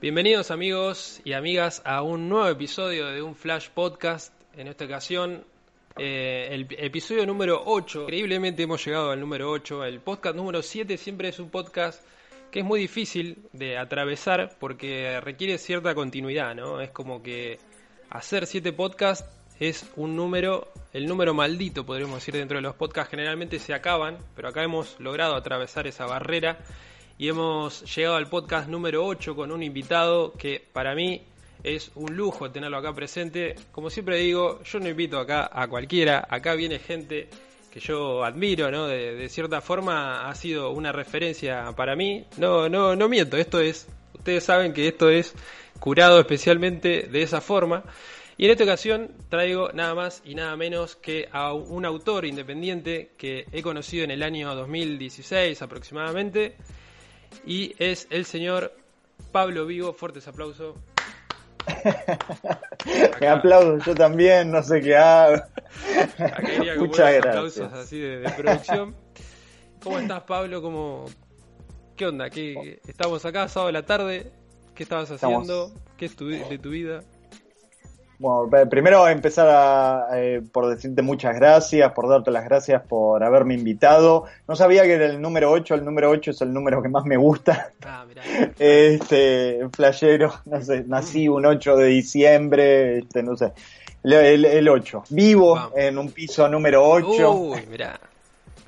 Bienvenidos amigos y amigas a un nuevo episodio de un Flash Podcast. En esta ocasión, eh, el episodio número 8. Increíblemente hemos llegado al número 8. El podcast número 7 siempre es un podcast que es muy difícil de atravesar porque requiere cierta continuidad, ¿no? Es como que hacer 7 podcasts es un número, el número maldito, podríamos decir, dentro de los podcasts. Generalmente se acaban, pero acá hemos logrado atravesar esa barrera y hemos llegado al podcast número 8 con un invitado que para mí es un lujo tenerlo acá presente. Como siempre digo, yo no invito acá a cualquiera, acá viene gente que yo admiro, ¿no? De, cierta forma ha sido una referencia para mí. No, no, no miento, esto es, ustedes saben que esto es curado especialmente de esa forma. Y en esta ocasión traigo nada más y nada menos que a un autor independiente que he conocido en el año 2016 aproximadamente y es el señor Pablo Vigo. Fuertes aplausos. Me aplaudo yo también, no sé qué hago. Muchas gracias. aplausos así de, producción. ¿Cómo estás, Pablo? ¿Cómo... ¿Qué onda? ¿Qué... Estamos acá sábado de la tarde. ¿Qué estabas haciendo? ¿Qué es de tu vida? Bueno, primero empezar a, eh, por decirte muchas gracias, por darte las gracias por haberme invitado. No sabía que era el número 8, el número 8 es el número que más me gusta. Ah, mirá. Este, playero, no sé, nací un 8 de diciembre, este, no sé, el, 8. Vivo en un piso número 8. Uy, mirá.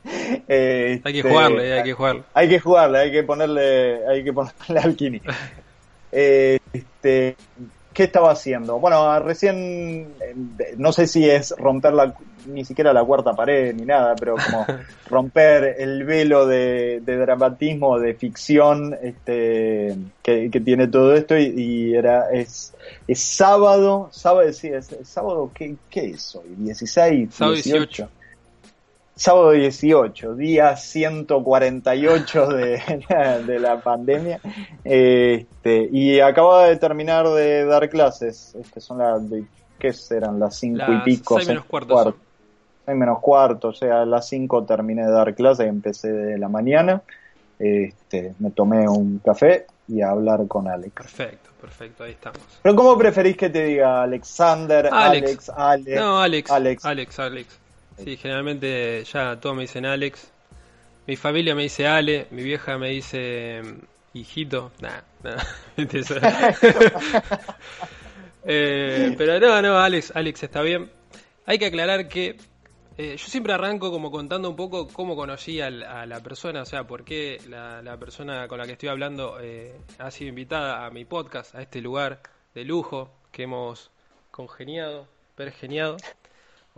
Este, hay que jugarle, hay que jugarle. Hay que jugarle, hay que ponerle, hay que ponerle alquini. este, ¿Qué estaba haciendo? Bueno, recién, no sé si es romper la, ni siquiera la cuarta pared ni nada, pero como romper el velo de, dramatismo, de ficción, este, que, tiene todo esto y, era, es, es sábado, sábado, sí, es, sábado, ¿qué, ¿qué, es hoy? 16, sábado 18 sábado 18, día 148 de, de la pandemia, este, y acababa de terminar de dar clases, este, son las, ¿qué serán? Las 5 y pico. 6 menos cuarto. 6 menos cuarto, o sea, a las 5 terminé de dar clases, empecé de la mañana, este, me tomé un café y a hablar con Alex. Perfecto, perfecto, ahí estamos. Pero ¿cómo preferís que te diga Alexander, Alex, Alex? no, Alex, Alex, Alex. Alex. Sí, generalmente ya todos me dicen Alex. Mi familia me dice Ale, mi vieja me dice mm, hijito. Nah, nah. eh, pero no, no, Alex, Alex está bien. Hay que aclarar que eh, yo siempre arranco como contando un poco cómo conocí a, la persona, o sea, por qué la, persona con la que estoy hablando eh, ha sido invitada a mi podcast, a este lugar de lujo que hemos congeniado, pergeniado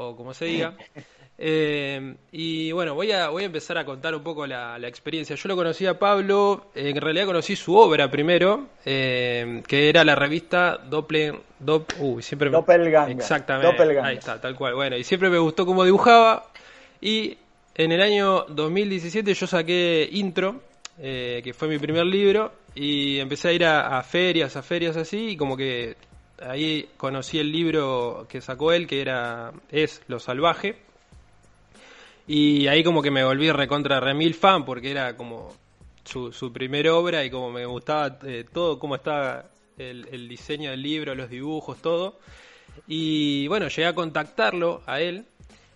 o como se diga. Eh, y bueno, voy a, voy a empezar a contar un poco la, experiencia. Yo lo conocí a Pablo, en realidad conocí su obra primero, eh, que era la revista Doppler, uy, siempre Doppelganger. Exactamente, ahí está, tal cual. Bueno, y siempre me gustó cómo dibujaba. Y en el año 2017 yo saqué Intro, eh, que fue mi primer libro, y empecé a ir a ferias, a ferias así, y como que ahí conocí el libro que sacó él, que era es Lo Salvaje. Y ahí como que me volví recontra remil fan porque era como su, su primera obra y como me gustaba eh, todo, cómo estaba el, el, diseño del libro, los dibujos, todo. Y bueno, llegué a contactarlo a él.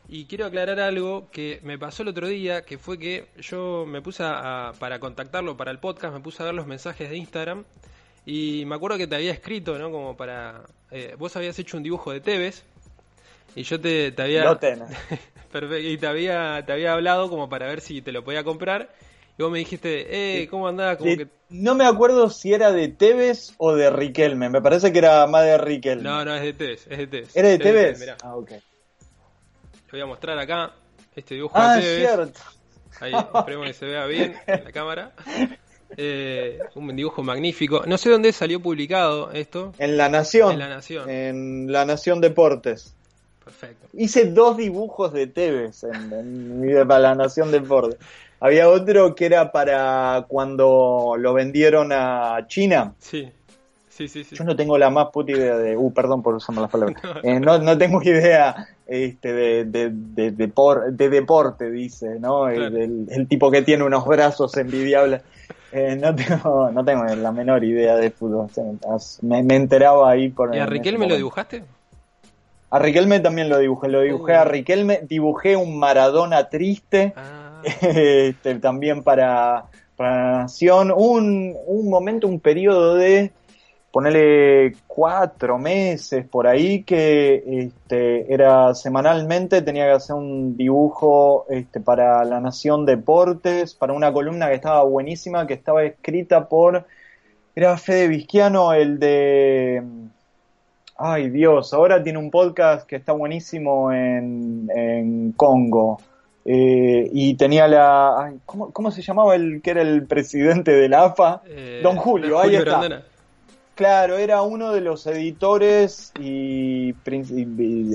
Y quiero aclarar algo que me pasó el otro día, que fue que yo me puse a, para contactarlo para el podcast, me puse a ver los mensajes de Instagram y me acuerdo que te había escrito, ¿no? Como para... Eh, vos habías hecho un dibujo de Tevez y yo te, te había... Perfecto, y te había, te había hablado como para ver si te lo podía comprar. Y vos me dijiste, eh, ¿cómo andás? Como que... No me acuerdo si era de Tevez o de Riquelme. Me parece que era más de Riquelme. No, no, es de Tevez, es de Tevez. ¿Era de Tevez? Ah, ok. Te voy a mostrar acá este dibujo ah, de Tevez. cierto. Ahí, esperemos que se vea bien en la cámara. Eh, un dibujo magnífico. No sé dónde salió publicado esto. En La Nación. En La Nación. En La Nación Deportes. Perfecto. Hice dos dibujos de Tevez en, para La Nación Deportes. Había otro que era para cuando lo vendieron a China. Sí. Sí, sí, sí. Yo no tengo la más puta idea de. Uh, perdón por usar las palabras. Eh, no, no tengo idea este, de, de, de, de deporte, dice, ¿no? El, el, tipo que tiene unos brazos envidiables. Eh, no, tengo, no tengo la menor idea de fútbol. Me, me enteraba ahí por... ¿Y a Riquelme lo dibujaste? A Riquelme también lo dibujé, lo dibujé a. Riquelme, dibujé un Maradona triste, ah. este, también para, para la Nación, un, un momento, un periodo de ponerle cuatro meses por ahí que este, era semanalmente, tenía que hacer un dibujo este, para La Nación Deportes, para una columna que estaba buenísima, que estaba escrita por, era Fede Vizquiano, el de Ay Dios, ahora tiene un podcast que está buenísimo en, en Congo. Eh, y tenía la... ¿cómo, se llamaba el que era el presidente de la AFA? Eh, Don Julio, ahí está. Claro, era uno de los editores y,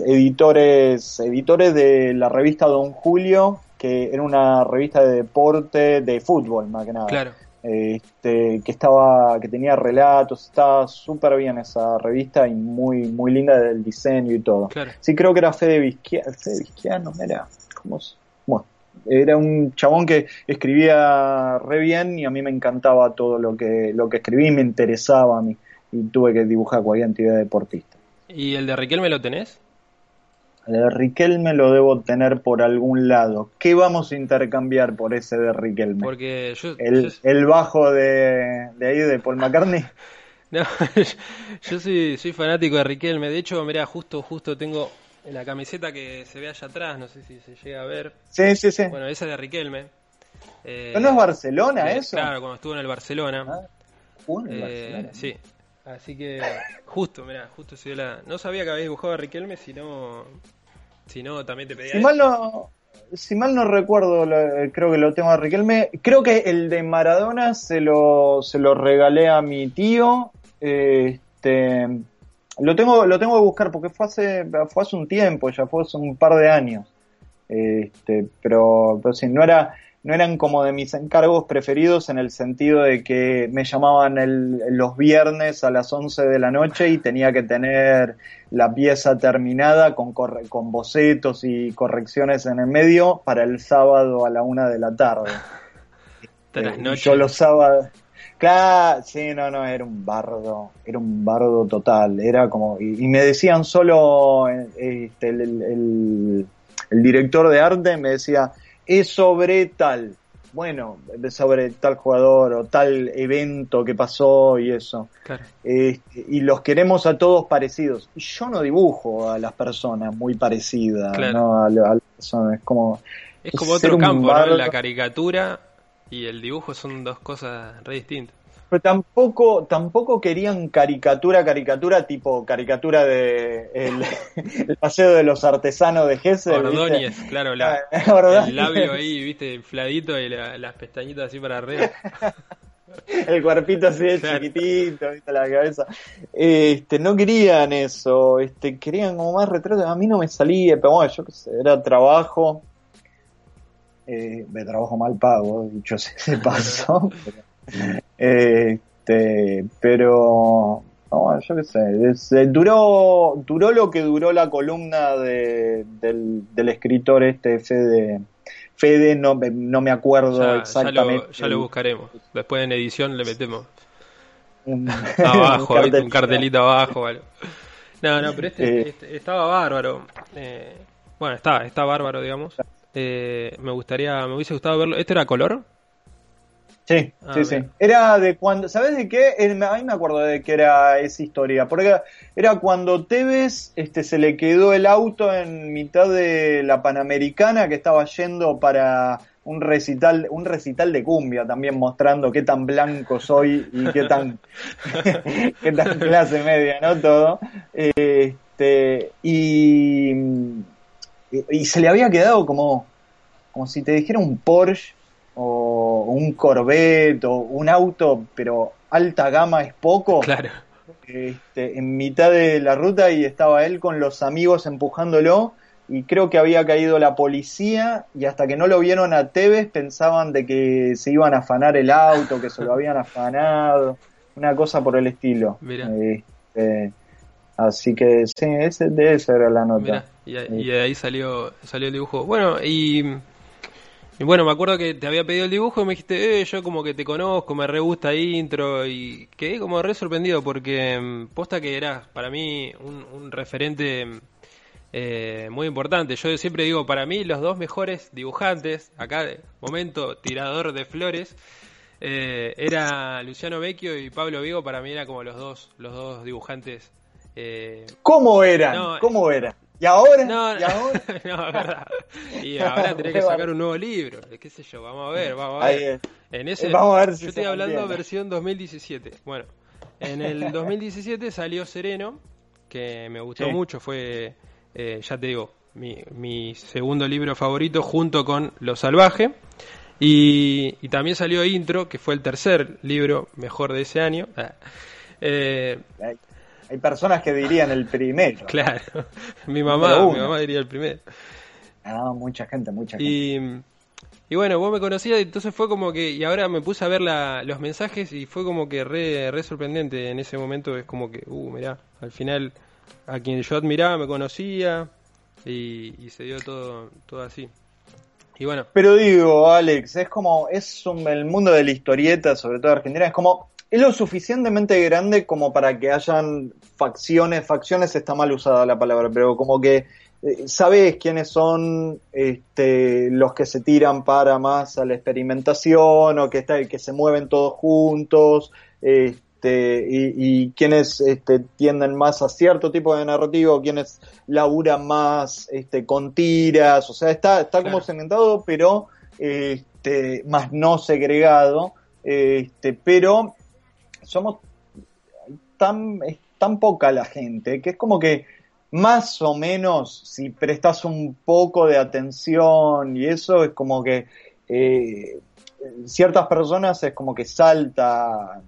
editores editores de la revista Don Julio, que era una revista de deporte, de fútbol más que nada. Claro. Este, que estaba, que tenía relatos, estaba súper bien esa revista y muy, muy linda del diseño y todo. Sí, creo que era Fede Vizquiano, Fede Vizquiano, era, ¿cómo Bueno, era un chabón que escribía re bien y a mí me encantaba todo lo que, lo que escribí y me interesaba a mí y tuve que dibujar cualquier entidad deportista. ¿Y el de Riquelme lo tenés? El de Riquelme lo debo tener por algún lado. ¿Qué vamos a intercambiar por ese de Riquelme? Porque yo, el, bajo de, ahí de Paul McCartney. No, yo soy, soy fanático de Riquelme. De hecho, mira, justo, justo tengo la camiseta que se ve allá atrás. No sé si se llega a ver. Sí, sí, sí. Bueno, esa es de Riquelme. Eh, ¿No es Barcelona eso? Claro, cuando estuvo en el Barcelona. Ah, en el eh, Barcelona. Sí, Así que justo, mira, justo se la... No sabía que habías dibujado a Riquelme, sino, no también te pedía... Si mal no, si mal no recuerdo, creo que lo tengo a Riquelme. Creo que el de Maradona se lo, se lo regalé a mi tío. Este, lo tengo, lo tengo que buscar porque fue hace, fue hace un tiempo, ya fue hace un par de años. Este, pero, pero sí, no era, no eran como de mis encargos preferidos en el sentido de que me llamaban el, los viernes a las 11 de la noche y tenía que tener la pieza terminada con, con bocetos y correcciones en el medio para el sábado a la una de la tarde. Eh, yo los sábados... Claro, sí, no, no, era un bardo, era un bardo total, era como, y, me decían solo, eh, este, el director de arte me decía, es sobre tal, bueno, sobre tal jugador o tal evento que pasó y eso. Este, y los queremos a todos parecidos. Yo no dibujo a las personas muy parecidas, ¿no? A, las personas. Es como. Es como otro campo, ¿no? La caricatura y el dibujo son dos cosas re distintas. Pero tampoco, tampoco querían caricatura, caricatura tipo caricatura de el, paseo de los artesanos de Gessel. Ordóñez, claro, la, el labio ahí, viste, infladito y las pestañitas así para arriba. el cuerpito así de chiquitito, viste la cabeza. Este, no querían eso, este, querían como más retratos. A mí no me salía, pero bueno, yo qué sé, era trabajo. Eh, de trabajo mal pago, dicho se pasó. Este, pero yo qué sé, duró, duró lo que duró la columna de, del, escritor este Fede, Fede no, no me acuerdo exactamente. Ya lo, buscaremos, después en edición le metemos un, abajo, un, cartelito abajo. No, no, pero este, este estaba bárbaro. Eh, bueno, está, está bárbaro, digamos. Eh, me gustaría, me hubiese gustado verlo. ¿Este era color? Sí, ah, sí, sí. Era de cuando, ¿sabes de qué? A mí me acuerdo de que era esa historia, porque era cuando Tevez este, se le quedó el auto en mitad de la Panamericana que estaba yendo para un recital, un recital de cumbia también mostrando qué tan blanco soy y qué tan, qué tan clase media, ¿no? Todo. Este, y, y se le había quedado como, como si te dijera un Porsche o un Corvette o un auto, pero alta gama es poco. Claro. Este, en mitad de la ruta y estaba él con los amigos empujándolo y creo que había caído la policía y hasta que no lo vieron a Tevez pensaban de que se iban a afanar el auto, que se lo habían afanado, una cosa por el estilo. Este, así que sí, ese, de esa era la nota. y, de ahí salió, salió el dibujo. Bueno, y Y bueno, me acuerdo que te había pedido el dibujo y me dijiste, eh, yo como que te conozco, me re gusta intro y quedé como re sorprendido porque mm, posta que eras para mí un, referente eh, muy importante. Yo siempre digo, para mí los dos mejores dibujantes, acá momento tirador de flores, eh, era Luciano Vecchio y Pablo Vigo, para mí era como los dos, los dos dibujantes. Eh, ¿Cómo eran? ¿Cómo eran? ¿Y ahora? No, ¿Y ahora? no, verdad. Y ahora tenés que sacar un nuevo libro. ¿Qué sé yo? Vamos a ver, vamos a ver. En ese, vamos a ver yo estoy hablando versión 2017. Bueno, en el 2017 salió Sereno, que me gustó mucho. Fue, eh, ya te digo, mi, mi segundo libro favorito junto con Lo Salvaje. Y, y, también salió Intro, que fue el tercer libro mejor de ese año. Eh, hay personas que dirían el primero. Claro, mi mamá, mi mamá diría el primero. Ah, mucha gente, mucha gente. Y, y bueno, vos me conocías, entonces fue como que, y ahora me puse a ver la, los mensajes y fue como que re, re sorprendente en ese momento, es como que, uh, mirá, al final a quien yo admiraba me conocía y, se dio todo, todo así. Y bueno. Pero digo, Alex, es como, es el mundo de la historieta, sobre todo argentina, es como, es lo suficientemente grande como para que hayan facciones, facciones está mal usada la palabra, pero como que eh, sabes quiénes son este, los que se tiran para más a la experimentación o que, está, que se mueven todos juntos este, y, y quienes este, tienden más a cierto tipo de narrativo, quienes laburan más este, con tiras, o sea, está, está como segmentado, pero este, más no segregado, este, pero somos tan, es tan poca la gente que es como que más o menos si prestas un poco de atención y eso es como que eh, ciertas personas es como que salta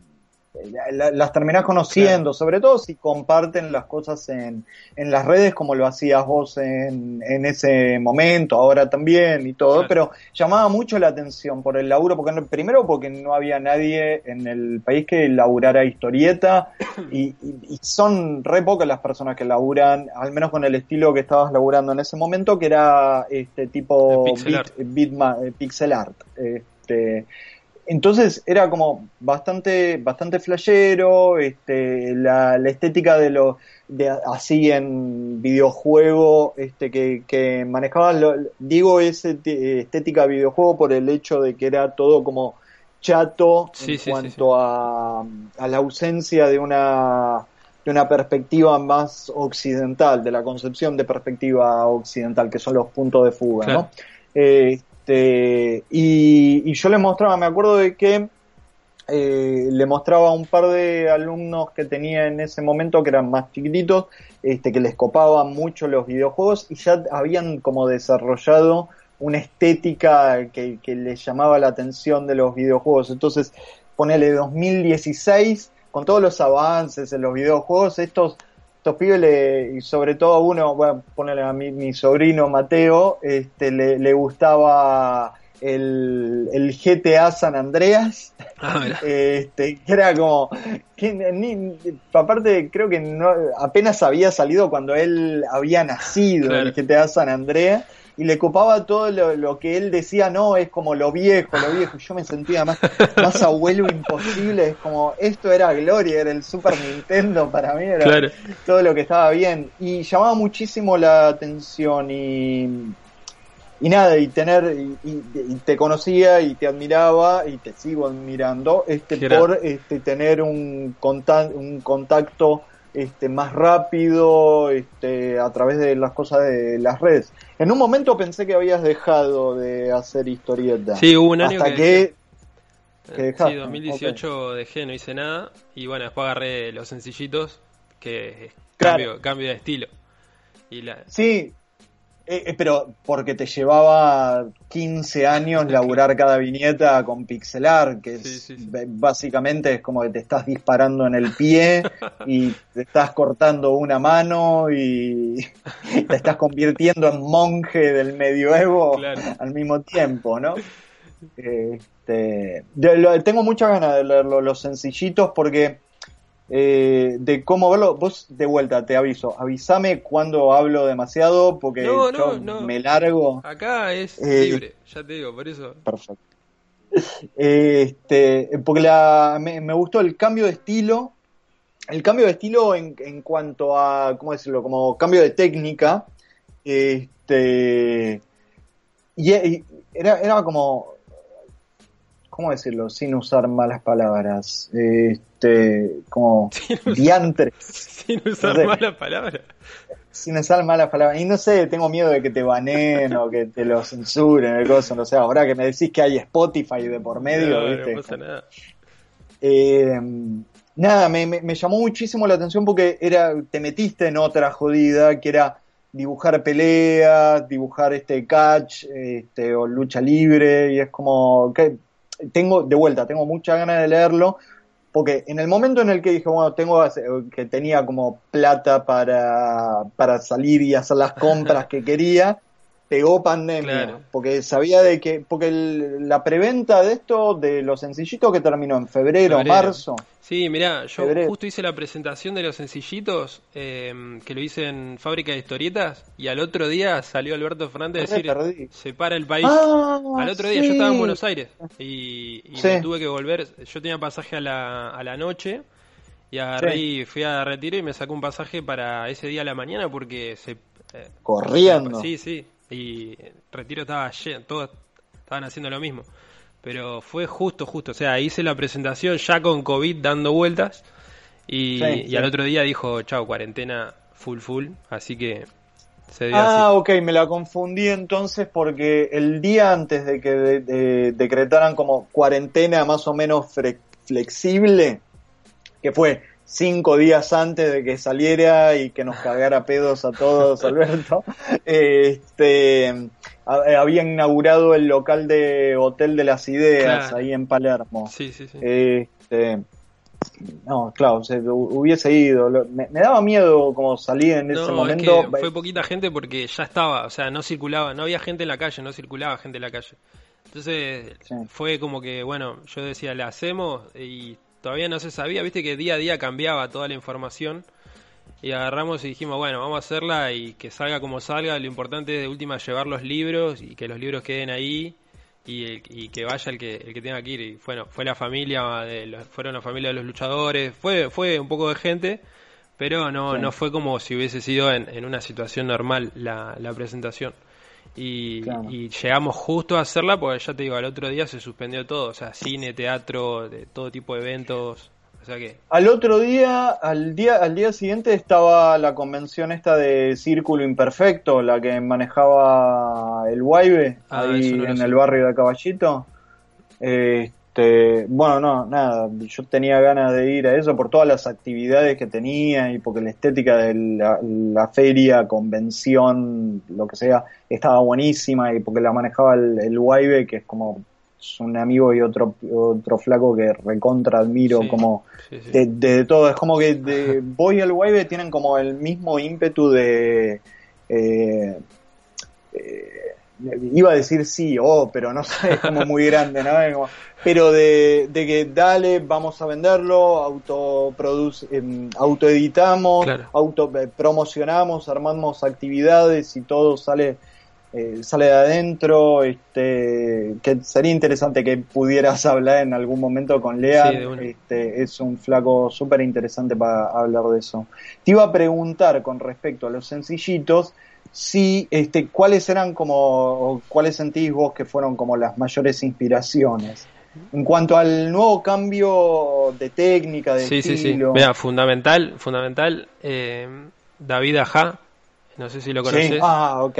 las terminás conociendo, sobre todo si comparten las cosas en, en las redes como lo hacías vos en, en ese momento, ahora también y todo, pero llamaba mucho la atención por el laburo, porque primero porque no había nadie en el país que laburara historieta y, son re pocas las personas que laburan, al menos con el estilo que estabas laburando en ese momento, que era este tipo pixel, art. Eh, pixel art. Este, entonces era como bastante, bastante flashero, este, la, la estética de lo, de, así en videojuego, este, que, que manejaba, digo ese estética videojuego por el hecho de que era todo como chato en cuanto A, a la ausencia de una de una perspectiva más occidental, de la concepción de perspectiva occidental, que son los puntos de fuga, ¿no? Eh, este, y, yo le mostraba, me acuerdo de que eh, le mostraba a un par de alumnos que tenía en ese momento que eran más chiquititos, este, que les copaban mucho los videojuegos y ya habían como desarrollado una estética que, que les llamaba la atención de los videojuegos. Entonces, ponele 2016, con todos los avances en los videojuegos, estos estos pibes y sobre todo a uno, bueno, ponerle a mi, mi sobrino Mateo, este, le, le gustaba el, el, GTA San Andreas, ah, este, que era como, que ni, aparte creo que no, apenas había salido cuando él había nacido el GTA San Andreas, y le copaba todo lo, que él decía, no, es como lo viejo, lo viejo. Yo me sentía más, más abuelo imposible, es como, esto era Gloria, era el Super Nintendo para mí, era todo lo que estaba bien. Y llamaba muchísimo la atención y, y nada, y tener, y, te conocía y te admiraba y te sigo admirando, este, por este, tener un, un contacto este, más rápido este, a través de las cosas de las redes. En un momento pensé que habías dejado de hacer historieta. Sí, hubo un año que, que, Sí, 2018 dejé, no hice nada. Y bueno, después agarré los sencillitos, que cambio, cambio de estilo. Y la... Sí, eh, eh, pero porque te llevaba 15 años laburar cada viñeta con pixelar, que básicamente es como que te estás disparando en el pie y te estás cortando una mano y te estás convirtiendo en monje del medioevo al mismo tiempo, ¿no? Este, tengo muchas ganas de leerlo, los sencillitos, porque eh, de cómo verlo. Vos, de vuelta, te aviso, avísame cuando hablo demasiado porque yo me largo. Acá es eh, libre, ya te digo, por eso. Perfecto. Este, porque la, me, gustó el cambio de estilo, el cambio de estilo en, en cuanto a, ¿cómo decirlo? Como cambio de técnica. Este, y, era, era como, ¿cómo decirlo? Sin usar malas palabras. Este, como diantre. Sin usar malas palabras. Sin usar malas palabras. Y no sé, tengo miedo de que te baneen o que te lo censuren o cosas, no sé. Ahora que me decís que hay Spotify de por medio, no, pasa nada. Eh, nada, me, me, llamó muchísimo la atención porque era, te metiste en otra jodida que era dibujar peleas, dibujar este catch, este, o lucha libre, y es como que tengo, de vuelta, tengo mucha ganas de leerlo, porque en el momento en el que dije, bueno, tengo que tenía como plata para, para salir y hacer las compras que quería, pegó pandemia, porque sabía de que, porque la preventa de esto, de los sencillitos que terminó en febrero, marzo. Sí, mirá, yo justo hice la presentación de los sencillitos, eh, que lo hice en Fábrica de Historietas, y al otro día salió Alberto Fernández a decir, se para el país. Ah, al otro día yo estaba en Buenos Aires, y, me tuve que volver, yo tenía pasaje a la, a la noche, y agarré y fui a retiro y me sacó un pasaje para ese día a la mañana porque se... Eh, Corriendo. Sí, sí, y Retiro estaba lleno, todos estaban haciendo lo mismo. Pero fue justo, justo. O sea, hice la presentación ya con COVID dando vueltas y, al otro día dijo, chao, cuarentena full full. Así que se dio ah, ok, me la confundí entonces porque el día antes de que decretaran como cuarentena más o menos flexible, que fue cinco días antes de que saliera y que nos cagara pedos a todos, Alberto, este, había inaugurado el local de Hotel de las Ideas ahí en Palermo. Sí, sí, sí. Este, no, claro, se, hubiese ido. Me, daba miedo como salir en ese momento. fue poquita gente porque ya estaba, o sea, no circulaba, no había gente en la calle, no circulaba gente en la calle. Entonces fue como que, bueno, yo decía, le hacemos y todavía no se sabía, viste que día a día cambiaba toda la información y agarramos y dijimos, bueno, vamos a hacerla y que salga como salga, lo importante es de última llevar los libros y que los libros queden ahí y, que vaya el que, el que tenga que ir. Y bueno, fue la familia, de fueron la familia de los luchadores, fue, fue un poco de gente, pero no, no fue como si hubiese sido en, en una situación normal la, la presentación. Y, llegamos justo a hacerla porque ya te digo, al otro día se suspendió todo, o sea, cine, teatro, de todo tipo de eventos. O sea que... Al otro día, al día, al día siguiente estaba la convención esta de Círculo Imperfecto, la que manejaba el Guaybe, ah, ahí en el barrio de Caballito. Eh, este, bueno, no, nada, yo tenía ganas de ir a eso por todas las actividades que tenía y porque la estética de la, feria, convención, lo que sea, estaba buenísima y porque la manejaba el, el que es como un amigo y otro otro flaco que recontra admiro como De, todo. Es como que de, voy al Waive tienen como el mismo ímpetu de eh, eh, iba a decir sí, oh, pero no sé, es como muy grande, ¿no? pero de, que dale, vamos a venderlo, auto em, autoeditamos, auto eh, promocionamos, armamos actividades y todo sale eh, sale de adentro, este, que sería interesante que pudieras hablar en algún momento con Lea, este, es un flaco súper interesante para hablar de eso. Te iba a preguntar con respecto a los sencillitos, si, este, cuáles eran como, cuáles sentís vos que fueron como las mayores inspiraciones. En cuanto al nuevo cambio de técnica, de sí, estilo. Sí, sí, fundamental, fundamental, eh, David Aja, no sé si lo conoces. Ah, ok.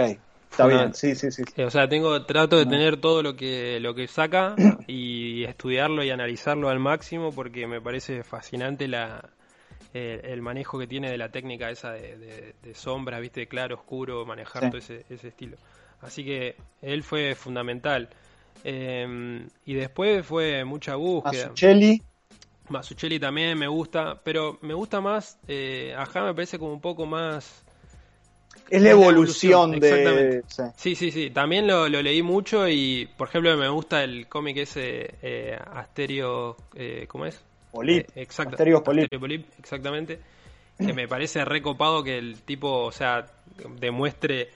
Está bien, sí, sí, sí. O sea, tengo, trato de tener todo lo que, lo que saca y estudiarlo y analizarlo al máximo porque me parece fascinante la, eh, el manejo que tiene de la técnica esa de, sombras, viste, claro, oscuro, manejar todo ese, estilo. Así que él fue fundamental. Em, y después fue mucha búsqueda. Masuchelli. Masuchelli también me gusta, pero me gusta más, eh, ajá, me parece como un poco más... Es la evolución, de... Sí. sí, sí, También lo, leí mucho y, por ejemplo, me gusta el cómic ese, eh, Asterio, eh, ¿cómo es? Polip. Eh, exacto. Polip. Polip, exactamente. Que me parece recopado que el tipo, o sea, demuestre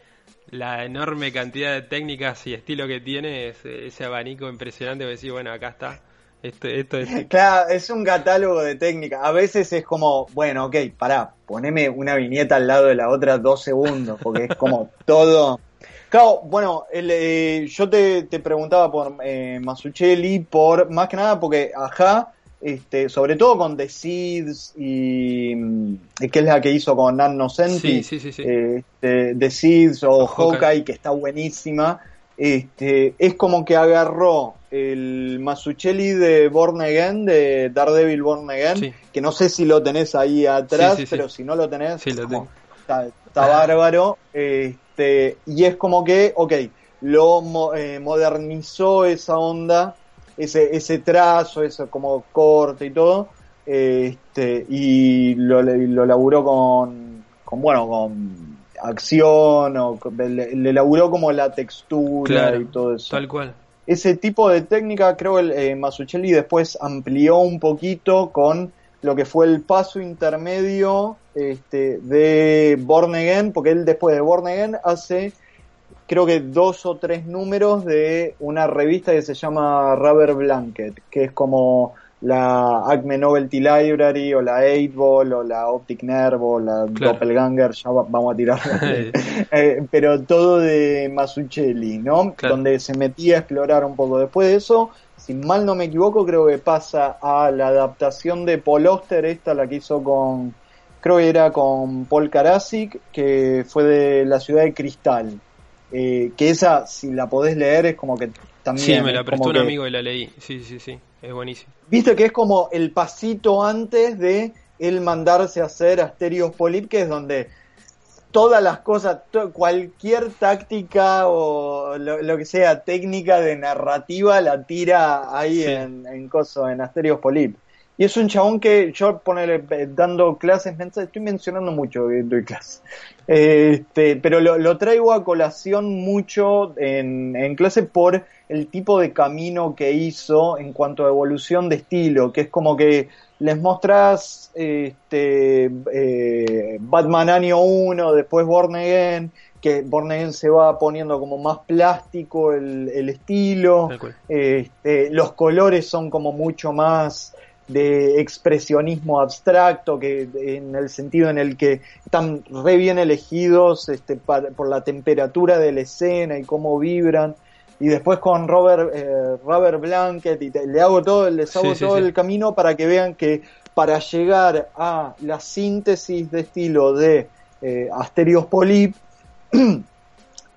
la enorme cantidad de técnicas y estilo que tiene, ese, ese abanico impresionante de decir, bueno, acá está. Esto, esto es... Claro, es un catálogo de técnicas. A veces es como, bueno, ok, pará, poneme una viñeta al lado de la otra dos segundos, porque es como todo. Claro, bueno, el, eh, yo te, te, preguntaba por eh, Masuchelli, por más que nada porque ajá, este, sobre todo con The Seeds y que es la que hizo con Anno Senti, Sí, sí, sí, sí. este, The Seeds o O Hawkeye. Hawkeye, que está buenísima. Este, es como que agarró el Masuchelli de Born Again, de Daredevil Born Again, que no sé si lo tenés ahí atrás, pero si no lo tenés, lo como- está, bárbaro. Este, y es como que, ok, lo mo- eh, modernizó esa onda, ese, ese trazo, ese como corte y todo, este, y lo, lo laburó con, con, bueno, con acción, o con- le, le laburó como la textura Claro, y todo eso Tal cual. ese tipo de técnica creo que el eh, Masuchelli después amplió un poquito con lo que fue el paso intermedio este, de Born Again, porque él después de Born Again hace creo que dos o tres números de una revista que se llama Rubber Blanket, que es como la Acme Novelty Library o la 8 Ball o la Optic Nerve o la Claro. Doppelganger, ya va- vamos a tirar. Eh, pero todo de Masuchelli, ¿no? Claro. Donde se metía a explorar un poco. Después de eso, si mal no me equivoco, creo que pasa a la adaptación de Paul Auster, esta la que hizo con, creo que era con Paul Karasik, que fue de la ciudad de Cristal. Eh, que esa, si la podés leer, es como que también... Sí, me la prestó un que- amigo y la leí. Sí, sí, sí. Es buenísimo. Viste que es como el pasito antes de él mandarse a hacer Asterios Polip, que es donde todas las cosas, to- cualquier táctica o lo, lo que sea técnica de narrativa la tira ahí Sí. en, en coso, en Asterios Polip. Y es un chabón que yo ponele, eh, dando clases, estoy mencionando mucho que doy clases. Este, pero lo, lo traigo a colación mucho en, en clase por el tipo de camino que hizo en cuanto a evolución de estilo, que es como que les mostrás este, eh, Batman año 1, después Born Again, que Born Again se va poniendo como más plástico el, el estilo, este, los colores son como mucho más de expresionismo abstracto, que en el sentido en el que están re bien elegidos este, por la temperatura de la escena y cómo vibran. Y después con Robert, eh, Robert Blanket, y te- le hago todo, les hago Sí, todo sí. el camino para que vean que para llegar a la síntesis de estilo de eh, Asterios Polip,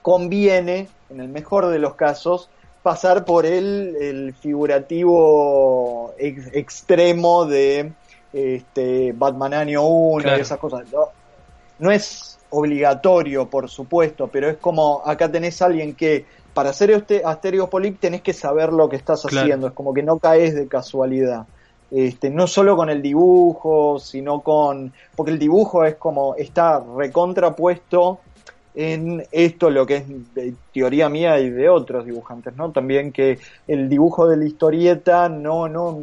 conviene, en el mejor de los casos, pasar por el, el figurativo ex- extremo de este, Batman Año 1 Claro. y esas cosas. No, no es obligatorio, por supuesto, pero es como acá tenés a alguien que para hacer este Asterios Polip tenés que saber lo que estás Claro. haciendo, es como que no caes de casualidad. Este, no solo con el dibujo, sino con. Porque el dibujo es como. está recontrapuesto en esto, lo que es de teoría mía y de otros dibujantes, ¿no? También que el dibujo de la historieta no, no,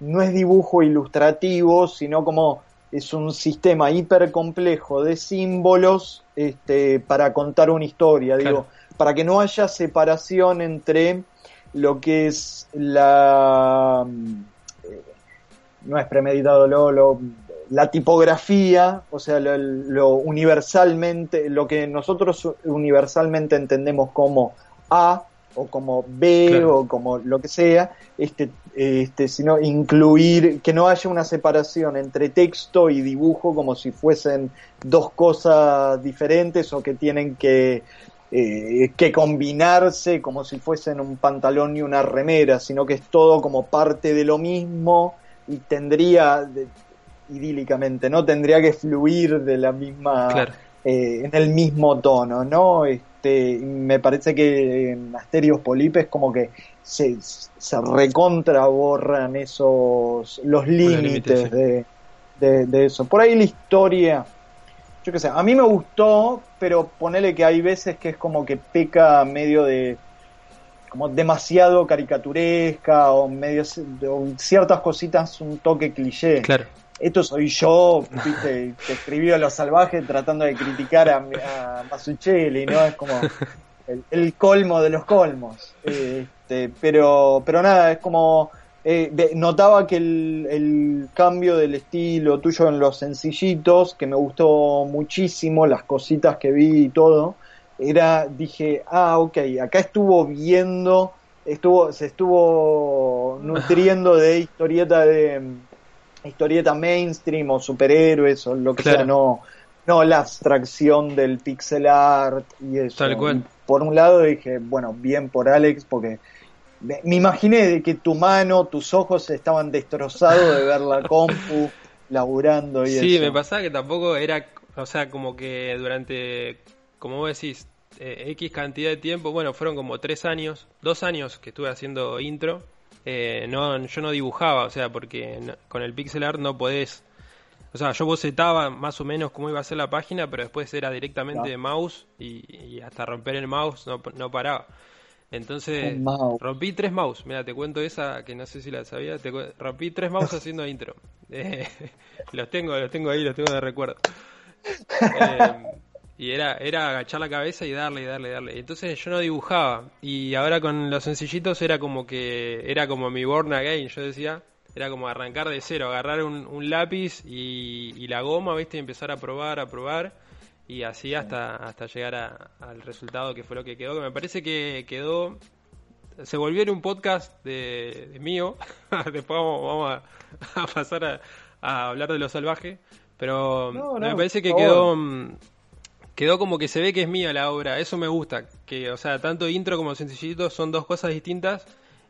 no es dibujo ilustrativo, sino como es un sistema hiper complejo de símbolos este, para contar una historia, digo, para que no haya separación entre lo que es la eh, no es premeditado lo, lo- la tipografía, o sea, lo, lo universalmente, lo que nosotros universalmente entendemos como A o como B Claro. o como lo que sea, este, este, sino incluir, que no haya una separación entre texto y dibujo como si fuesen dos cosas diferentes o que tienen que, eh, que combinarse como si fuesen un pantalón y una remera, sino que es todo como parte de lo mismo y tendría, idílicamente, ¿no? Tendría que fluir de la misma, Claro. eh, en el mismo tono, ¿no? Este, me parece que en Asterios Polipes como que se, se recontra borran esos, los límites límites, sí. de, de, de eso. Por ahí la historia, yo qué sé, a mí me gustó, pero ponele que hay veces que es como que peca medio de como demasiado caricaturesca o medio o ciertas cositas un toque cliché. Claro. Esto soy yo, viste, que escribió Los Salvajes tratando de criticar a, a Masuchelli, ¿no? Es como el, colmo de los colmos. Este, pero, pero nada, es como eh, notaba que el, el, cambio del estilo tuyo en los sencillitos, que me gustó muchísimo, las cositas que vi y todo, era, dije, ah, ok, acá estuvo viendo, estuvo, se estuvo nutriendo de historieta de historieta mainstream o superhéroes o lo que sea, no, no la abstracción del pixel art y eso. por un lado dije, bueno, bien por Alex, porque me, imaginé de que tu mano, tus ojos estaban destrozados de ver la compu laburando y sí, me pasaba que tampoco era, o sea, como que durante, como vos decís, eh, X cantidad de tiempo, bueno, fueron como tres años, dos años que estuve haciendo intro. Eh, no, yo no dibujaba, o sea, porque con el pixel art no podés. O sea, yo bocetaba más o menos cómo iba a ser la página, pero después era directamente de mouse y, hasta romper el mouse no, no paraba. Entonces, rompí tres mouse. Mira, te cuento esa que no sé si la sabía. Te rompí tres mouse haciendo intro. Eh, los tengo, los tengo ahí, los tengo de recuerdo. Eh, y era, era agachar la cabeza y darle, y darle, y darle. Entonces yo no dibujaba. Y ahora con los sencillitos era como que, era como mi Born Again, yo decía. Era como arrancar de cero, agarrar un, lápiz y, la goma, ¿viste? Y empezar a probar, a probar. Y así hasta, hasta llegar al resultado que fue lo que quedó. Que me parece que quedó se volvió un podcast de, mío. Después vamos, a, pasar a, hablar de lo salvaje. Pero me parece que quedó, quedó como que se ve que es mía la obra. Eso me gusta. Que, o sea, tanto intro como sencillito son dos cosas distintas.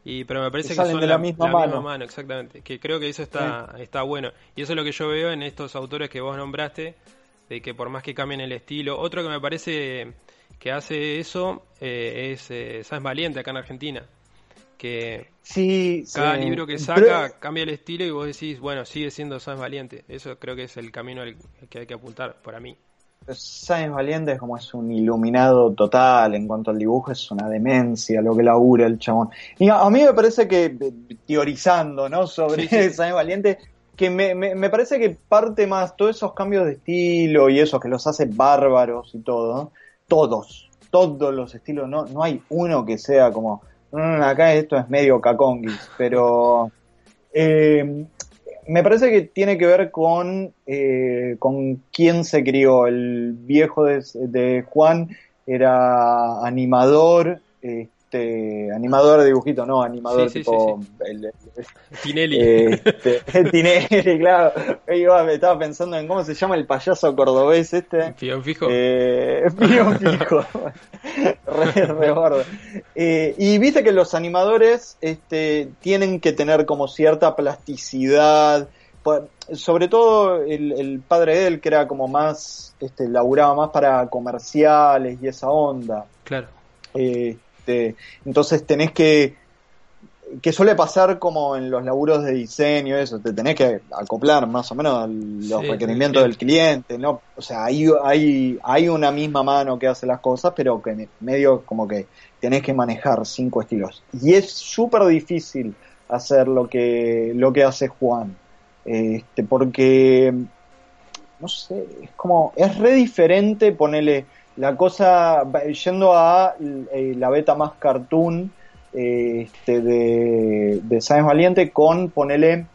Y, pero me parece que, son de la, misma, mano. Exactamente. Que creo que eso está, está bueno. Y eso es lo que yo veo en estos autores que vos nombraste. De que por más que cambien el estilo. Otro que me parece que hace eso eh, es eh, Valiente acá en Argentina. Que sí, cada libro que saca cambia el estilo y vos decís, bueno, sigue siendo Sans Valiente. Eso creo que es el camino al que hay que apuntar para mí. Sáenz Valiente es como es un iluminado total en cuanto al dibujo, es una demencia lo que labura el chabón. Y a, mí me parece que, eh, teorizando, ¿no? Sobre sí, Valiente, que me, me, parece que parte más todos esos cambios de estilo y eso que los hace bárbaros y todo, todos, todos los estilos, no, no hay uno que sea como, mm, acá esto es medio caconguis, pero eh, me parece que tiene que ver con, eh, con quién se crió. El viejo de, Juan era animador, este, animador de dibujito, no, animador tipo... Tinelli. Este, Tinelli, claro. me estaba pensando en cómo se llama el payaso cordobés este. Fijo Fijo. Eh, Fijo. re, re gordo. Eh, y viste que los animadores este, tienen que tener como cierta plasticidad. Sobre todo el, padre de él, que era como más, este, laburaba más para comerciales y esa onda. Claro. Este, entonces tenés que que suele pasar como en los laburos de diseño, eso, te tenés que acoplar más o menos los requerimientos del cliente, ¿no? O sea, hay, hay, hay una misma mano que hace las cosas, pero que medio como que tenés que manejar cinco estilos. Y es súper difícil hacer lo que, lo que hace Juan. Este, porque, no sé, es como, es re diferente ponerle la cosa, yendo a eh, la beta más cartoon, este, de, de Sáenz Valiente con, ponele,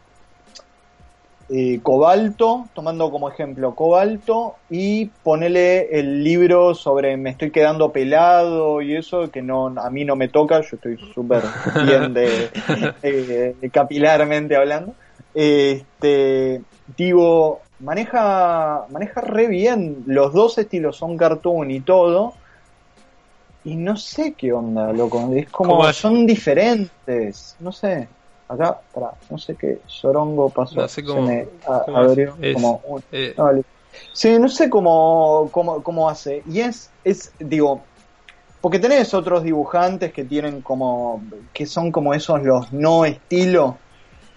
eh, Cobalto, tomando como ejemplo Cobalto, y ponele el libro sobre me estoy quedando pelado y eso, que no a mí no me toca, yo estoy súper bien de, capilarmente hablando. Este, digo, maneja, maneja re bien, los dos estilos son cartoon y todo, y no sé qué onda, loco. Es como, son diferentes. No sé. Acá, para, no sé qué sorongo pasó. No sé cómo, se abrió como eh. Sí, no sé cómo, cómo, cómo hace. Y es, es, digo, porque tenés otros dibujantes que tienen como, que son como esos los no estilo,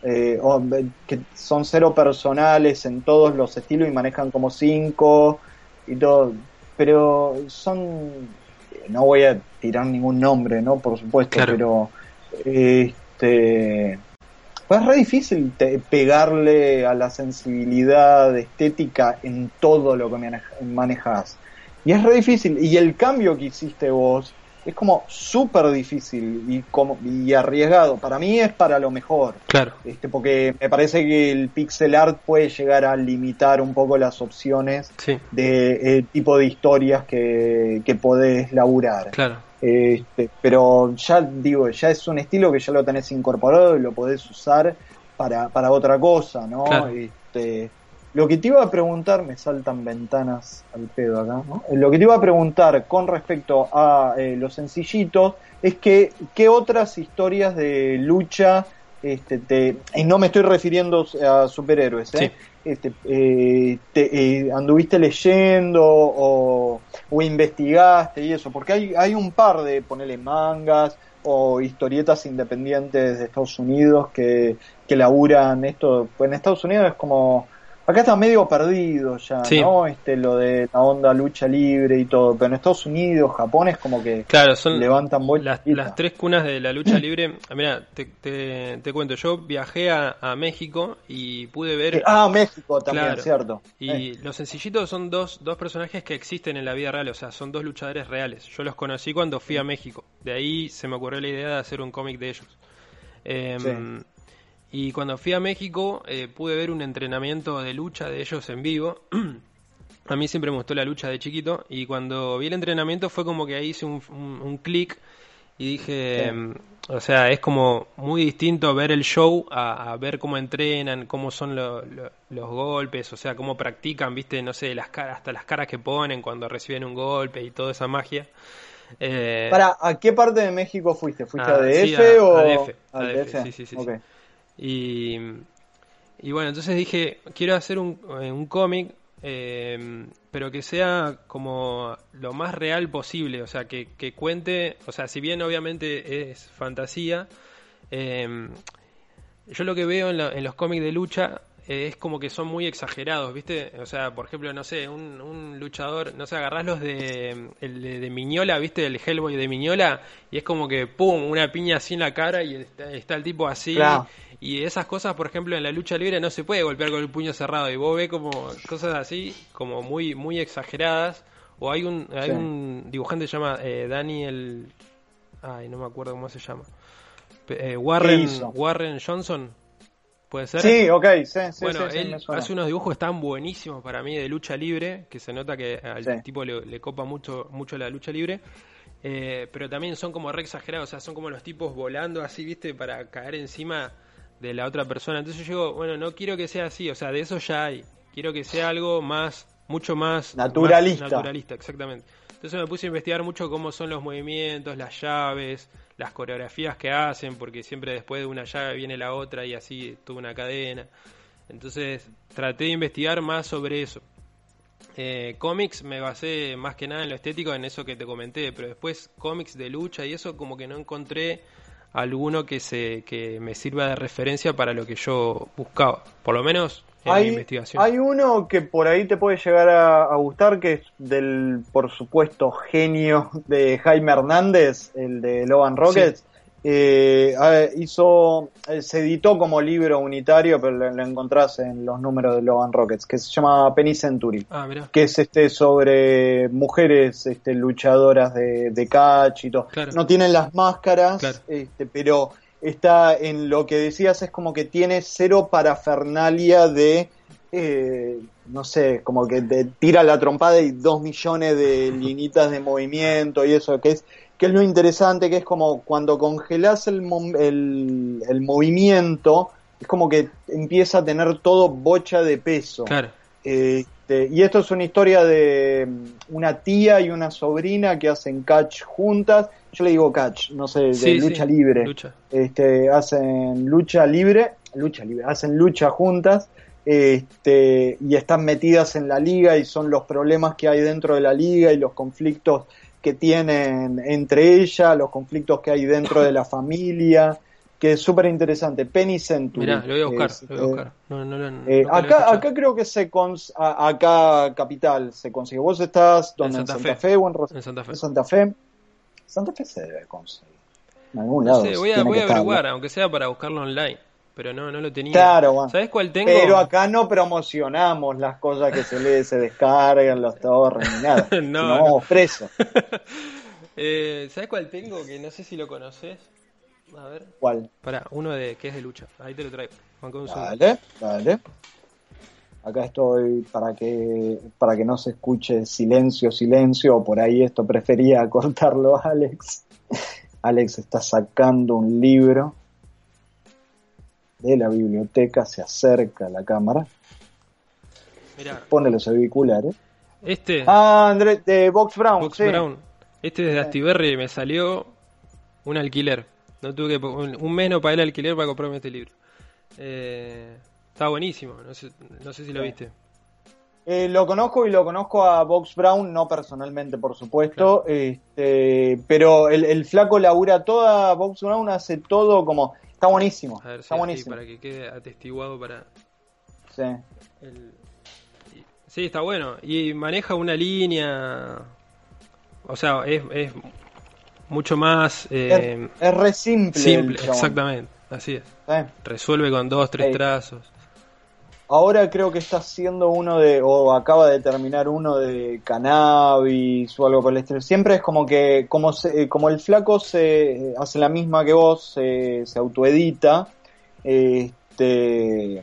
eh, o, que son cero personales en todos los estilos y manejan como cinco y todo. Pero son no voy a tirar ningún nombre, ¿no? Por supuesto, pero este es re difícil pegarle a la sensibilidad estética en todo lo que manejas. Y es re difícil. Y el cambio que hiciste vos es como súper difícil y, como, y arriesgado. Para mí es para lo mejor. Claro. Este, porque me parece que el pixel art puede llegar a limitar un poco las opciones de eh, tipo de historias que, que podés laburar. Claro. Este, pero ya digo, ya es un estilo que ya lo tenés incorporado y lo podés usar para, para otra cosa, ¿no? Este, lo que te iba a preguntar, me saltan ventanas al pedo acá, ¿no? Lo que te iba a preguntar con respecto a eh, los sencillitos es que, ¿qué otras historias de lucha, este, te, y no me estoy refiriendo a superhéroes, ¿eh? Este, eh, te, eh, anduviste leyendo o, o, investigaste y eso, porque hay, hay un par de, ponerle mangas o historietas independientes de Estados Unidos que, que laburan esto, pues en Estados Unidos es como Acá está medio perdido ya, ¿no? Este, lo de la onda lucha libre y todo, pero en Estados Unidos, Japón es como que claro, son levantan las, las, tres cunas de la lucha libre. Ah, mira, te, te, cuento, yo viajé a, México y pude ver... Ah, México también, cierto. Y eh. los sencillitos son dos, dos personajes que existen en la vida real, o sea, son dos luchadores reales. Yo los conocí cuando fui a México, de ahí se me ocurrió la idea de hacer un cómic de ellos. Eh, y cuando fui a México eh, pude ver un entrenamiento de lucha de ellos en vivo. a mí siempre me gustó la lucha de chiquito y cuando vi el entrenamiento fue como que ahí hice un, un, clic y dije, mm, o sea, es como muy distinto ver el show a, ver cómo entrenan, cómo son los golpes, o sea, cómo practican, viste, no sé, las caras, hasta las caras que ponen cuando reciben un golpe y toda esa magia. Eh, Para, ¿a qué parte de México fuiste? ¿Fuiste a, ah, DF o a DF? Sí, sí, sí. Y, y bueno, entonces dije, quiero hacer un, eh, un cómic, eh, pero que sea como lo más real posible, o sea, que, que cuente, o sea, si bien obviamente es fantasía, eh, yo lo que veo en, en los cómics de lucha es como que son muy exagerados, ¿viste? O sea, por ejemplo, no sé, un, un luchador, no sé, agarrás los de, el de, Miñola, ¿viste? El Hellboy de Miñola, y es como que, ¡pum!, una piña así en la cara y está, el tipo así. Y esas cosas, por ejemplo, en la lucha libre no se puede golpear con el puño cerrado, y vos ves como cosas así, como muy, muy exageradas. O hay un, hay un dibujante que se llama eh, Daniel... Ay, no me acuerdo cómo se llama. Eh, Warren, Warren Johnson ¿Puede ser? Sí, ok, sí, sí, Bueno, él hace unos dibujos que están buenísimos para mí de lucha libre, que se nota que al tipo le, copa mucho, mucho la lucha libre. Eh, pero también son como re exagerados, o sea, son como los tipos volando así, viste, para caer encima de la otra persona. Entonces yo digo, bueno, no quiero que sea así, o sea, de eso ya hay. Quiero que sea algo más, mucho más naturalista. naturalista, exactamente. Entonces me puse a investigar mucho cómo son los movimientos, las llaves, las coreografías que hacen, porque siempre después de una llave viene la otra y así tuvo una cadena. Entonces traté de investigar más sobre eso. Eh, cómics me basé más que nada en lo estético, en eso que te comenté, pero después cómics de lucha y eso como que no encontré alguno que se que me sirva de referencia para lo que yo buscaba. Por lo menos hay, Hay uno que por ahí te puede llegar a, gustar, que es del, por supuesto, genio de Jaime Hernández, el de Logan Rockets. Eh, hizo, eh, se editó como libro unitario, pero lo, encontrás en los números de Logan Rockets, que se llama Penny Century, ah, que es este sobre mujeres este, luchadoras de, catch y todo. No tienen las máscaras, este, pero está en lo que decías, es como que tiene cero parafernalia de, eh, no sé, como que te tira la trompada y dos millones de linitas de movimiento y eso, que es, que es lo interesante, que es como cuando congelas el, el, el movimiento, es como que empieza a tener todo bocha de peso. Claro. Este, y esto es una historia de una tía y una sobrina que hacen catch juntas yo le digo catch, no sé, de lucha libre. Este, hacen lucha libre, lucha libre, hacen lucha juntas, este, y están metidas en la liga y son los problemas que hay dentro de la liga y los conflictos que tienen entre ellas, los conflictos que hay dentro de la familia. Que es súper interesante. Penny Century. Mirá, lo voy a buscar. Es, lo voy a eh, buscar. No, no, nunca eh, acá, acá creo que se cons a- acá capital se consigue. Vos estás donde en Santa Santa, Fe. Fe. o en, En Santa Fe. en Santa Fe. Santa Fe se debe conseguir. En algún No lado. sé, voy a, voy a estar, ¿no? averiguar, aunque sea para buscarlo online. Pero no, no lo tenía. Claro, bueno. ¿Sabes cuál tengo? Pero acá no promocionamos las cosas que se lee, se descargan, los torres ni nada. No, no. vamos presos. Eh, ¿Sabes cuál tengo? Que no sé si lo conoces. A ver. ¿Cuál? Pará, uno de que es de lucha. Ahí te lo traigo. Dale, dale. Acá estoy para que para que no se escuche silencio, silencio, o por ahí esto prefería cortarlo Alex. Alex está sacando un libro de la biblioteca, se acerca a la cámara, Mirá, pone los auriculares. este. Ah, Andrés, de Box Brown, Box sí. Brown. Este desde Astiberri me salió un alquiler. No tuve que un, mes no pagué el alquiler para comprarme este libro. Eh, está buenísimo. No sé, no sé si lo Sí. viste. Eh, lo conozco y lo conozco a Box Brown, no personalmente, por supuesto, este, pero el, el flaco labura toda, Box Brown hace todo como, está buenísimo, A ver si está así, buenísimo. para que quede atestiguado para Sí. el... Sí, está bueno. Y maneja una línea... O sea, es, es mucho más eh, es, es re simple. simple. Exactamente. Así es. Resuelve con dos, tres trazos. Ahora creo que está haciendo uno de, o acaba de terminar uno de cannabis o algo por el estilo. Siempre es como que, como, se- eh, como el flaco se hace la misma que vos, se, se autoedita, este,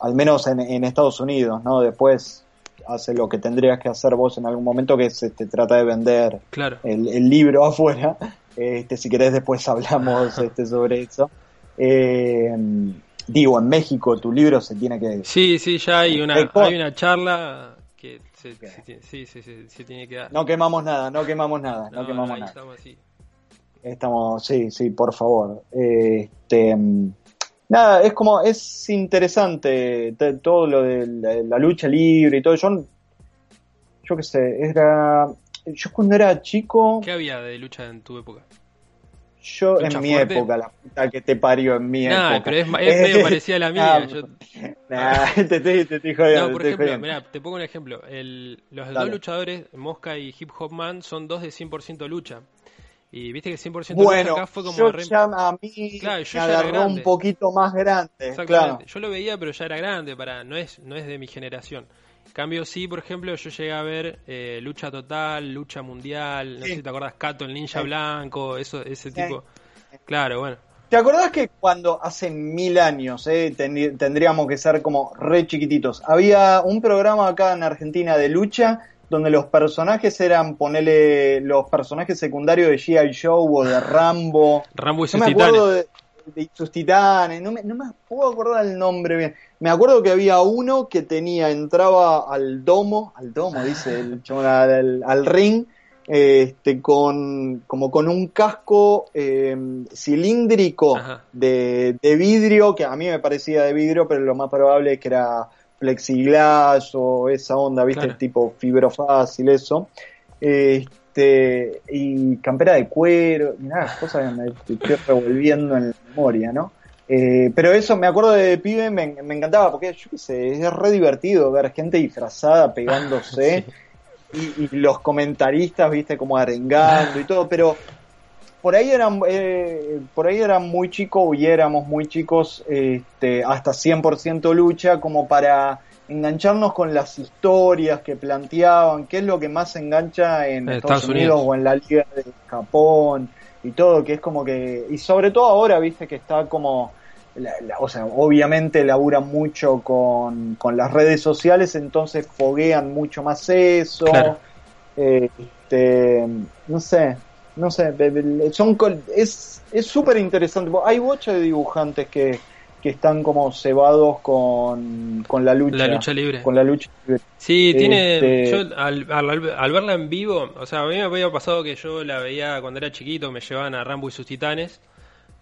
al menos en, en Estados Unidos, ¿no? Después hace lo que tendrías que hacer vos en algún momento, que es este, trata de vender Claro. el, el libro afuera. Este, si querés después hablamos este, sobre eso. Eh, digo, en México tu libro se tiene que... Sí, sí, ya hay una, Record. hay una charla que se, se tiene- sí, sí, sí, se tiene que dar. No quemamos nada, no quemamos nada, no, No, quemamos nada. estamos así. Estamos, sí, sí, por favor. Este, nada, es como, es interesante te- todo lo de la, la lucha libre y todo. Yo, yo qué sé, era, yo cuando era chico, ¿Qué había de lucha en tu época? yo lucha en mi fuerte? época, la puta que te parió en mi Nah, época. pero es, es medio parecida a la mía. Ah, yo- Nah, te estoy, te estoy jodiendo, no, por te ejemplo, jodiendo. mirá, te pongo un ejemplo. El, los Dale. dos luchadores, Mosca y Hip Hop Man, son dos de 100% lucha. Y viste que 100% Bueno, acá fue como yo re- ya a mí Claro, yo me ya era un poquito más grande, claro. Yo lo veía, pero ya era grande, para no es no es de mi generación. En Cambio sí, por ejemplo, yo llegué a ver eh, lucha total, lucha mundial, no sé si te acordás, Cato el ninja Sí. blanco, eso ese Sí. tipo. Claro, bueno. ¿Te acordás que cuando hace mil años, eh, tendrí- tendríamos que ser como re chiquititos, había un programa acá en Argentina de lucha donde los personajes eran, ponele, los personajes secundarios de G.I. Joe o de Rambo. Rambo y No sus me titanes. acuerdo de, de sus titanes, no me, no me puedo acordar el nombre bien. Me acuerdo que había uno que tenía, entraba al domo, al domo, dice el al, al ring, este, con, como con un casco eh, cilíndrico de, de vidrio, que a mí me parecía de vidrio, pero lo más probable es que era plexiglas o esa onda, viste, Claro. tipo fibro fácil, eso. Este, y campera de cuero, nada, cosas que me estoy revolviendo en la memoria, ¿no? Eh, pero eso me acuerdo de pibe, me, me encantaba, porque yo qué sé, es re divertido ver gente disfrazada pegándose y, y los comentaristas, viste, como arengando y todo, pero por ahí eran eh, por ahí eran muy chicos y éramos muy chicos este, hasta 100% lucha como para engancharnos con las historias que planteaban, qué es lo que más engancha en En Estados, Estados Unidos, Unidos. o en la Liga de Japón y todo, que es como que y sobre todo ahora, viste que está como la- la- o sea, obviamente laburan mucho con, con las redes sociales, entonces foguean mucho más eso. Claro. Eh, este, no sé, no sé, son es es súper interesante. Hay bocha de dibujantes que, que están como cebados con, con la lucha, La lucha libre. con la lucha libre. Sí, tiene. Este- Yo al, al- al verla en vivo, o sea, a mí me había pasado que yo la veía cuando era chiquito, me llevaban a Rambo y sus titanes.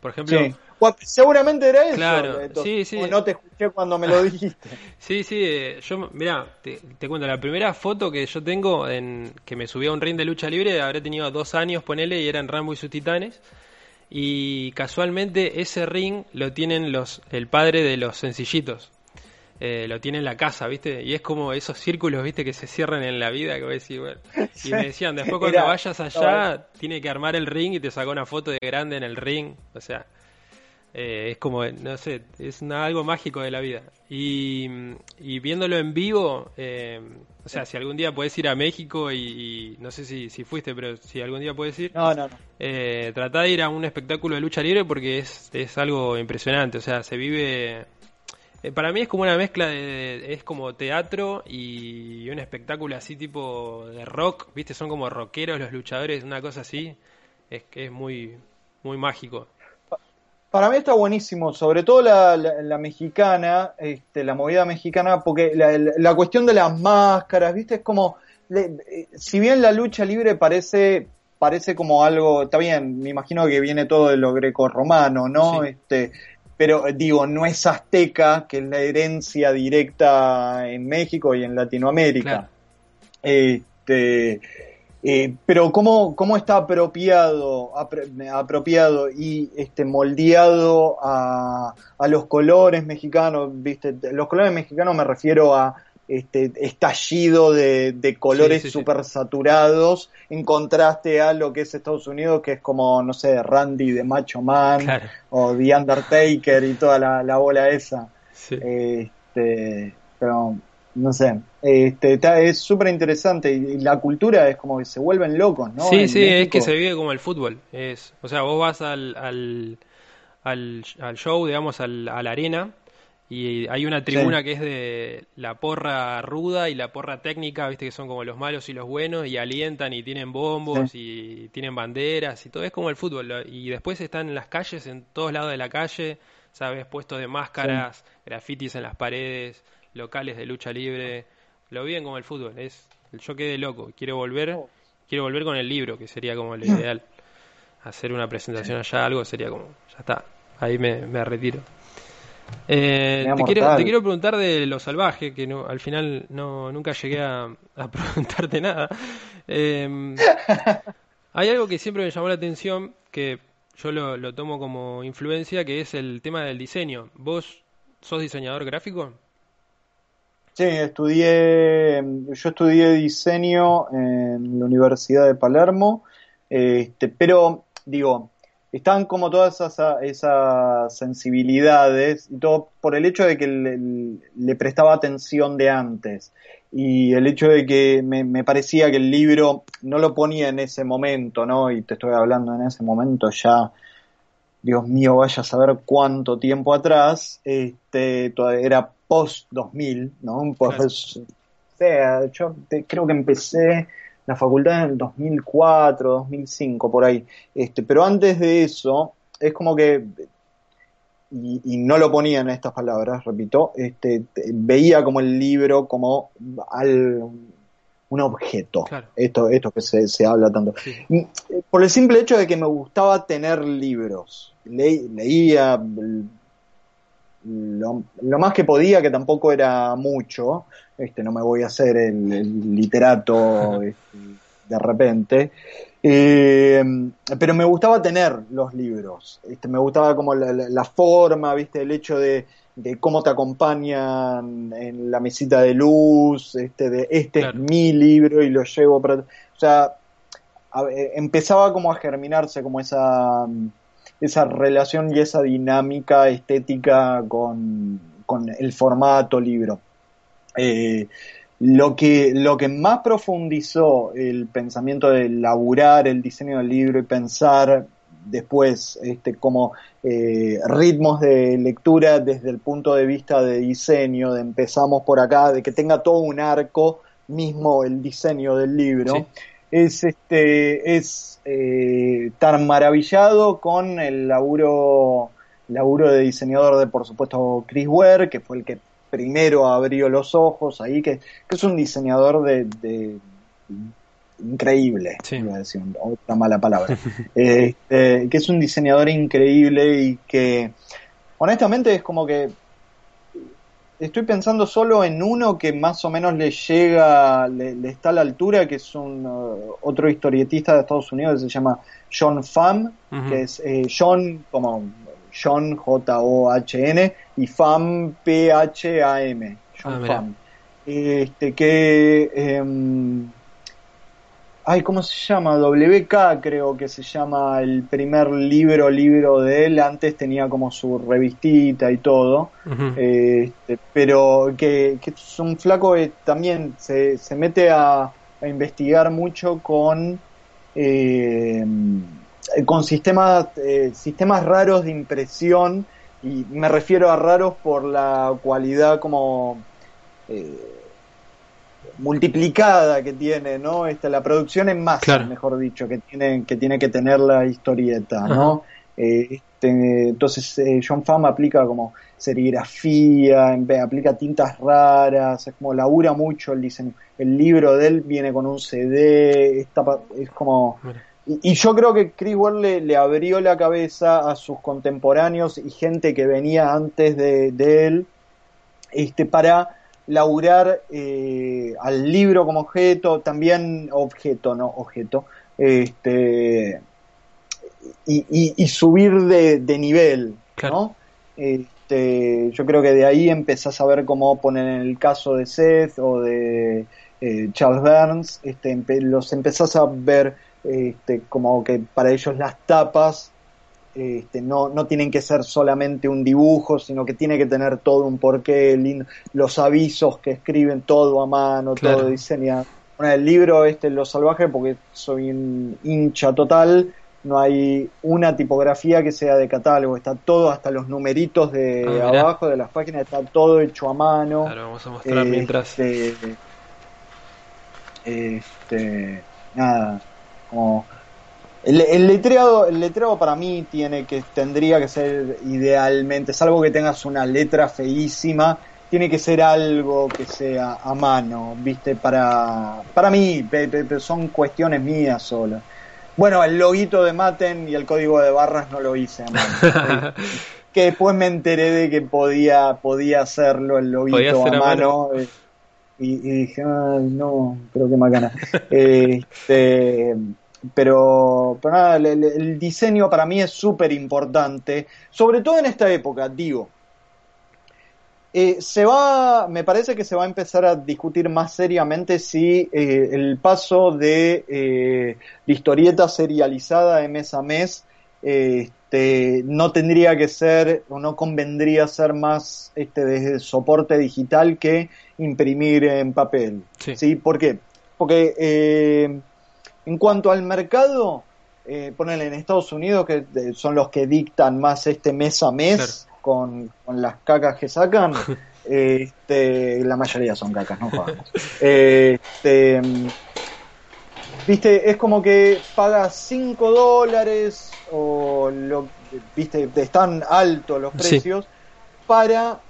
Por ejemplo, Sí. Seguramente era eso. Claro, Beto. sí, sí. O No te escuché cuando me lo dijiste. Sí, sí, eh, yo, mirá, te, te cuento, la primera foto que yo tengo en que me subí a un ring de lucha libre, habré tenido dos años, ponele, y eran Rambo y sus titanes. y casualmente ese ring lo tienen los el padre de los sencillitos. Eh, lo tiene en la casa, ¿viste? Y es como esos círculos, ¿viste? Que se cierran en la vida, que voy a decir, bueno. Y me decían, después cuando vayas allá, tiene que armar el ring y te saca una foto de grande en el ring. O sea, eh, es como, no sé, es algo mágico de la vida. Y, viéndolo en vivo, eh, o sea, si algún día puedes ir a México y, no sé si, si, fuiste, pero si algún día puedes ir, no, no, no. Eh, trata de ir a un espectáculo de lucha libre porque es, es algo impresionante. O sea, se vive eh, para mí es como una mezcla de, es como teatro y un espectáculo así tipo de rock, ¿viste? Son como rockeros los luchadores, una cosa así. Es que es muy muy mágico. Para mí está buenísimo, sobre todo la, mexicana, este, la movida mexicana, porque la, cuestión de las máscaras, ¿viste? Es como, eh, si bien la lucha libre parece parece como algo, está bien, me imagino que viene todo de lo greco-romano, ¿no? Este, pero digo, no es azteca, que es la herencia directa en México y en Latinoamérica. Este, eh, pero cómo, cómo está apropiado, apropiado y este, moldeado a, a los colores mexicanos, ¿viste? Los colores mexicanos me refiero a este estallido de, colores super saturados en contraste a lo que es Estados Unidos, que es como, no sé, Randy de Macho Man o The Undertaker y toda la, bola esa. Este, pero, no sé, este, es súper interesante y la cultura es como que se vuelven locos, ¿no? Sí, sí, es que se vive como el fútbol. Es, o sea, vos vas al, al, al, show, digamos, al, a la arena y hay una tribuna que es de la porra ruda y la porra técnica, viste que son como los malos y los buenos, y alientan y tienen bombos y tienen banderas y todo es como el fútbol. Y después están en las calles, en todos lados de la calle, sabes, puestos de máscaras, grafitis en las paredes, locales de lucha libre. Lo viven como el fútbol. Es, yo quedé loco, quiero volver, oh. quiero volver con el libro, que sería como lo ideal. Hacer una presentación allá, algo sería como, ya está, ahí me retiro. Eh, te, quiero, te, quiero, preguntar de lo salvaje, que no, al final no, nunca llegué a, preguntarte nada. Em, hay algo que siempre me llamó la atención, que yo lo, lo, tomo como influencia, que es el tema del diseño. ¿Vos sos diseñador gráfico? Sí, estudié, yo estudié diseño en la Universidad de Palermo, este, pero digo, están como todas esas, sensibilidades y todo por el hecho de que le, prestaba atención de antes y el hecho de que me, parecía que el libro no lo ponía en ese momento, ¿no? Y te estoy hablando en ese momento ya, Dios mío, vaya a saber cuánto tiempo atrás, este, era post 2000, ¿no? o sea, yo creo que empecé la facultad en el 2004, 2005, por ahí. Este, pero antes de eso, es como que, y, no lo ponía en estas palabras, repito, este, veía como el libro como al, un objeto. Esto, esto que se, se habla tanto. Por el simple hecho de que me gustaba tener libros. leía lo, más que podía, que tampoco era mucho, este, no me voy a hacer el, literato este, de repente, eh, pero me gustaba tener los libros, este, me gustaba como la, forma, viste, el hecho de, cómo te acompañan en la mesita de luz, este, de este es mi libro y lo llevo para, o sea, empezaba como a germinarse como esa esa relación y esa dinámica estética con, el formato libro. Eh, lo, que, lo que más profundizó el pensamiento de laburar el diseño del libro y pensar después este, como eh, ritmos de lectura desde el punto de vista de diseño, de empezamos por acá, de que tenga todo un arco mismo el diseño del libro, es este es eh, tan maravillado con el laburo laburo de diseñador de por supuesto Chris Ware que fue el que primero abrió los ojos ahí que, es un diseñador de, increíble voy a decir otra mala palabra. Este, que es un diseñador increíble y que honestamente es como que estoy pensando solo en uno que más o menos le llega, le, está a la altura, que es un uh, otro historietista de Estados Unidos que se llama John Pham, que es eh, John como John J-O-H-N y Pham P-H-A-M. John ah, Pham. Este, que em, ay, ¿cómo se llama? WK creo que se llama el primer libro, libro de él. Antes tenía como su revistita y todo. este, pero que, es un flaco que también se, se mete a, investigar mucho con, eh, con sistemas, eh, sistemas raros de impresión. Y me refiero a raros por la cualidad como... Eh, multiplicada que tiene, ¿no? Esta, la producción en masa, mejor dicho, que tiene, que tiene que tener la historieta, ¿no? Eh, este, entonces eh, John Pham aplica como serigrafía, aplica tintas raras, es como labura mucho el diseño. El libro de él viene con un CD, es como... Y, yo creo que Chris Ware le, le, abrió la cabeza a sus contemporáneos y gente que venía antes de, de él este, para laurar eh, al libro como objeto, también objeto, no objeto, este, y, subir de, nivel, ¿no? Este, yo creo que de ahí empezás a ver cómo ponen en el caso de Seth o de eh, Charles Burns, este, los empezás a ver este, como que para ellos las tapas este, no, no tienen que ser solamente un dibujo, sino que tiene que tener todo un porqué, los avisos que escriben todo a mano, todo diseñado. Bueno, el libro este Lo Salvaje, porque soy un hincha total, no hay una tipografía que sea de catálogo, está todo, hasta los numeritos de ah, abajo de las páginas, está todo hecho a mano. Claro, vamos a mostrar mientras. Este, este, nada, como el, el, letreado, el letreado para mí tiene que, tendría que ser idealmente, salvo que tengas una letra feísima, tiene que ser algo que sea a mano, viste, para, para mí, son cuestiones mías solo. Bueno, el loguito de Maten y el código de barras no lo hice a mano. que después me enteré de que podía, podía hacerlo el loguito a mano. Eh, y, y, dije, ay, no, creo que macana. este, pero, pero nada, el, diseño para mí es súper importante, sobre todo en esta época, digo. Eh, se va, me parece que se va a empezar a discutir más seriamente si eh, el paso de eh, la historieta serializada de mes a mes este, no tendría que ser o no convendría ser más este, de soporte digital que imprimir en papel. Sí. ¿Por qué? Porque en cuanto al mercado, eh, en Estados Unidos, que eh, son los que dictan más este mes a mes con, las cacas que sacan, este, la mayoría son cacas, no pagamos. este, viste, es como que pagas 5 dólares o lo, viste, están altos los precios para,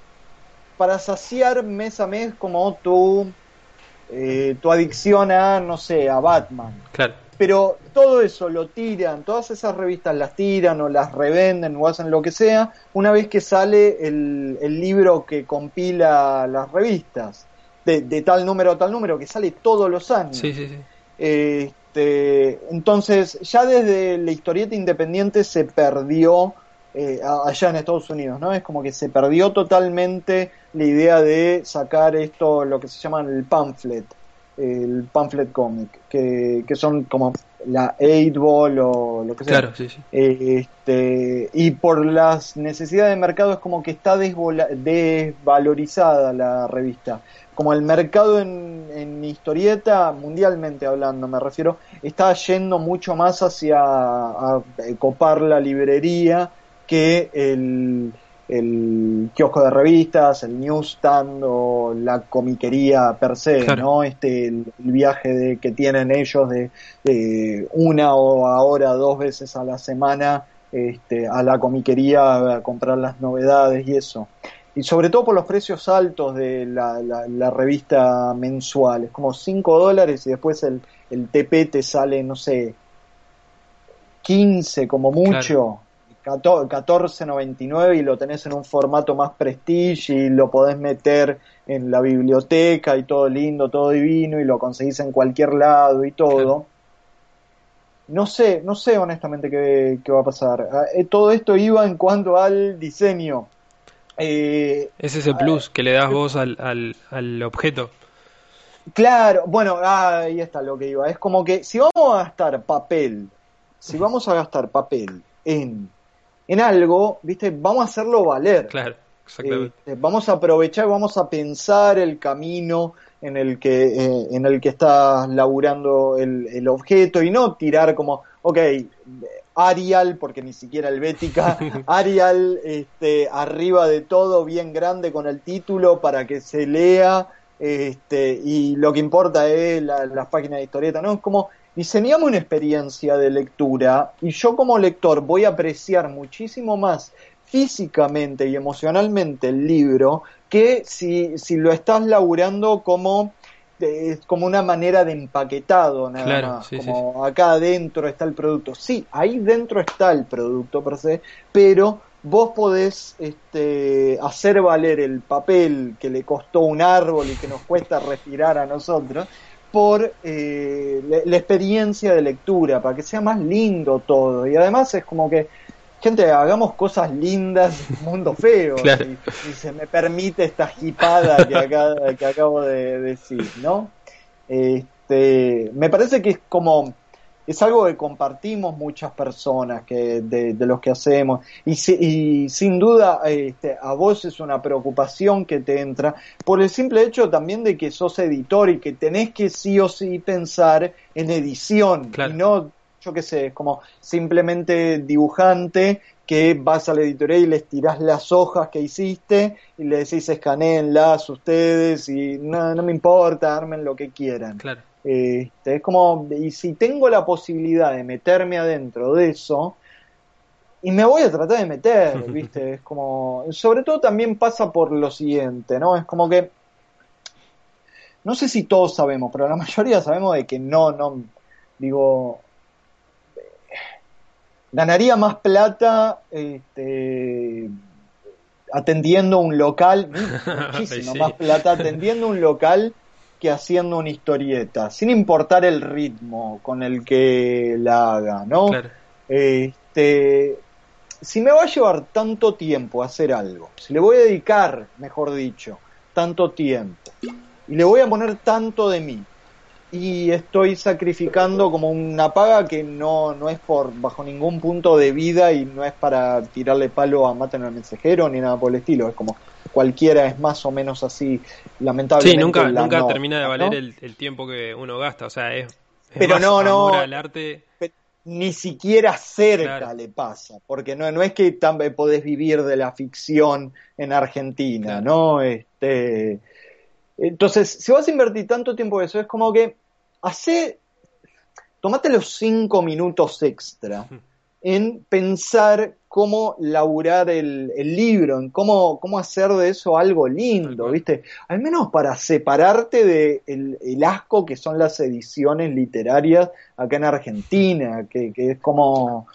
para saciar mes a mes como tu eh, tu adicción a, no sé, a Batman. Claro. Pero todo eso lo tiran, todas esas revistas las tiran o las revenden o hacen lo que sea, una vez que sale el, el libro que compila las revistas, de, de, tal número a tal número, que sale todos los años. Sí, sí, sí. Este, entonces, ya desde la historieta independiente se perdió eh, allá en Estados Unidos, ¿no? Es como que se perdió totalmente la idea de sacar esto, lo que se llama el pamphlet, el pamphlet comic, que, que son como la 8-ball o lo que sea. Claro, sí, sí. este, y por las necesidades de mercado es como que está desvalorizada la revista. Como el mercado en, en, historieta, mundialmente hablando me refiero, está yendo mucho más hacia a copar la librería que el, el kiosco de revistas, el newsstand o la comiquería per se, ¿no? Este, el, viaje de, que tienen ellos de, de, una o ahora dos veces a la semana este, a la comiquería a comprar las novedades y eso. Y sobre todo por los precios altos de la, la, revista mensual. Es como 5 dólares y después el, el TP te sale, no sé, 15 como mucho 14.99 y lo tenés en un formato más prestige y lo podés meter en la biblioteca y todo lindo, todo divino y lo conseguís en cualquier lado y todo. No sé, no sé honestamente qué, va a pasar. Ah, eh, todo esto iba en cuanto al diseño. Eh, es ese plus que le das vos al, al, objeto. Claro, bueno, ahí está lo que iba. Es como que si vamos a gastar papel, si vamos a gastar papel en, en algo, ¿viste? Vamos a hacerlo valer. Claro, exactamente. Este, vamos a aprovechar, vamos a pensar el camino en el que, eh, en el que estás laburando el, el, objeto y no tirar como, ok, Arial, porque ni siquiera Helvética, Arial este, arriba de todo, bien grande con el título para que se lea, este, y lo que importa es las la páginas de historieta, ¿no? Es como diseñamos una experiencia de lectura y yo como lector voy a apreciar muchísimo más físicamente y emocionalmente el libro que si, si lo estás laburando como como una manera de empaquetado nada más, como acá adentro está el producto. Sí, ahí dentro está el producto per se, pero vos podés este, hacer valer el papel que le costó un árbol y que nos cuesta respirar a nosotros por eh, la, experiencia de lectura, para que sea más lindo todo. Y además es como que, gente, hagamos cosas lindas en un mundo feo. Y, se me permite esta jipada que, acá, que acabo de decir, ¿no? Este, me parece que es como es algo que compartimos muchas personas que de, los que hacemos y, y sin duda este, a vos es una preocupación que te entra por el simple hecho también de que sos editor y que tenés que sí o sí pensar en edición y no yo qué sé, como simplemente dibujante que vas a la editorial y les tirás las hojas que hiciste y le decís escaneenlas ustedes y no, no me importa, armen lo que quieran. Claro. Este, es como, y si tengo la posibilidad de meterme adentro de eso, y me voy a tratar de meter, ¿viste? Es como, sobre todo también pasa por lo siguiente, ¿no? Es como que, no sé si todos sabemos, pero la mayoría sabemos de que no, no, digo, ganaría más plata este, atendiendo un local, muchísimo más plata atendiendo un local que haciendo una historieta, sin importar el ritmo con el que la haga, ¿no? Este, si me va a llevar tanto tiempo hacer algo, si le voy a dedicar, mejor dicho, tanto tiempo, y le voy a poner tanto de mí, y estoy sacrificando como una paga que no, no es por bajo ningún punto de vida y no es para tirarle palo a Maten al mensajero ni nada por el estilo, es como cualquiera es más o menos así, lamentablemente. Sí, nunca, nunca termina de valer el, tiempo que uno gasta, o sea, es, Pero no, no, arte. Ni siquiera cerca le pasa, porque no, no es que también podés vivir de la ficción en Argentina, ¿no? Este, entonces, si vas a invertir tanto tiempo en eso, es como que hace, tomate los cinco minutos extra en pensar cómo laburar el, libro, en cómo, cómo hacer de eso algo lindo, ¿viste? Al menos para separarte de el, asco que son las ediciones literarias acá en Argentina, que, que es como,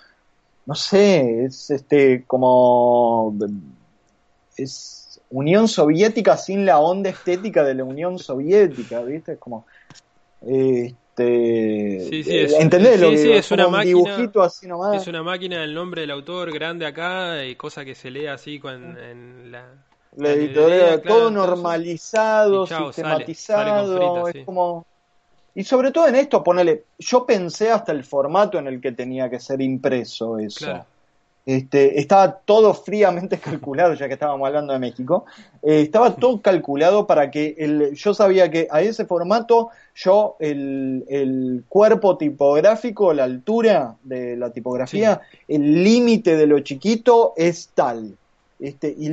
no sé, es este, como, es Unión Soviética sin la onda estética de la Unión Soviética, ¿viste? Es como, eh, este, sí, sí, es, ¿Entendés lo que es una máquina, dibujito así nomás. Es una máquina del nombre del autor grande acá y cosa que se lee así con, en la, la editorial, todo normalizado, sistematizado, es como y sobre todo en esto, ponele, yo pensé hasta el formato en el que tenía que ser impreso eso. Este, estaba todo fríamente calculado, ya que estábamos hablando de México, eh, estaba todo calculado para que el, yo sabía que a ese formato yo el, el cuerpo tipográfico, la altura de la tipografía, el límite de lo chiquito es tal. Este, y,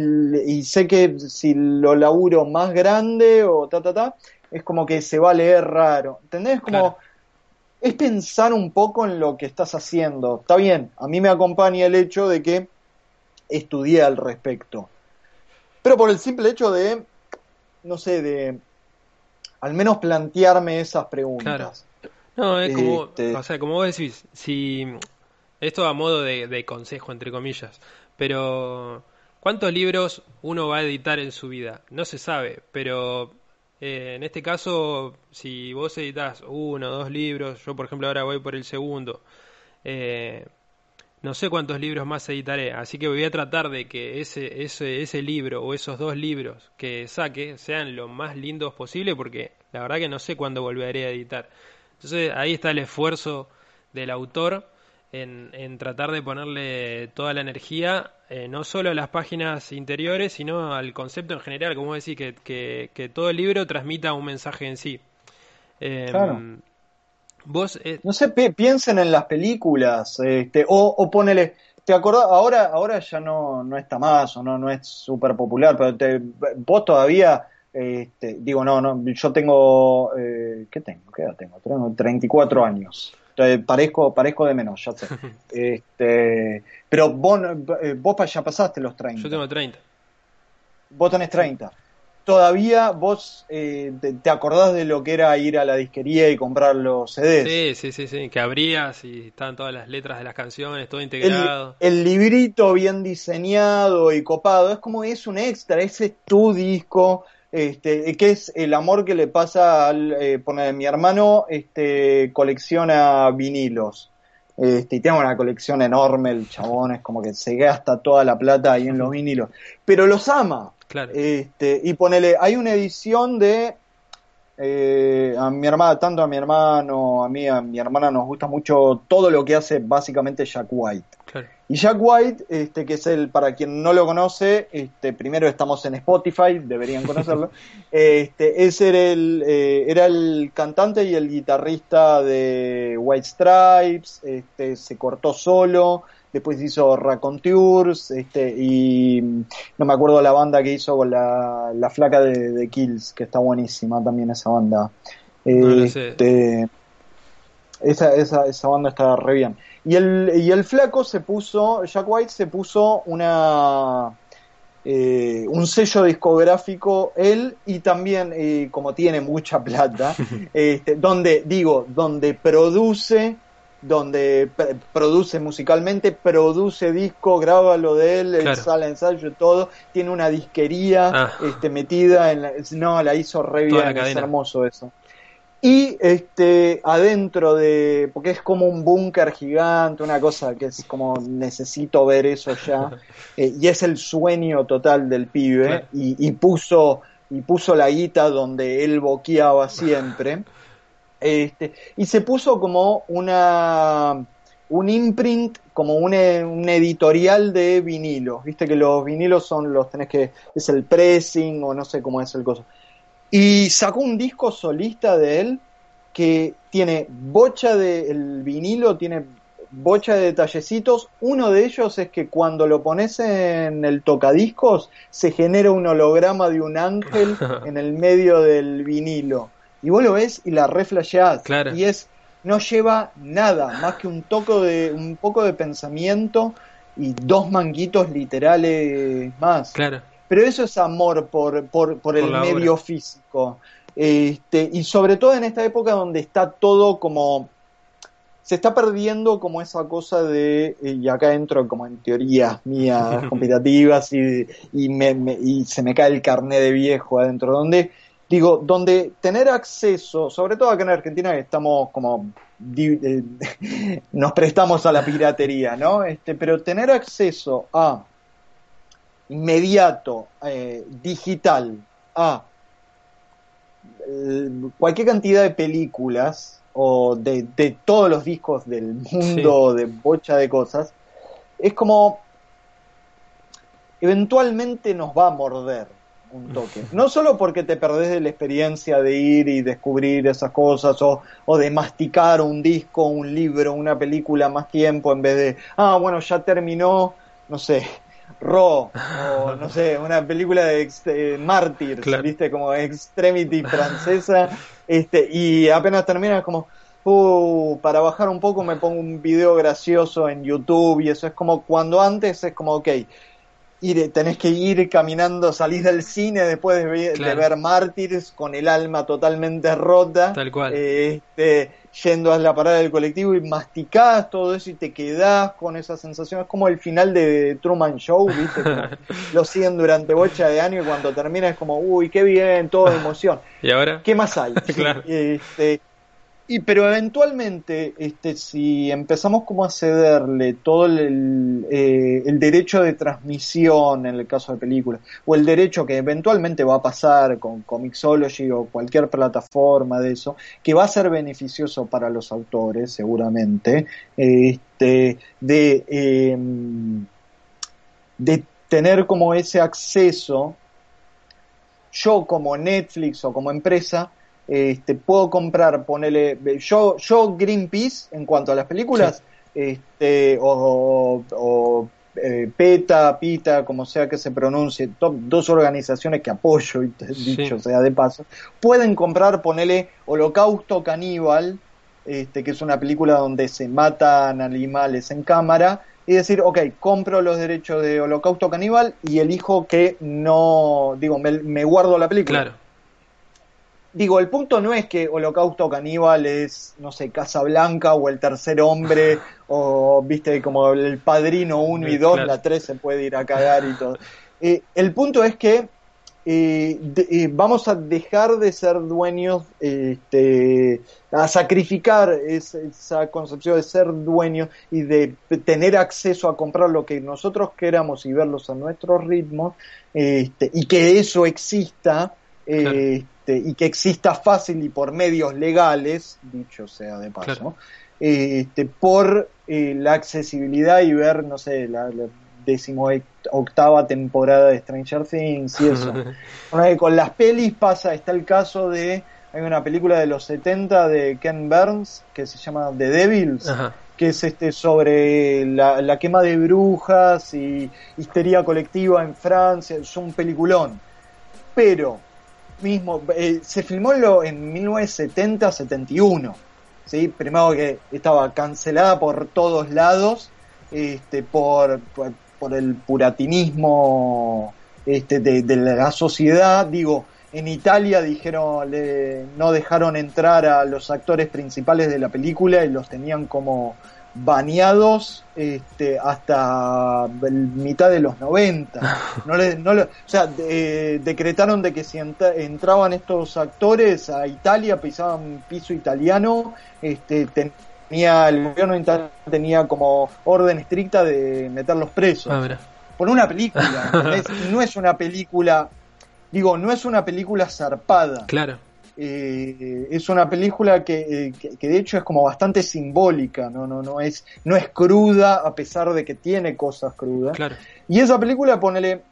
y, sé que si lo laburo más grande o ta ta ta, es como que se va a leer raro. ¿Entendés? Como es pensar un poco en lo que estás haciendo. Está bien, a mí me acompaña el hecho de que estudié al respecto. Pero por el simple hecho de, no sé, de al menos plantearme esas preguntas. No, es como, este o sea, como vos decís, si esto a modo de, consejo, entre comillas, pero ¿cuántos libros uno va a editar en su vida? No se sabe, pero eh, en este caso, si vos editas uno o dos libros, yo por ejemplo ahora voy por el segundo, eh, no sé cuántos libros más editaré, así que voy a tratar de que ese, ese, ese libro o esos dos libros que saque sean lo más lindos posible, porque la verdad que no sé cuándo volveré a editar. Entonces ahí está el esfuerzo del autor en, en tratar de ponerle toda la energía, eh, no solo a las páginas interiores, sino al concepto en general, como decir, que, que, que todo el libro transmita un mensaje en sí. Em, Vos, eh, No sé, piensen en las películas, este, o, o ponele, ¿te acordás? Ahora, ahora ya no, no está más, o no, no es súper popular, pero te, vos todavía, este, digo, no, no, yo tengo, eh, ¿qué tengo? ¿Qué edad tengo? Tengo 34 años. Parezco, parezco de menos, ya sé. Este, pero vos, eh, vos ya pasaste los 30. Yo tengo 30. Vos tenés 30 todavía vos eh, te, acordás de lo que era ir a la disquería y comprar los CDs. Sí, sí, sí, sí, que abrías y estaban todas las letras de las canciones, todo integrado. El, librito bien diseñado y copado, es como es un extra, ese es tu disco, este, que es el amor que le pasa al, eh, poner, mi hermano este, colecciona vinilos. Este, y tiene una colección enorme, el chabón es como que se gasta toda la plata ahí en los vinilos, pero los ama, Claro. Este, y ponele, hay una edición de eh, a mi hermana, tanto a mi hermano, a mí, a mi hermana nos gusta mucho todo lo que hace básicamente Jack White. Y Jack White, este, que es el, para quien no lo conoce, este, primero estamos en Spotify, deberían conocerlo. este, ese era el, eh, era el cantante y el guitarrista de White Stripes, este, se cortó solo, después hizo Raconteurs, este, y no me acuerdo la banda que hizo con la, la flaca de, Kills, que está buenísima también esa banda. este, esa, esa, esa banda está re bien. Y el, y el flaco se puso, Jack White se puso una... Eh, un sello discográfico él y también eh, como tiene mucha plata este, donde digo donde produce donde produce musicalmente, produce disco, graba lo de él, claro. sala ensayo, todo, tiene una disquería ah. este, metida en la, no, la hizo re bien, es hermoso eso. Y este adentro de, porque es como un búnker gigante, una cosa que es como necesito ver eso ya, eh, y es el sueño total del pibe, y, y, puso y puso la guita donde él boqueaba siempre. Este, y se puso como una un imprint, como un, un, editorial de vinilos. Viste que los vinilos son los tenés que, es el pressing o no sé cómo es el coso. Y sacó un disco solista de él que tiene bocha de, el vinilo tiene bocha de detallecitos. Uno de ellos es que cuando lo pones en el tocadiscos se genera un holograma de un ángel en el medio del vinilo y vos lo ves y la reflasheás. Claro. Y es, no lleva nada más que un toco de, un poco de pensamiento y dos manguitos literales más. Claro. Pero eso es amor por, por, por el medio físico. Este, y sobre todo en esta época donde está todo como se está perdiendo como esa cosa de, eh, y acá entro como en teorías mías competitivas y, y, me, y se me cae el carné de viejo adentro, donde digo, donde tener acceso, sobre todo acá en Argentina que estamos como eh, nos prestamos a la piratería, ¿no? Este, pero tener acceso a inmediato, eh, digital, a eh, cualquier cantidad de películas o de, todos los discos del mundo, de bocha de cosas, es como eventualmente nos va a morder un toque. No solo porque te perdés de la experiencia de ir y descubrir esas cosas o, o, de masticar un disco, un libro, una película más tiempo en vez de, ah, bueno, ya terminó, no sé, Raw o no sé, una película de eh, Mártir, viste, como Extremity francesa, este, y apenas termina como, uh, para bajar un poco me pongo un video gracioso en YouTube y eso es como cuando antes es como, ok, ir, tenés que ir caminando, salís del cine después de, Claro. de ver Mártires con el alma totalmente rota, Tal cual. eh, este, yendo a la parada del colectivo y masticás todo eso y te quedás con esa sensación. Es como el final de Truman Show, ¿viste? Lo siguen durante bocha de años y cuando termina es como, uy, qué bien, todo de emoción. ¿Y ahora? ¿Qué más hay? Claro. Este, y pero eventualmente, este, si empezamos como a cederle todo el, eh, el derecho de transmisión en el caso de películas, o el derecho que eventualmente va a pasar con Comixology o cualquier plataforma de eso, que va a ser beneficioso para los autores, seguramente, este, de, eh, de tener como ese acceso yo como Netflix o como empresa este, puedo comprar, ponele, yo, yo Greenpeace en cuanto a las películas, este, o, o eh, PETA, PITA, como sea que se pronuncie, dos organizaciones que apoyo, y Sí. dicho sea de paso, pueden comprar, ponele Holocausto Caníbal, este, que es una película donde se matan animales en cámara, y decir, ok, compro los derechos de Holocausto Caníbal y elijo que no, digo, me, me guardo la película. Claro. Digo, el punto no es que Holocausto Caníbal es, no sé, Casa Blanca o El Tercer Hombre o, viste, como El Padrino 1 y 2, Claro. la 3 se puede ir a cagar y todo. Eh, el punto es que eh, de- eh, vamos a dejar de ser dueños, este, a sacrificar es- esa concepción de ser dueños y de tener acceso a comprar lo que nosotros queramos y verlos a nuestros ritmos, este, y que eso exista, Claro. Este, y que exista fácil y por medios legales, dicho sea de paso, Claro. este, por eh, la accesibilidad y ver, no sé, la, la decimoctava temporada de Stranger Things y eso. Que con las pelis pasa, está el caso de, hay una película de los 70 de Ken Burns que se llama The Devils, Ajá. que es este sobre la, la quema de brujas y histeria colectiva en Francia, es un peliculón. Pero, mismo, eh, se filmó lo, en 1970-71, ¿sí? Primero que estaba cancelada por todos lados, este, por, por, por el puratinismo este, de, de la sociedad, digo, en Italia dijeron, le, no dejaron entrar a los actores principales de la película y los tenían como baneados este, hasta el mitad de los 90. No le, no le- o sea, de- decretaron de que si entra- entraban estos actores a Italia, pisaban piso italiano, este, tenía el gobierno italiano tenía como orden estricta de meterlos presos Ah, por una película. Y no es una película, digo, no es una película zarpada. Claro. Eh, es una película que, que, que de hecho es como bastante simbólica, no, no, no es, no es cruda a pesar de que tiene cosas crudas. Claro. Y esa película, ponele,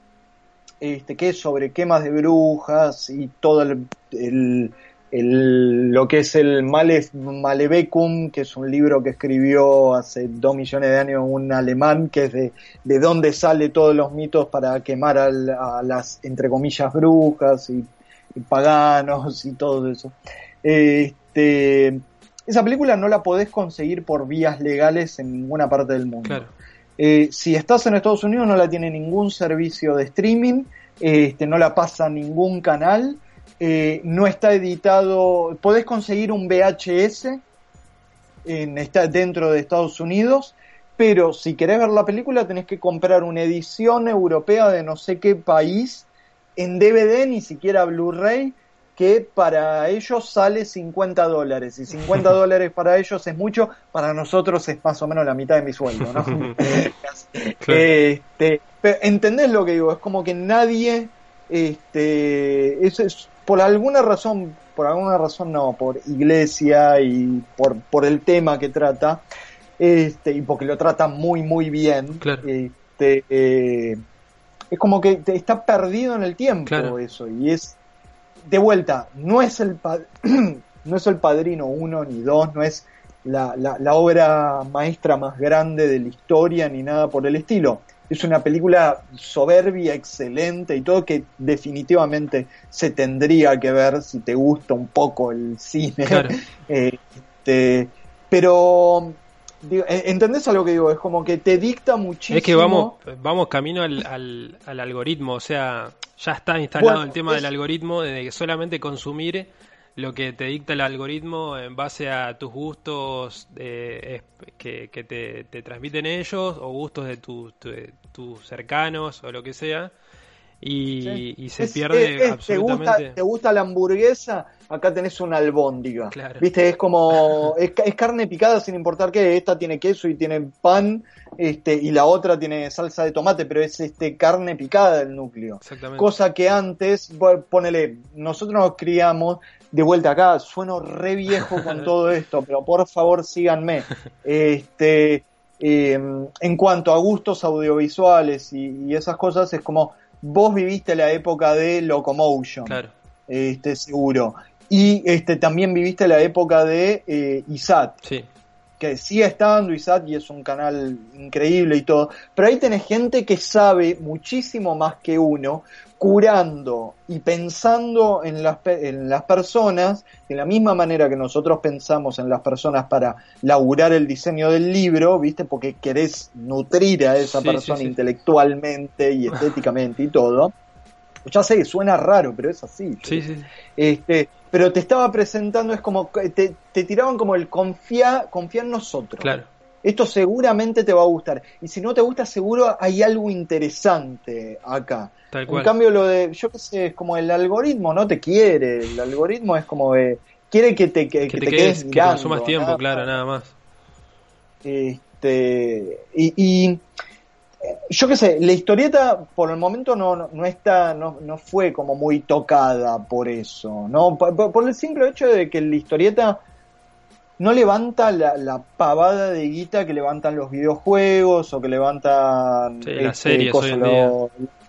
este, que es sobre quemas de brujas y todo el, el- el- lo que es el Male, Malevecum, que es un libro que escribió hace dos millones de años un alemán, que es de, de dónde sale todos los mitos para quemar al- a las, entre comillas, brujas y paganos y todo eso. Este, esa película no la podés conseguir por vías legales en ninguna parte del mundo. Claro. Eh, si estás en Estados Unidos no la tiene ningún servicio de streaming, este, no la pasa ningún canal, eh, no está editado, podés conseguir un VHS en, está dentro de Estados Unidos, pero si querés ver la película tenés que comprar una edición europea de no sé qué país en DVD, ni siquiera Blu-ray, que para ellos sale 50 dólares. Y 50 dólares para ellos es mucho, para nosotros es más o menos la mitad de mi sueldo, ¿no? Claro. Este, pero ¿Entendés lo que digo? Es como que nadie, este, eso es, por alguna razón, por alguna razón no, por iglesia y por, por el tema que trata, este, y porque lo trata muy, muy bien, Claro. este, eh, es como que está perdido en el tiempo Claro. eso, y es, de vuelta, no es el, no es el padrino uno ni dos, no es la, la, la obra maestra más grande de la historia ni nada por el estilo. Es una película soberbia, excelente y todo que definitivamente se tendría que ver si te gusta un poco el cine. Claro. Este, pero eh, ¿Entendés a lo que digo? Es como que te dicta muchísimo. Es que vamos, vamos camino al, al, algoritmo, o sea, ya está instalado el tema del algoritmo, de que solamente consumir lo que te dicta el algoritmo en base a tus gustos que, te, transmiten ellos o gustos de, tus cercanos o lo que sea. Y, se pierde absolutamente. ¿te gusta, la hamburguesa? Acá tenés una albóndiga. Viste, es como. Es, carne picada sin importar qué. Esta tiene queso y tiene pan. Este, y la otra tiene salsa de tomate, pero es este carne picada del núcleo. Cosa que antes, ponele, nosotros nos criamos de vuelta acá, sueno re viejo con todo esto, pero por favor síganme. Este, em, en cuanto a gustos audiovisuales y, esas cosas, es como vos viviste la época de Locomotion, claro. este, seguro. Y este, también viviste la época de eh, ISAT. Sí que sigue estando ISAT y es un canal increíble y todo, pero ahí tenés gente que sabe muchísimo más que uno, curando y pensando en las, en las personas de la misma manera que nosotros pensamos en las personas para laburar el diseño del libro, ¿viste? Porque querés nutrir a esa persona intelectualmente y estéticamente y todo. Ya sé, suena raro, pero es así. Sí, sí. Este, pero te estaba presentando, es como, te, te tiraban como el confía, confía en nosotros. Claro esto seguramente te va a gustar. Y si no te gusta, seguro hay algo interesante acá. En cambio, lo de, yo qué sé, es como el algoritmo no te quiere. El algoritmo es como de, quiere que te, que, te, quedes, que consumas tiempo, claro, nada más. Este, y, yo qué sé, la historieta por el momento no, no, está, no, no, fue como muy tocada por eso, ¿no? por, el simple hecho de que la historieta no levanta la, pavada de guita que levantan los videojuegos o que levantan las, este, series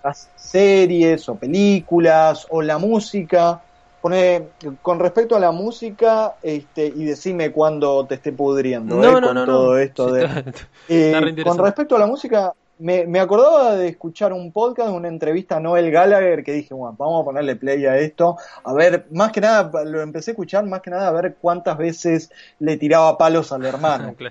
las series o películas o la música. Pone, con respecto a la música, este, y decime cuándo te esté pudriendo no, eh, con todo esto de. Eh, con respecto a la música, me, me, acordaba de escuchar un podcast, una entrevista a Noel Gallagher, que dije, bueno, vamos a ponerle play a esto. A ver, más que nada, lo empecé a escuchar, más que nada a ver cuántas veces le tiraba palos al hermano.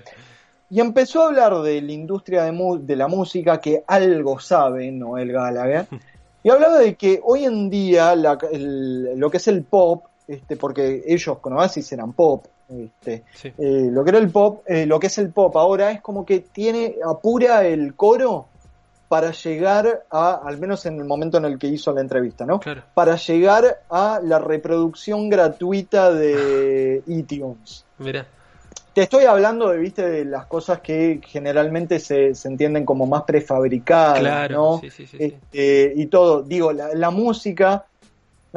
Y empezó a hablar de la industria de, de la música, que algo sabe Noel Gallagher. Y hablaba de que hoy en día lo que es el pop, este, porque ellos con Oasis eran pop, este, eh, lo que era el pop, eh, lo que es el pop ahora es como que tiene, apura el coro para llegar a, al menos en el momento en el que hizo la entrevista, ¿no? Para llegar a la reproducción gratuita de iTunes. Mira. Te estoy hablando de, viste, de las cosas que generalmente se, se entienden como más prefabricadas, ¿no? Este, y todo. Digo, la, la música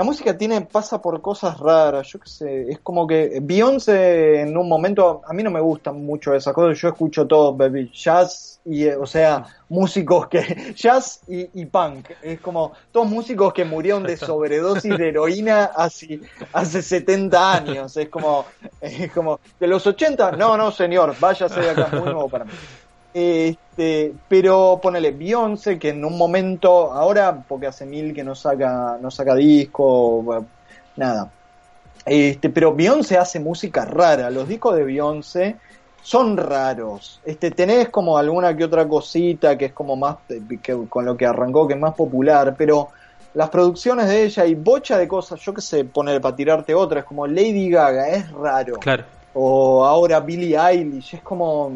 la música tiene pasa por cosas raras, yo qué sé, es como que Beyoncé en un momento, a mí no me gustan mucho esas cosas, yo escucho todo, baby, jazz y, o sea, músicos que, jazz y, punk, es como todos músicos que murieron de sobredosis de heroína hace, hace 70 años, es como, es como, de los 80, no, no señor, váyase de acá, muy nuevo para mí. Este, pero ponele Beyoncé, que en un momento, ahora, porque hace mil que no saca, no saca disco, nada. Este, pero Beyoncé hace música rara. Los discos de Beyoncé son raros. Este, tenés como alguna que otra cosita que es como más, que, con lo que arrancó, que es más popular, pero las producciones de ella y bocha de cosas, yo que sé, poner para tirarte otra, es como Lady Gaga, es raro. Claro o ahora Billie Eilish, es como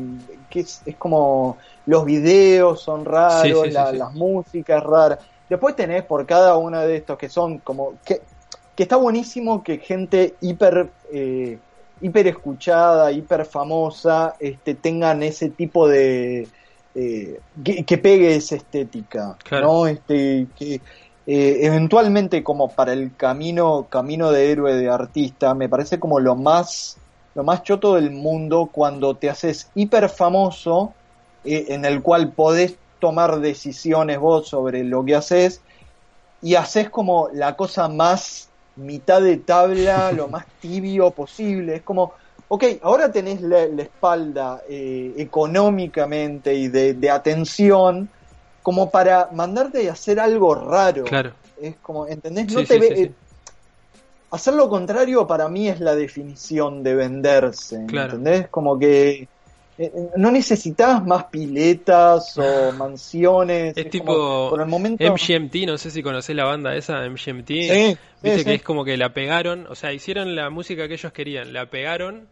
que es, como los videos son raros, las músicas raras. Después tenés por cada uno de estos que son como que, que está buenísimo que gente hiper eh, hiper escuchada, hiper famosa, este, tengan ese tipo de eh, que, pegue esa estética, ¿no? Este, que eh, eventualmente como para el camino camino de héroe de artista me parece como lo más lo más choto del mundo cuando te haces hiper famoso, eh, en el cual podés tomar decisiones vos sobre lo que haces, y haces como la cosa más mitad de tabla, lo más tibio posible. Es como, ok, ahora tenés la, espalda eh, económicamente y de, atención como para mandarte y hacer algo raro. Claro. Es como, ¿entendés? No te ve, hacer lo contrario para mí es la definición de venderse, ¿entendés? Como que eh, no necesitabas más piletas o mansiones. Es, tipo por el momento... MGMT, no sé si conocés la banda esa, MGMT. Sí, Viste que es como que la pegaron, o sea, hicieron la música que ellos querían, la pegaron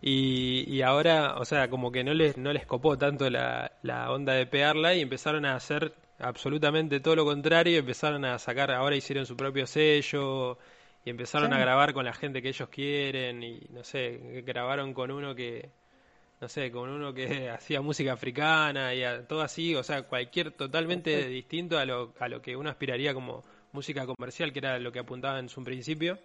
y, y ahora, o sea, como que no les, no les copó tanto la, la onda de pegarla y empezaron a hacer absolutamente todo lo contrario, empezaron a sacar, ahora hicieron su propio sello y empezaron a grabar con la gente que ellos quieren y no sé, grabaron con uno que no sé, con uno que hacía música africana y todo así, o sea, cualquier totalmente distinto a lo, a lo que uno aspiraría como música comercial, que era lo que apuntaba en su principio.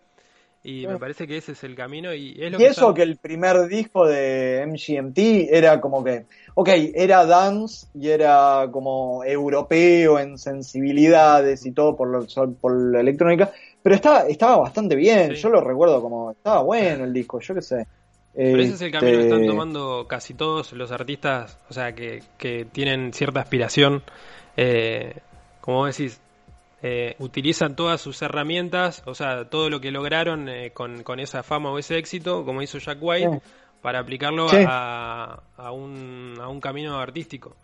Y me parece que ese es el camino y es lo y eso que el primer disco de MGMT era como que, ok, era dance y era como europeo en sensibilidades y todo por, lo, por la electrónica, pero estaba, estaba bastante bien, yo lo recuerdo como, estaba bueno el disco, yo qué sé. Pero ese es el camino que están este, tomando casi todos los artistas, o sea, que, que tienen cierta aspiración. Eh, como decís, eh, utilizan todas sus herramientas, o sea, todo lo que lograron eh, con, con, esa fama o ese éxito, como hizo Jack White, para aplicarlo a, a, un, a un camino artístico.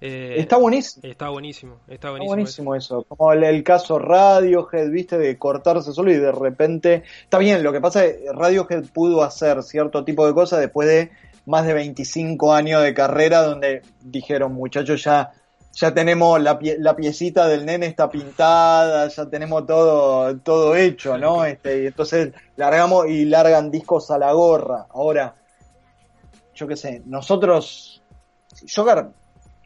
Eh, está buenísimo. Está buenísimo, está buenísimo. eso. Como el, caso Radiohead, viste, de cortarse solo y de repente. Está bien, lo que pasa es que Radiohead pudo hacer cierto tipo de cosas después de más de 25 años de carrera, donde dijeron, muchachos, ya, ya tenemos la, la piecita del nene está pintada, ya tenemos todo, todo hecho, ¿no? Este, y entonces largamos y largan discos a la gorra. Ahora, yo qué sé, nosotros. Yo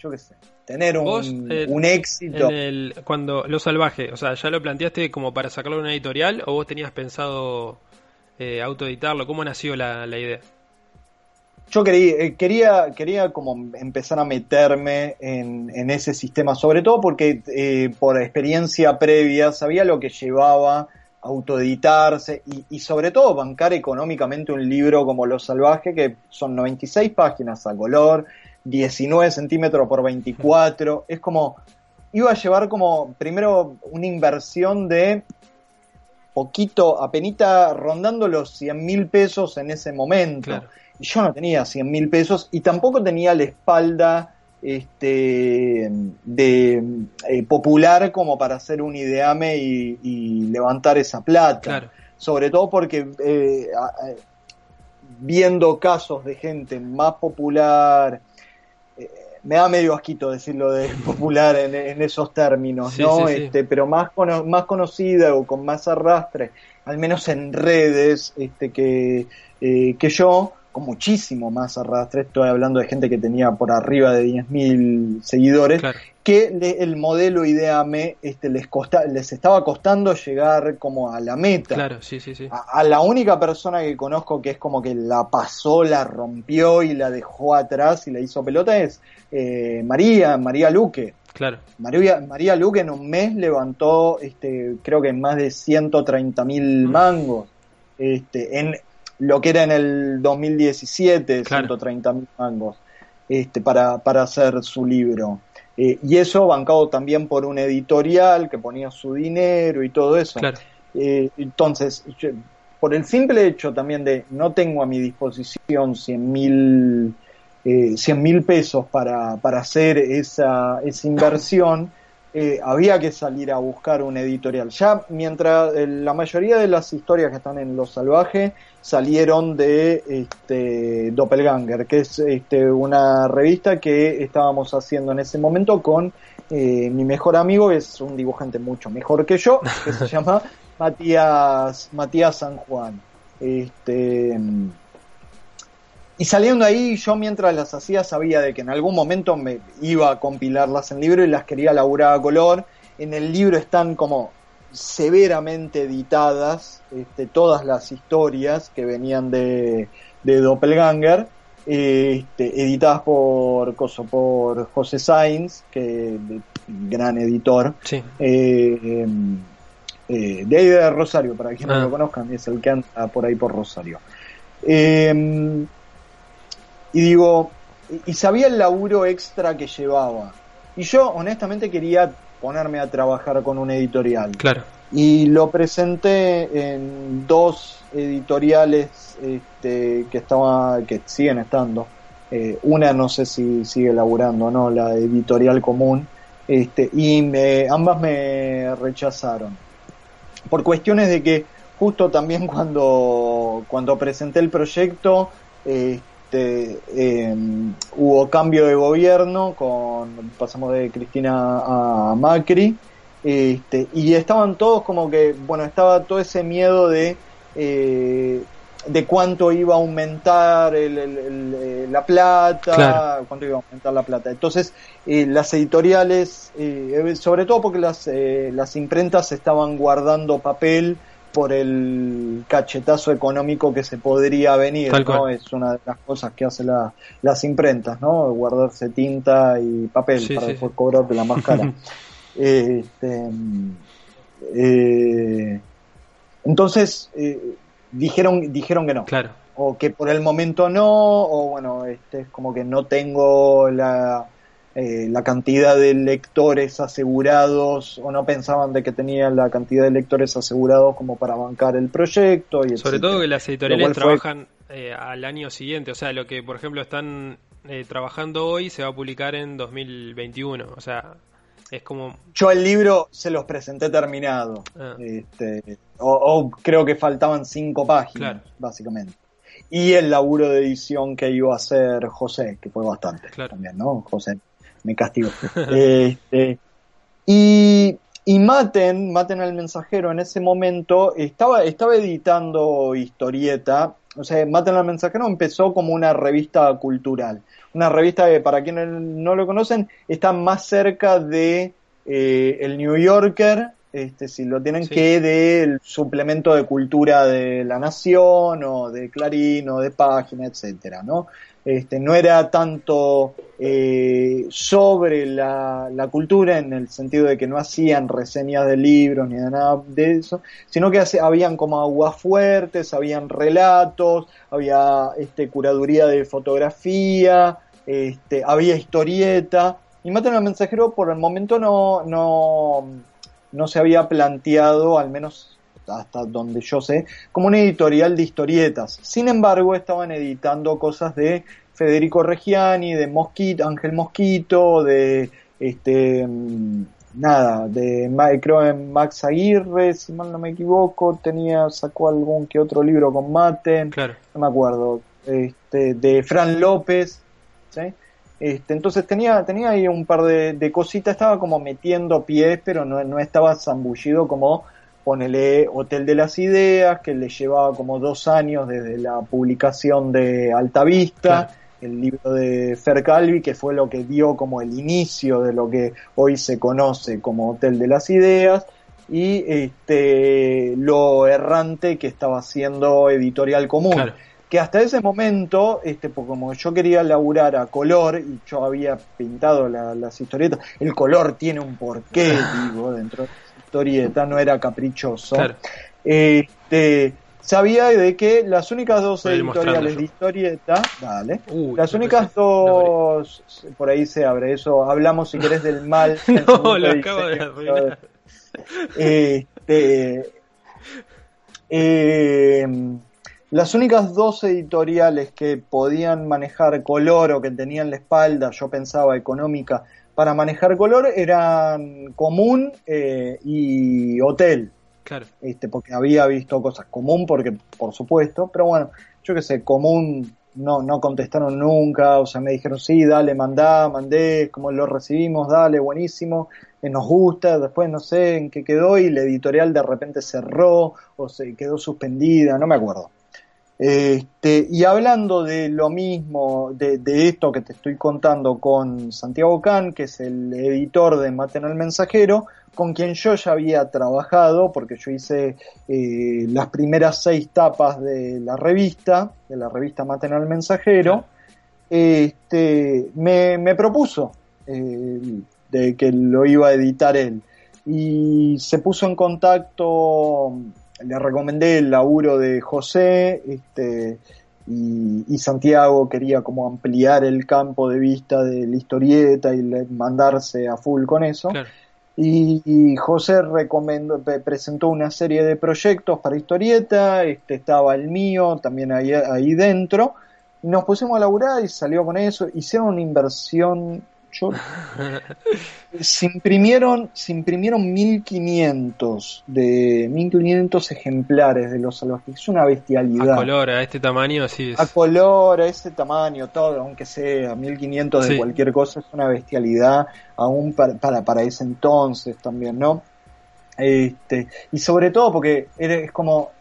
yo qué sé, tener un, eh, un éxito. cuando Lo Salvaje, o sea, ¿ya lo planteaste como para sacarlo en una editorial o vos tenías pensado eh, autoeditarlo? ¿Cómo nació la, idea? Yo quería, eh, quería, quería como empezar a meterme en, en ese sistema, sobre todo porque eh, por experiencia previa sabía lo que llevaba autoeditarse y, y, sobre todo bancar económicamente un libro como Lo Salvaje, que son 96 páginas a color, 19 centímetros por 24. Es como, iba a llevar como primero una inversión de poquito, apenas rondando los 100 mil pesos en ese momento. Y yo no tenía 100 mil pesos y tampoco tenía la espalda este, de eh, popular como para hacer un ideame y, levantar esa plata. Sobre todo porque eh, viendo casos de gente más popular, me da medio asquito decirlo de popular en, esos términos, ¿no? este, pero más, más conocida o con más arrastre, al menos en redes, este, que, eh, que yo, con muchísimo más arrastre, estoy hablando de gente que tenía por arriba de 10.000 seguidores, que el modelo Ideame este, les, costa, les estaba costando llegar como a la meta. Claro, sí, sí, sí. A, la única persona que conozco que es como que la pasó, la rompió y la dejó atrás y la hizo pelota es eh, María, María Luque. Claro. María, María Luque en un mes levantó, este, creo que más de 130 mil mm. mangos. Este, en, lo que era en el 2017, 130 mil mangos, este, para, para hacer su libro. Eh, y eso bancado también por un editorial que ponía su dinero y todo eso. Eh, entonces, por el simple hecho también de no tengo a mi disposición 100 mil eh, mil pesos para, para hacer esa, esa inversión, eh, había que salir a buscar un editorial. Ya mientras la mayoría de las historias que están en Los Salvajes salieron de este, Doppelganger, que es este, una revista que estábamos haciendo en ese momento con eh, mi mejor amigo, es un dibujante mucho mejor que yo, que se llama Matías, Matías San Juan. Este, y saliendo ahí, yo mientras las hacía sabía de que en algún momento me iba a compilarlas en libro y las quería laburar a color. En el libro están como severamente editadas este, todas las historias que venían de, de Doppelganger, este, editadas por, por José Sainz, que gran editor. Eh, em, eh, de ahí de Rosario, para quienes no ah. lo conozcan, es el que anda por ahí por Rosario. Eh, y digo, y sabía el laburo extra que llevaba. Y yo honestamente quería ponerme a trabajar con un editorial. Claro. Y lo presenté en dos editoriales este, que estaba, que siguen estando eh, una no sé si sigue laburando o no, la editorial común, este, y me, ambas me rechazaron. Por cuestiones de que justo también cuando, cuando presenté el proyecto, este, em, hubo cambio de gobierno, con, pasamos de Cristina a Macri, este, y estaban todos como que, bueno, estaba todo ese miedo de, eh, de cuánto iba a aumentar eh, la plata, cuánto iba a aumentar la plata. Entonces, eh, las editoriales, sobre todo porque las, las imprentas estaban guardando papel por el cachetazo económico que se podría venir, ¿no? Es una de las cosas que hacen las imprentas, ¿no? Guardarse tinta y papel para después cobrarte la más cara. Este, eh, entonces, eh, dijeron, dijeron que no. Claro. O que por el momento no, o bueno, este es como que no tengo la, eh, la cantidad de lectores asegurados, o no pensaban de que tenían la cantidad de lectores asegurados como para bancar el proyecto. Y Sobre todo que las editoriales trabajan al año siguiente, o sea, lo que por ejemplo están trabajando hoy se va a publicar en 2021, o sea, es como... Yo el libro se los presenté terminado. Ah. Este, o, creo que faltaban cinco páginas, básicamente. Y el laburo de edición que iba a hacer José, que fue bastante también, ¿no? José me castigó. este, y, y Maten, Maten el mensajero, en ese momento estaba, estaba editando historieta. O sea, Maten al mensajero empezó como una revista cultural una revista que para quienes no lo conocen está más cerca de eh, el New Yorker, este, si lo tienen, que del suplemento de cultura de La Nación o de Clarín o de Página, etcétera, ¿no? Este, no era tanto eh, sobre la, la, cultura en el sentido de que no hacían reseñas de libros ni de nada de eso, sino que habían como aguas fuertes, habían relatos, había este, curaduría de fotografía, este, había historieta, y Maten al Mensajero por el momento no, no, no se había planteado, al menos hasta donde yo sé, como una editorial de historietas. Sin embargo, estaban editando cosas de Federico Reggiani, de Mosquito, Ángel Mosquito, de este mm, nada, de creo en Max Aguirre, si mal no me equivoco, tenía, sacó algún que otro libro con Maten, no me acuerdo, este, de Fran López, este, entonces tenía, tenía ahí un par de, cositas, estaba como metiendo pies, pero no, no estaba zambullido como ponele Hotel de las Ideas, que le llevaba como dos años desde la publicación de Altavista, el libro de Fer Calvi, que fue lo que dio como el inicio de lo que hoy se conoce como Hotel de las Ideas, y este, lo errante que estaba haciendo Editorial Común. Que hasta ese momento, este, porque como yo quería laburar a color y yo había pintado las historietas, el color tiene un porqué, digo, dentro de historieta, no era caprichoso. Este, sabía de que las únicas dos editoriales de historieta, dale, las únicas dos, por ahí se abre eso, hablamos si querés del mal. no, lo acabo de arruinar. Este, eh, las únicas dos editoriales que podían manejar color o que tenían la espalda, yo pensaba económica, para manejar color eran Común eh, y Hotel. Claro. Este, porque había visto cosas común, porque por supuesto, pero bueno, yo qué sé, común no, no contestaron nunca, o sea, me dijeron sí, dale, mandá, mandé, como lo recibimos, dale, buenísimo, eh, nos gusta, después no sé en qué quedó y la editorial de repente cerró o se quedó suspendida, no me acuerdo. Este, y hablando de lo mismo, de, esto que te estoy contando con Santiago Can, que es el editor de Maten al Mensajero, con quien yo ya había trabajado, porque yo hice eh, las primeras seis tapas de la revista, de la revista Maten al Mensajero, este, me, propuso eh, de que lo iba a editar él. Y se puso en contacto le recomendé el laburo de José, este, y, Santiago quería como ampliar el campo de vista de la historieta y mandarse a full con eso. Y, José recomendó, presentó una serie de proyectos para historieta, este estaba el mío también ahí, ahí dentro, Y nos pusimos a laburar y salió con eso. Hicieron una inversión se imprimieron, se imprimieron 1500 de 1500 ejemplares de los salvajes. Es una bestialidad. A color, a este tamaño. Es. A color, a ese tamaño, todo, aunque sea 1500 de cualquier cosa, es una bestialidad, aún para, para, ese entonces también, ¿no? Este, y sobre todo porque es como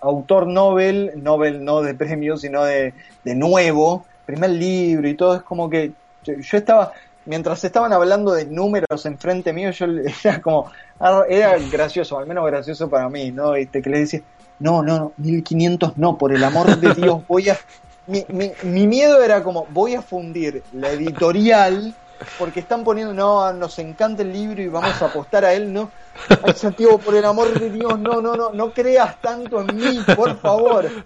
autor Nobel, Nobel no de premio, sino de, de nuevo, primer libro y todo, es como que yo estaba, mientras estaban hablando de números enfrente mío, yo era como, ah, era gracioso, al menos gracioso para mí, ¿no? Este, que le decía, no, no, no, 1500 no, por el amor de Dios, voy a... Mi, mi, mi miedo era como, voy a fundir la editorial porque están poniendo, no, nos encanta el libro y vamos a apostar a él, ¿no? Ay, Santiago, por el amor de Dios, no, no, no, no creas tanto en mí, por favor.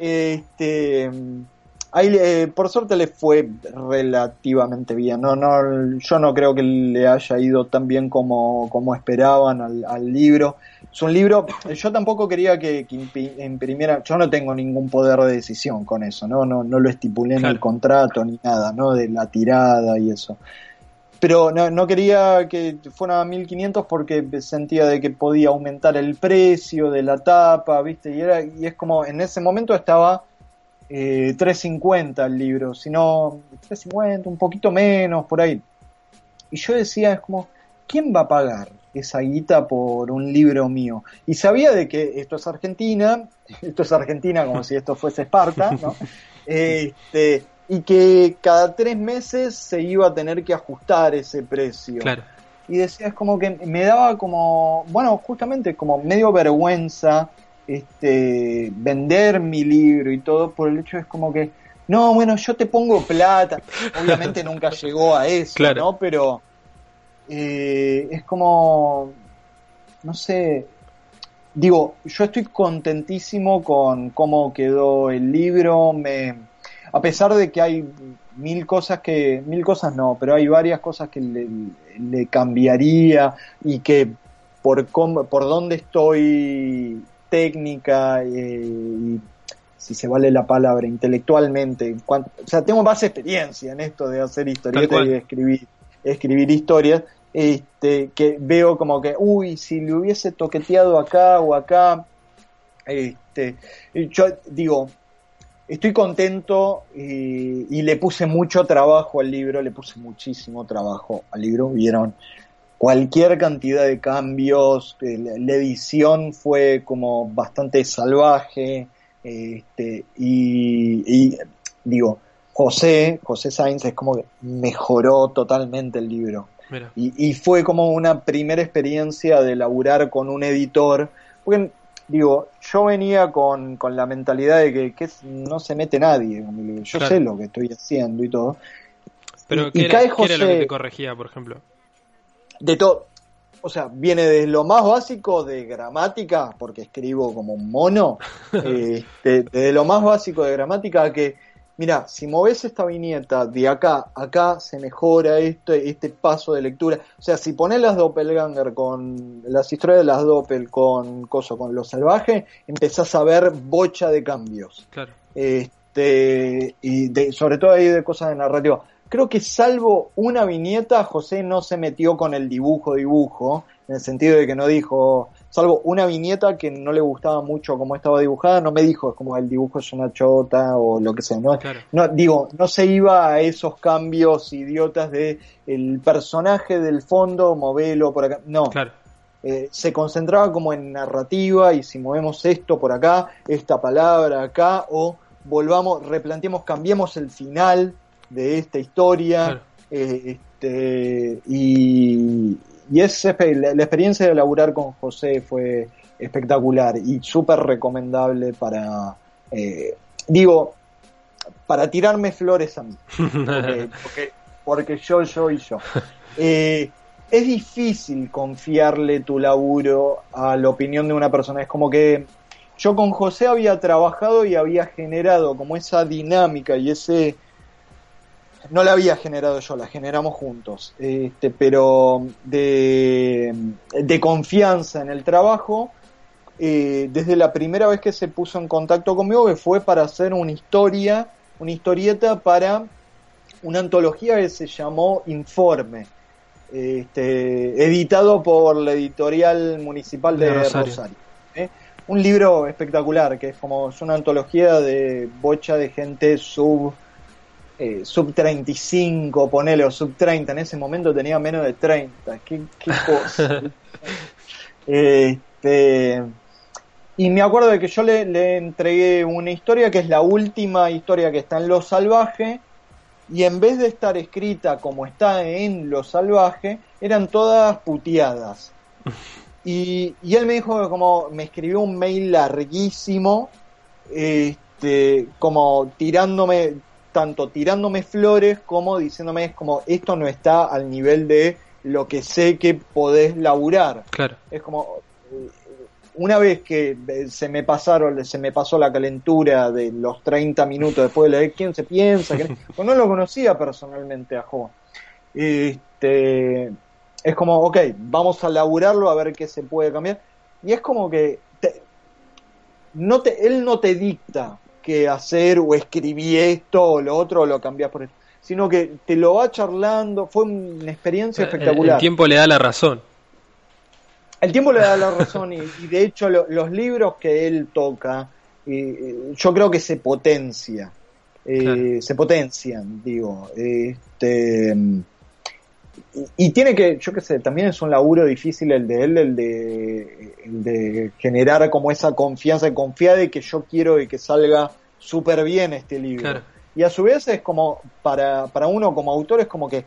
Este, Ahí, eh, por suerte le fue relativamente bien. No, no, yo no creo que le haya ido tan bien como, como esperaban al, libro. Es un libro, yo tampoco quería que, imprimiera, yo no tengo ningún poder de decisión con eso, no, no, no lo estipulé en el contrato ni nada, ¿no? De la tirada y eso. Pero no, no quería que fuera 1500 porque sentía de que podía aumentar el precio de la tapa, ¿viste? Y, era, y es como, en ese momento estaba eh, 3.50 el libro, sino 3.50, un poquito menos, por ahí. Y yo decía, es como, ¿quién va a pagar esa guita por un libro mío? Y sabía de que esto es Argentina, esto es Argentina como si esto fuese Esparta, ¿no? Este, y que cada tres meses se iba a tener que ajustar ese precio. Y decía, es como que me daba como, bueno, justamente como medio vergüenza este, vender mi libro y todo por el hecho es como que, no, bueno, yo te pongo plata. Obviamente nunca llegó a eso, ¿no? Pero eh, es como, no sé, digo, yo estoy contentísimo con cómo quedó el libro, me, a pesar de que hay mil cosas que, mil cosas no, pero hay varias cosas que le, le cambiaría y que por, cómo, por dónde estoy técnica eh, y si se vale la palabra, intelectualmente. o sea, tengo más experiencia en esto de hacer historietas y escribir, escribir historias, este, que veo como que, uy, si le hubiese toqueteado acá o acá, este, yo digo, estoy contento y, y, le puse mucho trabajo al libro, le puse muchísimo trabajo al libro, vieron cualquier cantidad de cambios, eh, la edición fue como bastante salvaje, este, y, digo, José, José Sainz es como que mejoró totalmente el libro. Y, fue como una primera experiencia de laburar con un editor, porque digo, yo venía con, con la mentalidad de que, no se mete nadie yo sé lo que estoy haciendo y todo. Pero ¿qué, era, ¿qué era lo que te corregía, por ejemplo? De todo, o sea, viene de lo más básico de gramática, porque escribo como un mono, eh, de, lo más básico de gramática que, mira, si moves esta viñeta de acá a acá, se mejora este, este paso de lectura. O sea, si pones las Doppelganger con las historias de las Doppel con coso, con lo salvaje, empezás a ver bocha de cambios. Claro. Este, y de, sobre todo ahí de cosas de narrativa creo que salvo una viñeta, José no se metió con el dibujo dibujo, en el sentido de que no dijo, salvo una viñeta que no le gustaba mucho cómo estaba dibujada, no me dijo como el dibujo es una chota o lo que sea, no, no digo, no se iba a esos cambios idiotas de el personaje del fondo, movelo por acá, no. Eh, se concentraba como en narrativa y si movemos esto por acá, esta palabra acá, o volvamos, replanteemos, cambiemos el final, de esta historia. Eh, este, y, y es, la, experiencia de laburar con José fue espectacular y súper recomendable para, eh, digo, para tirarme flores a mí. Porque, porque, yo, yo y yo. Eh, es difícil confiarle tu laburo a la opinión de una persona. Es como que yo con José había trabajado y había generado como esa dinámica y ese no la había generado yo, la generamos juntos, este, pero de, confianza en el trabajo, eh, desde la primera vez que se puso en contacto conmigo, que fue para hacer una historia una historieta para una antología que se llamó Informe, este, editado por la editorial municipal de, Rosario. ¿eh? Un libro espectacular, que es como es una antología de bocha de gente sub eh, sub 35, ponele, o sub 30, en ese momento tenía menos de 30, qué, qué cosa. este, y me acuerdo de que yo le, le, entregué una historia que es la última historia que está en Lo Salvaje, y en vez de estar escrita como está en Lo Salvaje, eran todas puteadas. Y, y él me dijo que como me escribió un mail larguísimo, este, como tirándome, tanto tirándome flores como diciéndome es como esto no está al nivel de lo que sé que podés laburar. Claro. Es como una vez que se me pasaron, se me pasó la calentura de los 30 minutos después de leer quién se piensa, que pues no lo conocía personalmente a Jo. Este, es como, ok, vamos a laburarlo a ver qué se puede cambiar. Y es como que no te, él no te dicta que hacer o escribí esto o lo otro o lo cambias por esto, sino que te lo va charlando, fue una experiencia espectacular. El, tiempo le da la razón. El tiempo le da la razón y, de hecho los libros que él toca, eh, yo creo que se potencia, eh, se potencian, digo. Este, y, tiene que, yo qué sé, también es un laburo difícil el de él, el de, el de generar como esa confianza, confiar de que yo quiero de que salga súper bien este libro. Y a su vez es como, para, para uno como autor es como que,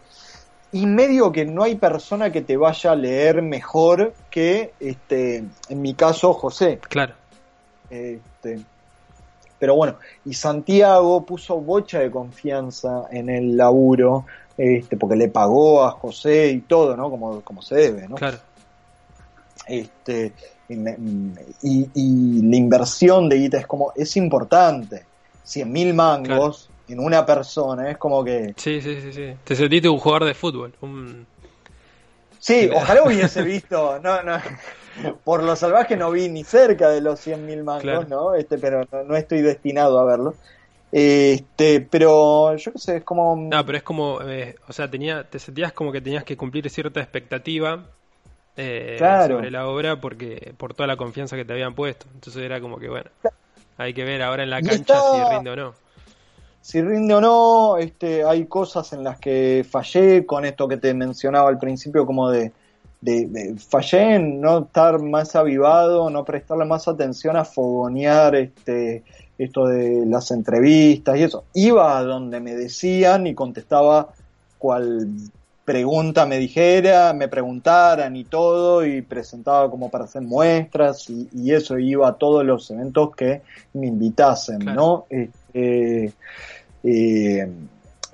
y medio que no hay persona que te vaya a leer mejor que, este, en mi caso, José. Claro. Este, pero bueno, y Santiago puso bocha de confianza en el laburo, este, porque le pagó a José y todo, ¿no? Como, como se debe, ¿no? Claro. Este, y, y, la inversión de guita es como, es importante. 100 mil mangos en una persona, es como que... Sí, sí, sí, sí. Te sentiste un jugador de fútbol. Un... Sí, ojalá hubiese visto, no, no, por lo salvaje no vi ni cerca de los 100 mil mangos, ¿no? Este, pero no, estoy destinado a verlo. Este, pero yo qué sé, es como... No, pero es como, eh, o sea, tenía, te sentías como que tenías que cumplir cierta expectativa eh, sobre la obra porque por toda la confianza que te habían puesto. Entonces era como que, bueno, hay que ver ahora en la cancha si rinde o no. Si rinde o no, este, hay cosas en las que fallé con esto que te mencionaba al principio, como de, de, fallé en no estar más avivado, no prestarle más atención a fogonear este, esto de las entrevistas y eso. Iba a donde me decían y contestaba cual pregunta me dijera, me preguntaran y todo, y presentaba como para hacer muestras y, eso iba a todos los eventos que me invitasen, ¿no? Este, eh,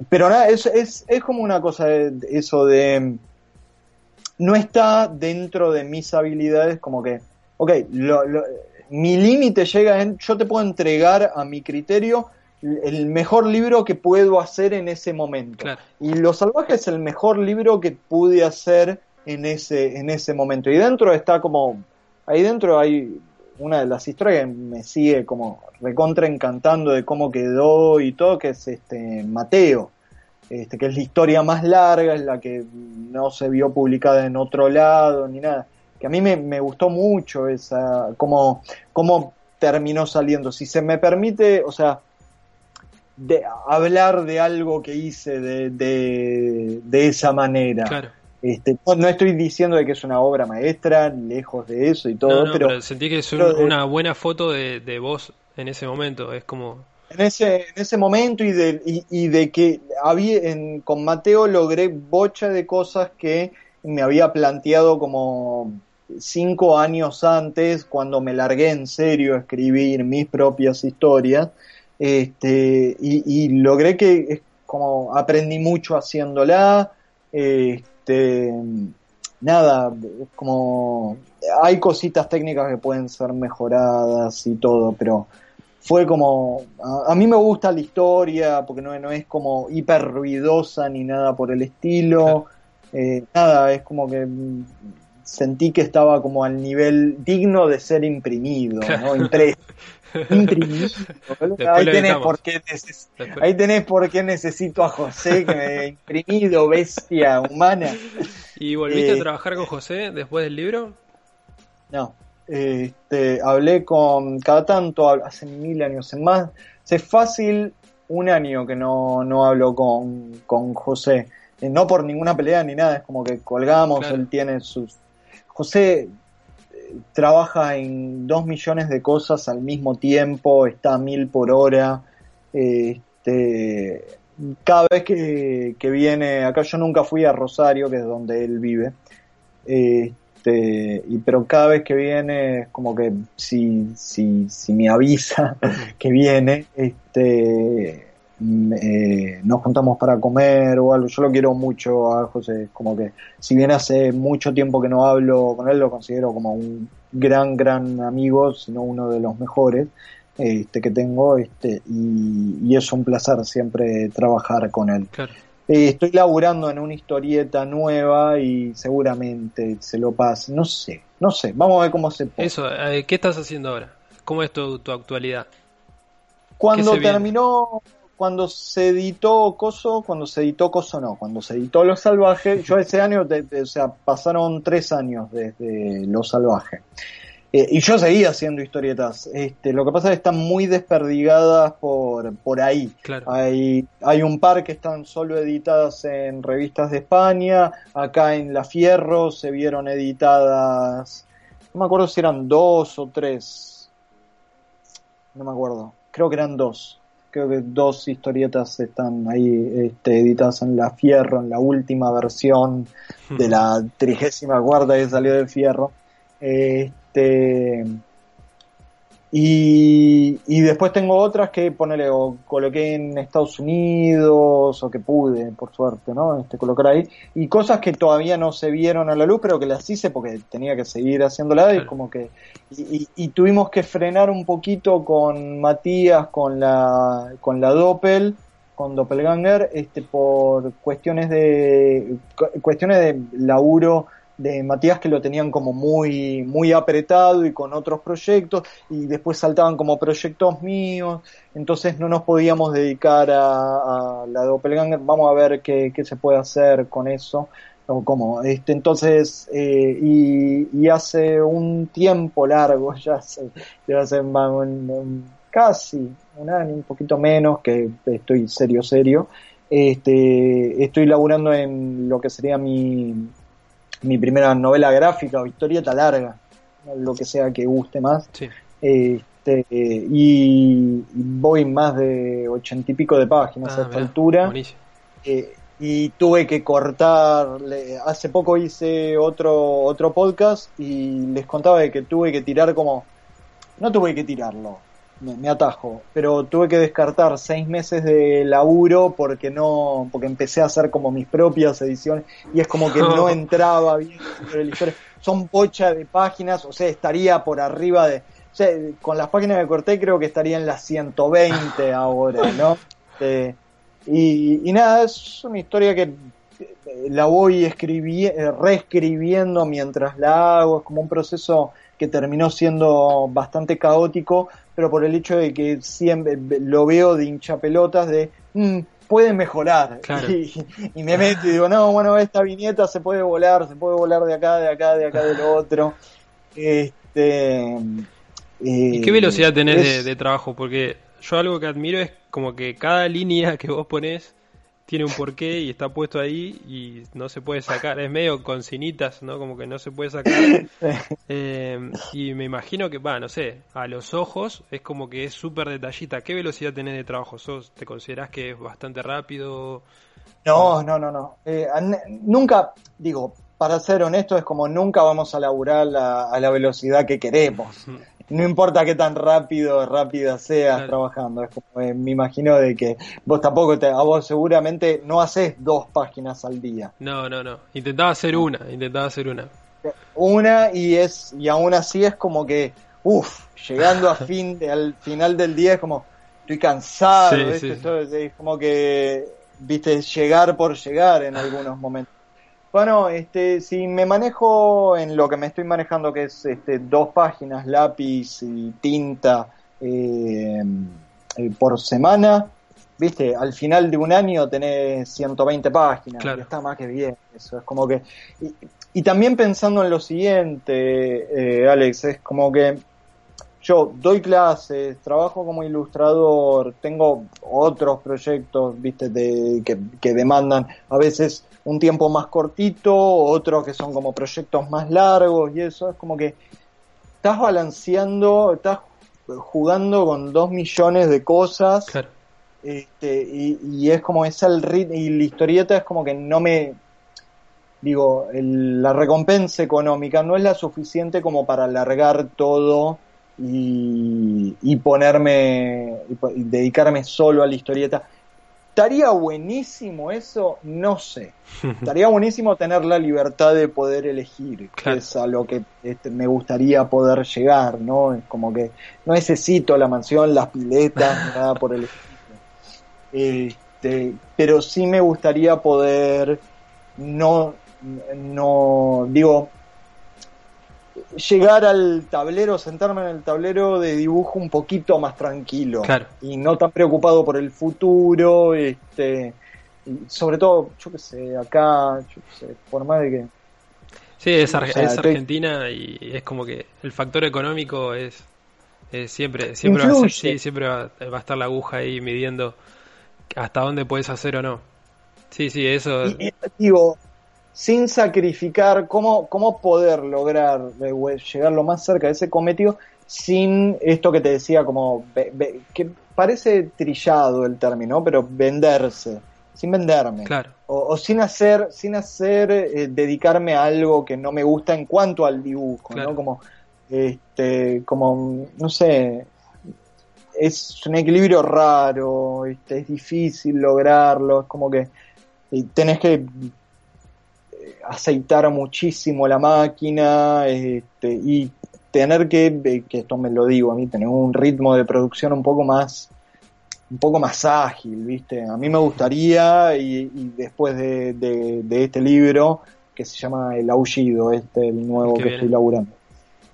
pero nada, es, es, es como una cosa eso de no está dentro de mis habilidades como que, ok, mi límite llega en, yo te puedo entregar a mi criterio el mejor libro que puedo hacer en ese momento. Y Los Salvajes es el mejor libro que pude hacer en ese, en ese momento. Y dentro está como, ahí dentro hay una de las historias que me sigue como recontra encantando de cómo quedó y todo, que es este Mateo, este, que es la historia más larga, es la que no se vio publicada en otro lado ni nada. Que a mí me, me gustó mucho esa, cómo, cómo terminó saliendo. Si se me permite, o sea, de hablar de algo que hice de, de, esa manera. Este, no, estoy diciendo de que es una obra maestra, lejos de eso y todo, pero, sentí que es una buena foto de, de vos en ese momento, es como... En ese, en ese momento y de, y, de que había, en, con Mateo logré bocha de cosas que me había planteado como cinco años antes, cuando me largué en serio a escribir mis propias historias, este, y, logré que es como aprendí mucho haciéndola, este, nada, como hay cositas técnicas que pueden ser mejoradas y todo, pero fue como, a, mí me gusta la historia porque no, no es como hiper ruidosa ni nada por el estilo, eh, nada, es como que sentí que estaba como al nivel digno de ser imprimido, ¿no? Imprimido. Ahí tenés, por qué ahí tenés por qué necesito a José, que me imprimido, bestia humana. ¿Y volviste a eh, trabajar con José después del libro? No. Este, hablé con cada tanto, hace mil años, más, hace fácil un año que no, no hablo con, con José. Eh, no por ninguna pelea ni nada, es como que colgamos, él tiene sus... José eh, trabaja en dos millones de cosas al mismo tiempo, está a mil por hora. Este, cada vez que, viene acá, yo nunca fui a Rosario, que es donde él vive. Este, y, pero cada vez que viene es como que si, si, si me avisa que viene, este, eh, nos juntamos para comer o algo. Yo lo quiero mucho a José, como que si bien hace mucho tiempo que no hablo con él, lo considero como un gran, gran amigo, sino uno de los mejores este, que tengo, este, y, es un placer siempre trabajar con él. Eh, estoy laburando en una historieta nueva y seguramente se lo pase. No sé, no sé. Vamos a ver cómo se pone. Eso, eh, ¿qué estás haciendo ahora? ¿Cómo es tu, tu actualidad? Cuando terminó cuando se editó Coso, cuando se editó Coso no, cuando se editó Lo Salvaje, yo ese año, o sea, pasaron tres años desde Lo Salvaje. Eh, y yo seguía haciendo historietas. Este, lo que pasa es que están muy desperdigadas por, por ahí. Hay, hay un par que están solo editadas en revistas de España. Acá en La Fierro se vieron editadas. No me acuerdo si eran dos o tres. No me acuerdo. Creo que eran dos creo que dos historietas están ahí este, editadas en La Fierro, en la última versión de la trigésima cuarta que salió de Fierro. Este, y, y, después tengo otras que ponele o coloqué en Estados Unidos o que pude, por suerte, ¿no? Este, colocar ahí. Y cosas que todavía no se vieron a la luz, pero que las hice porque tenía que seguir haciéndola y como que... Y, y, tuvimos que frenar un poquito con Matías, con la, con la Doppel, con Doppelganger, este, por cuestiones de, cuestiones de laburo de Matías que lo tenían como muy, muy apretado y con otros proyectos y después saltaban como proyectos míos, entonces no nos podíamos dedicar a, la Doppelganger, vamos a ver qué, qué, se puede hacer con eso, o cómo, este, entonces, eh, y, hace un tiempo largo, ya hace, ya hace casi un año, un poquito menos, que estoy serio, serio, este, estoy laburando en lo que sería mi, mi primera novela gráfica o historieta larga, lo que sea que guste más. Este, y voy más de ochenta y pico de páginas ah, a esta altura. Eh, y tuve que cortar, hace poco hice otro, otro podcast y les contaba de que tuve que tirar como, no tuve que tirarlo, me, atajo, pero tuve que descartar seis meses de laburo porque no, porque empecé a hacer como mis propias ediciones y es como que no entraba bien Son pocha de páginas, o sea, estaría por arriba de, o sea, con las páginas que corté creo que estaría en las 120 ahora, ¿no? Eh, y, y nada, es una historia que eh, la voy escribiendo, eh, reescribiendo mientras la hago, es como un proceso que terminó siendo bastante caótico, pero por el hecho de que siempre lo veo de hincha pelotas de mm, puede mejorar y, me meto y digo no bueno esta viñeta se puede volar se puede volar de acá de acá de acá del otro este ¿Y qué velocidad tenés de, trabajo? Porque yo algo que admiro es como que cada línea que vos pones tiene un porqué y está puesto ahí y no se puede sacar. Es medio con cinitas, ¿no? Como que no se puede sacar. Eh, y me imagino que, va, no sé, a los ojos es como que es súper detallita. ¿Qué velocidad tenés de trabajo? ¿Sos, ¿Te considerás que es bastante rápido? No, no, no, no. Eh, nunca, digo, para ser honesto, es como nunca vamos a laburar a la velocidad que queremos no importa qué tan rápido rápida seas trabajando. Es como, eh, me imagino de que vos tampoco, te, a vos seguramente no haces dos páginas al día. No, no, no. Intentaba hacer una, intentaba hacer una. Una y es y aún así es como que, uff, llegando a fin al final del día es como, estoy cansado, es como que, viste, llegar por llegar en algunos momentos. Bueno, este, si me manejo en lo que me estoy manejando, que es este, dos páginas, lápiz y tinta, eh, eh, por semana, viste, al final de un año tenés 120 páginas, Claro. está más que bien, eso es como que... Y, y también pensando en lo siguiente, eh, Alex, es como que yo doy clases, trabajo como ilustrador, tengo otros proyectos, viste, de, que, que demandan a veces un tiempo más cortito, otros que son como proyectos más largos y eso, es como que estás balanceando, estás jugando con dos millones de cosas Claro. este, y, y es como es el rit y la historieta es como que no me digo el- la recompensa económica no es la suficiente como para alargar todo y, y ponerme y po- y dedicarme solo a la historieta estaría buenísimo eso no sé. Estaría buenísimo tener la libertad de poder elegir que es a lo que este, me gustaría poder llegar no es como que no necesito la mansión las piletas ni nada por el estilo. Este, pero sí me gustaría poder no, no, digo, llegar al tablero, sentarme en el tablero de dibujo un poquito más tranquilo Claro. y no tan preocupado por el futuro, este, y sobre todo, yo qué sé, acá, yo qué sé, por más de que Sí, es, Ar- O sea, es estoy- Argentina y es como que el factor económico es, es siempre, siempre va a, ser- sí, siempre va, va a estar la aguja ahí midiendo hasta dónde puedes hacer o no. Sí, sí, eso. Y, digo, sin sacrificar, ¿cómo, cómo poder lograr eh, llegar lo más cerca de ese cometido sin esto que te decía, como que parece trillado el término, pero venderse, sin venderme. Claro, O, o sin hacer, sin hacer eh, dedicarme a algo que no me gusta en cuanto al dibujo, Claro. ¿no? Como, este, como, no sé, es un equilibrio raro, este, es difícil lograrlo, es como que tenés que aceitar muchísimo la máquina, este, y tener que, que esto me lo digo a mí, tener un ritmo de producción un poco más un poco más ágil, ¿viste? A mí me gustaría, y, y después de, de- de este libro, que se llama El Aullido, este, el nuevo que estoy laburando,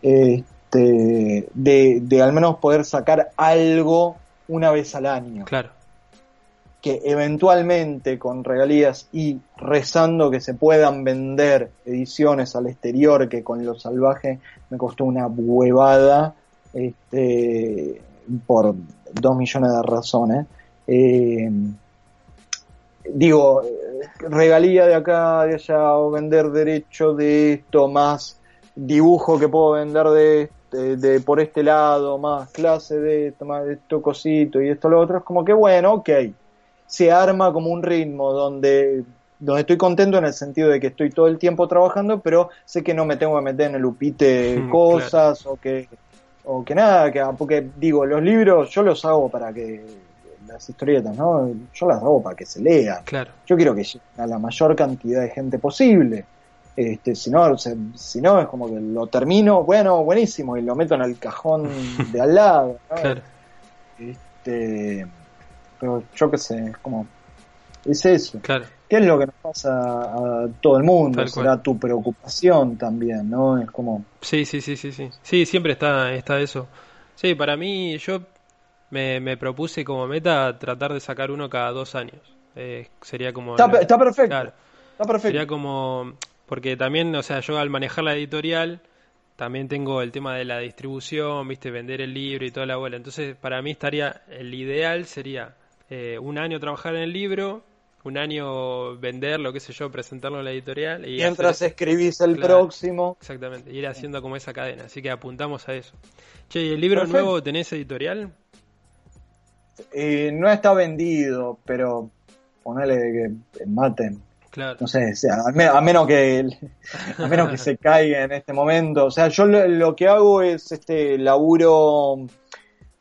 este, de, de al menos poder sacar algo una vez al año, claro. Que eventualmente con regalías y rezando que se puedan vender ediciones al exterior, que con lo salvaje me costó una huevada, este, por dos millones de razones. Eh, digo, regalía de acá, de allá, o vender derecho de esto, más dibujo que puedo vender de, de, de por este lado, más clase de esto, más de esto cosito y esto lo otro, es como que bueno, ok, se arma como un ritmo donde donde estoy contento en el sentido de que estoy todo el tiempo trabajando, pero sé que no me tengo que meter en el upite cosas o que o que nada, que, porque digo, los libros yo los hago para que las historietas, ¿no? Yo las hago para que se lean. Claro, Yo quiero que lleguen a la mayor cantidad de gente posible. Este, si no, si no es como que lo termino, bueno, buenísimo, y lo meto en el cajón de al lado. ¿no? claro. Este, pero yo qué sé, es como, es eso. Claro, ¿Qué es lo que nos pasa a todo el mundo? Tal Será cual. tu preocupación también, ¿no? Es como, sí, sí, sí, sí, sí. Sí, siempre está, está eso. Sí, para mí, yo me, me propuse como meta tratar de sacar uno cada dos años. Eh, sería como... está, la- está perfecto, Claro. está perfecto. Sería como, porque también, o sea, yo al manejar la editorial, también tengo el tema de la distribución, viste, vender el libro y toda la bola. Entonces, para mí estaría, el ideal sería eh, un año trabajar en el libro, un año venderlo, qué sé yo, presentarlo en la editorial y Mientras hacer- escribís el Claro. próximo, exactamente, ir haciendo como esa cadena. Así que apuntamos a eso. Che, ¿y el libro Perfecto. nuevo tenés editorial? eh, no está vendido, pero ponele que maten. Claro, no sé, o sea, a, me- a menos que a menos que se caiga en este momento. O sea, yo lo, lo que hago es este laburo.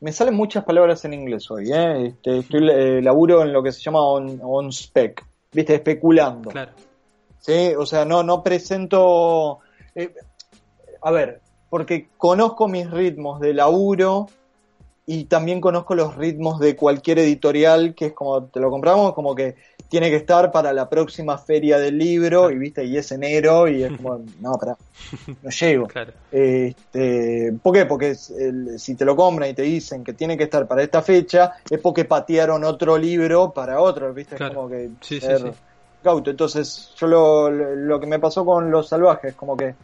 Me salen muchas palabras en inglés hoy, ¿eh? Este, estoy eh, laburo en lo que se llama on, on spec, ¿viste? Especulando. claro, ¿sí? O sea, no, no presento. eh, a ver, porque conozco mis ritmos de laburo y también conozco los ritmos de cualquier editorial que es como te lo compramos, como que tiene que estar para la próxima feria del libro y viste y es enero y es como no para no llego. Este, ¿por qué? porque si te lo compran y te dicen que tiene que estar para esta fecha es porque patearon otro libro para otro viste es como que sí, cauto. Entonces yo lo, lo que me pasó con los salvajes como que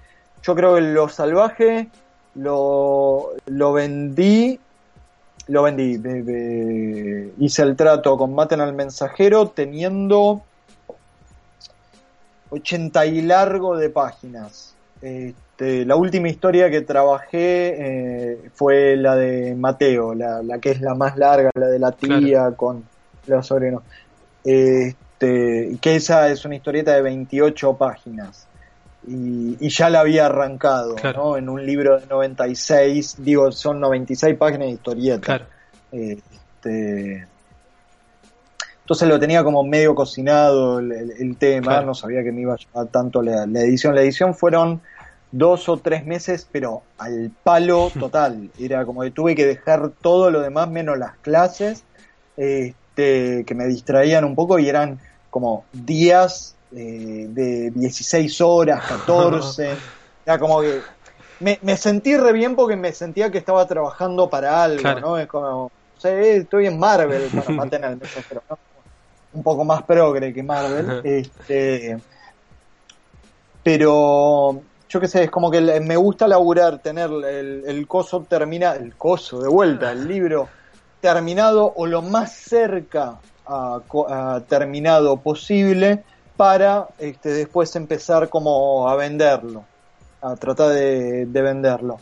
yo creo que los salvajes lo, lo vendí lo vendí. hice el trato con Maten al Mensajero teniendo 80 y largo de páginas. Este, la última historia que trabajé eh, fue la de Mateo, la, que es la más larga, la de la tía con los sobrinos. Este, que esa es una historieta de 28 páginas y, ya la había arrancado, ¿no? En un libro de 96, digo, son 96 páginas de historieta. Este, entonces lo tenía como medio cocinado el, tema, no sabía que me iba a llevar tanto la, edición. La edición fueron dos o tres meses, pero al palo total. Era como que tuve que dejar todo lo demás menos las clases, este, que me distraían un poco y eran como días eh, de 16 horas, 14. Era como que me, me, sentí re bien porque me sentía que estaba trabajando para algo, ¿no? Es como, estoy en Marvel, para mantener el pero un poco más progre que Marvel. este, pero yo qué sé, es como que me gusta laburar, tener el, el coso termina, el coso de vuelta, el libro terminado o lo más cerca a terminado posible para este, después empezar como a venderlo, a tratar de, venderlo.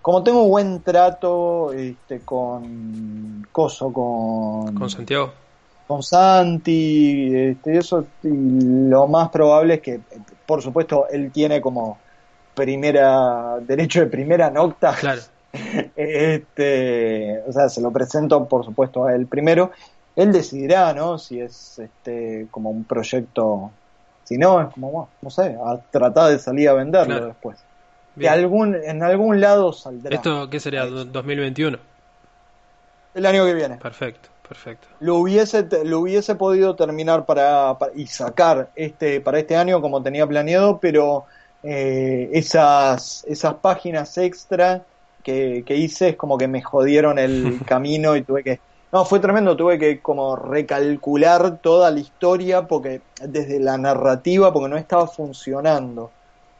Como tengo buen trato este, con Coso, con... Con Santiago. Con Santi, este, eso, lo más probable es que, por supuesto, él tiene como primera, derecho de primera nocta. Claro. este, o sea, se lo presento, por supuesto, a él primero él decidirá, ¿no? Si es este como un proyecto, si no, es como, no sé, a tratar de salir a venderlo después. De algún, en algún lado saldrá. ¿Esto qué sería? ¿2021? El año que viene. Perfecto, perfecto. Lo hubiese, lo hubiese podido terminar para, y sacar este para este año como tenía planeado, pero eh, esas, esas páginas extra que, que hice es como que me jodieron el camino y tuve que no, fue tremendo, tuve que como recalcular toda la historia porque desde la narrativa, porque no estaba funcionando,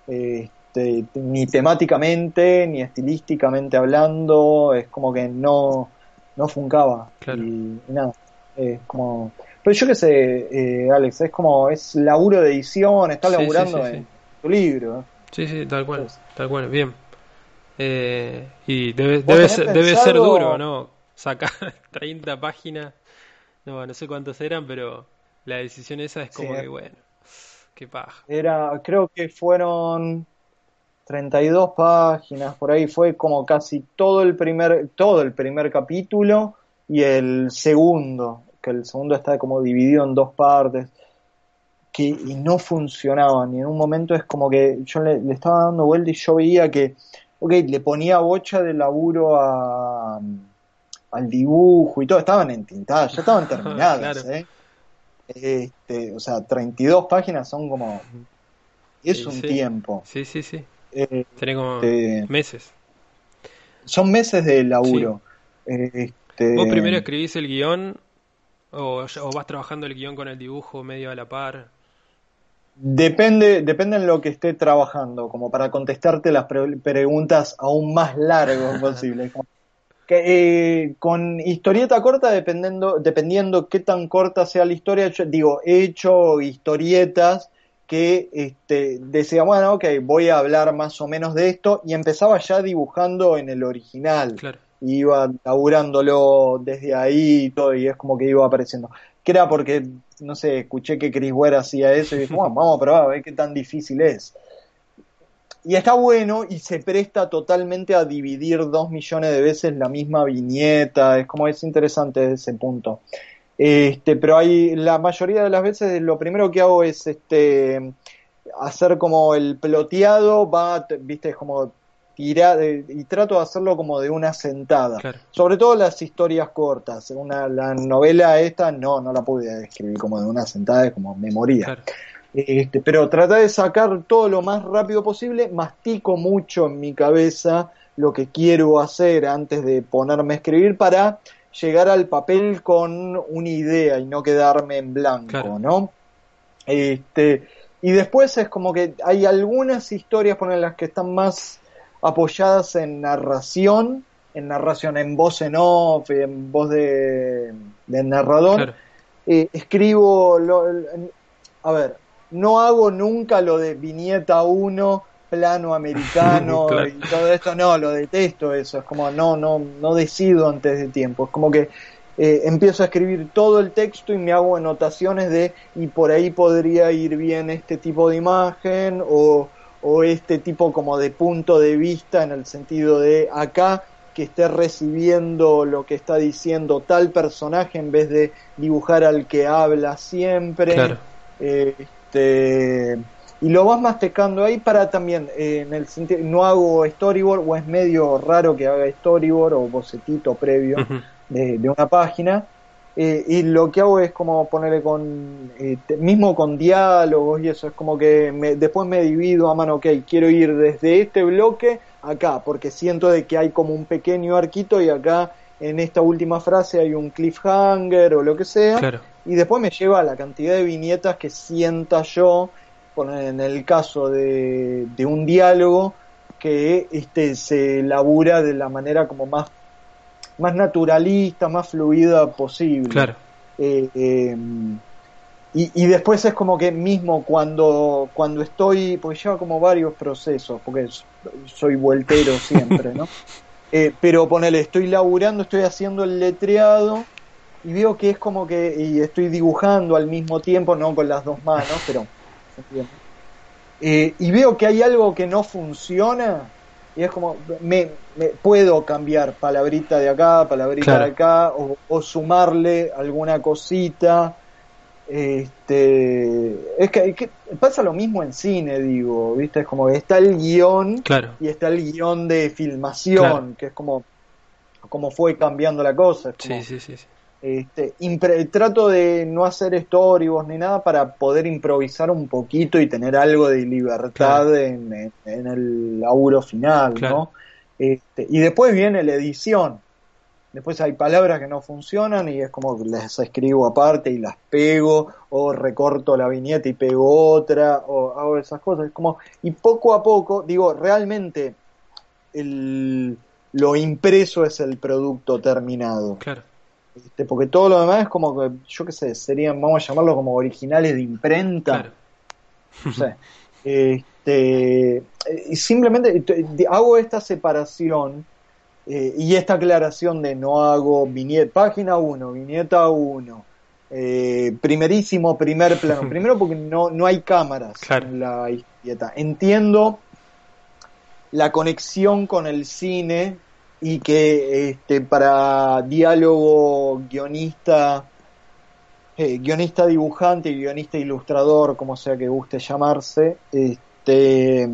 este, ni temáticamente, ni estilísticamente hablando, es como que no, no funcaba. Y, nada, es como... Pero yo qué sé, eh, Alex, es como, es laburo de edición, está laburando en tu libro. Sí, sí, tal cual, tal cual, bien. Eh, y debe, debe, ser, debe ser duro, ¿no? Sacar 30 páginas, no, no sé cuántos eran, pero la decisión esa es como que, bueno, qué paja. Era, creo que fueron 32 páginas, por ahí fue como casi todo el primer, todo el primer capítulo y el segundo, que el segundo está como dividido en dos partes. Que, y no funcionaba, ni en un momento es como que yo le, le estaba dando vuelta y yo veía que, ok, le ponía bocha de laburo a, al dibujo y todo, estaban entintadas, ya estaban terminadas, ¿eh? Este, o sea, 32 páginas son como... Es un tiempo. Sí, sí, sí. Eh, como este, meses. Son meses de laburo. Este, ¿Vos primero escribís el guion o, vas trabajando el guion con el dibujo medio a la par? Depende, depende en lo que esté trabajando, como para contestarte las preguntas aún más largas posible. Que, eh, con historieta corta, dependiendo, dependiendo qué tan corta sea la historia, yo digo, he hecho historietas que este, decía, bueno, ok, voy a hablar más o menos de esto, y empezaba ya dibujando en el original. iba laburándolo desde ahí y todo, y es como que iba apareciendo. Que era porque, no sé, escuché que Chris Ware hacía eso y dije, bueno, vamos a probar a ver qué tan difícil es. Y está bueno y se presta totalmente a dividir dos millones de veces la misma viñeta, es como es interesante desde ese punto. Este, pero hay la mayoría de las veces lo primero que hago es este hacer como el ploteado, va, viste, como tirar, y trato de hacerlo como de una sentada. Sobre todo las historias cortas. Una, la novela esta no, no la pude escribir como de una sentada, es como memoria. Este, pero tratar de sacar todo lo más rápido posible, mastico mucho en mi cabeza lo que quiero hacer antes de ponerme a escribir para llegar al papel con una idea y no quedarme en blanco, ¿no? Este, y después es como que hay algunas historias por las que están más apoyadas en narración, en narración en voz en off, en voz de, narrador. Eh, escribo, lo, a ver, no hago nunca lo de viñeta 1, plano americano y todo esto, no, lo detesto eso, es como no, no, no decido antes de tiempo, es como que eh, empiezo a escribir todo el texto y me hago anotaciones de y por ahí podría ir bien este tipo de imagen o, o este tipo como de punto de vista en el sentido de acá que esté recibiendo lo que está diciendo tal personaje en vez de dibujar al que habla siempre. Este, y lo vas mastecando ahí para también, eh, en el sentido, no hago storyboard o es medio raro que haga storyboard o bocetito previo de, una página. Eh, y lo que hago es como ponerle con, eh, mismo con diálogos y eso, es como que después me divido a mano, ok, quiero ir desde este bloque acá, porque siento de que hay como un pequeño arquito y acá en esta última frase hay un cliffhanger o lo que sea, y después me lleva a la cantidad de viñetas que sienta yo, en el caso de, de un diálogo, que este se labura de la manera como más más naturalista, más fluida posible. Claro. Eh, em, y, y, después es como que mismo cuando, cuando estoy, porque lleva como varios procesos, porque soy vueltero siempre, ¿no? Eh, pero ponele, estoy laburando, estoy haciendo el letreado y veo que es como que, y estoy dibujando al mismo tiempo, no con las dos manos, pero... Eh, y veo que hay algo que no funciona y es como, me, puedo cambiar palabrita de acá, palabrita de acá, o, sumarle alguna cosita. Este, es que, pasa lo mismo en cine, digo, ¿viste? Es como que está el guion y está el guion de filmación, que es como, como fue cambiando la cosa. sí, sí, sí. Este, trato de no hacer storyboards ni nada para poder improvisar un poquito y tener algo de libertad en, el laburo final, ¿no? Este, y después viene la edición. Después hay palabras que no funcionan y es como las escribo aparte y las pego, o recorto la viñeta y pego otra, o hago esas cosas. Es como, y poco a poco, digo, realmente el, lo impreso es el producto terminado. Claro. Este, porque todo lo demás es como que, yo qué sé, serían, vamos a llamarlo como originales de imprenta. No sé. Este, simplemente hago esta separación eh, y esta aclaración de no hago viñeta, página 1, viñeta 1, eh, primerísimo primer plano. Primero porque no, no hay cámaras en la historieta. Entiendo la conexión con el cine y que este, para diálogo guionista, eh, guionista dibujante y guionista ilustrador, como sea que guste llamarse, este,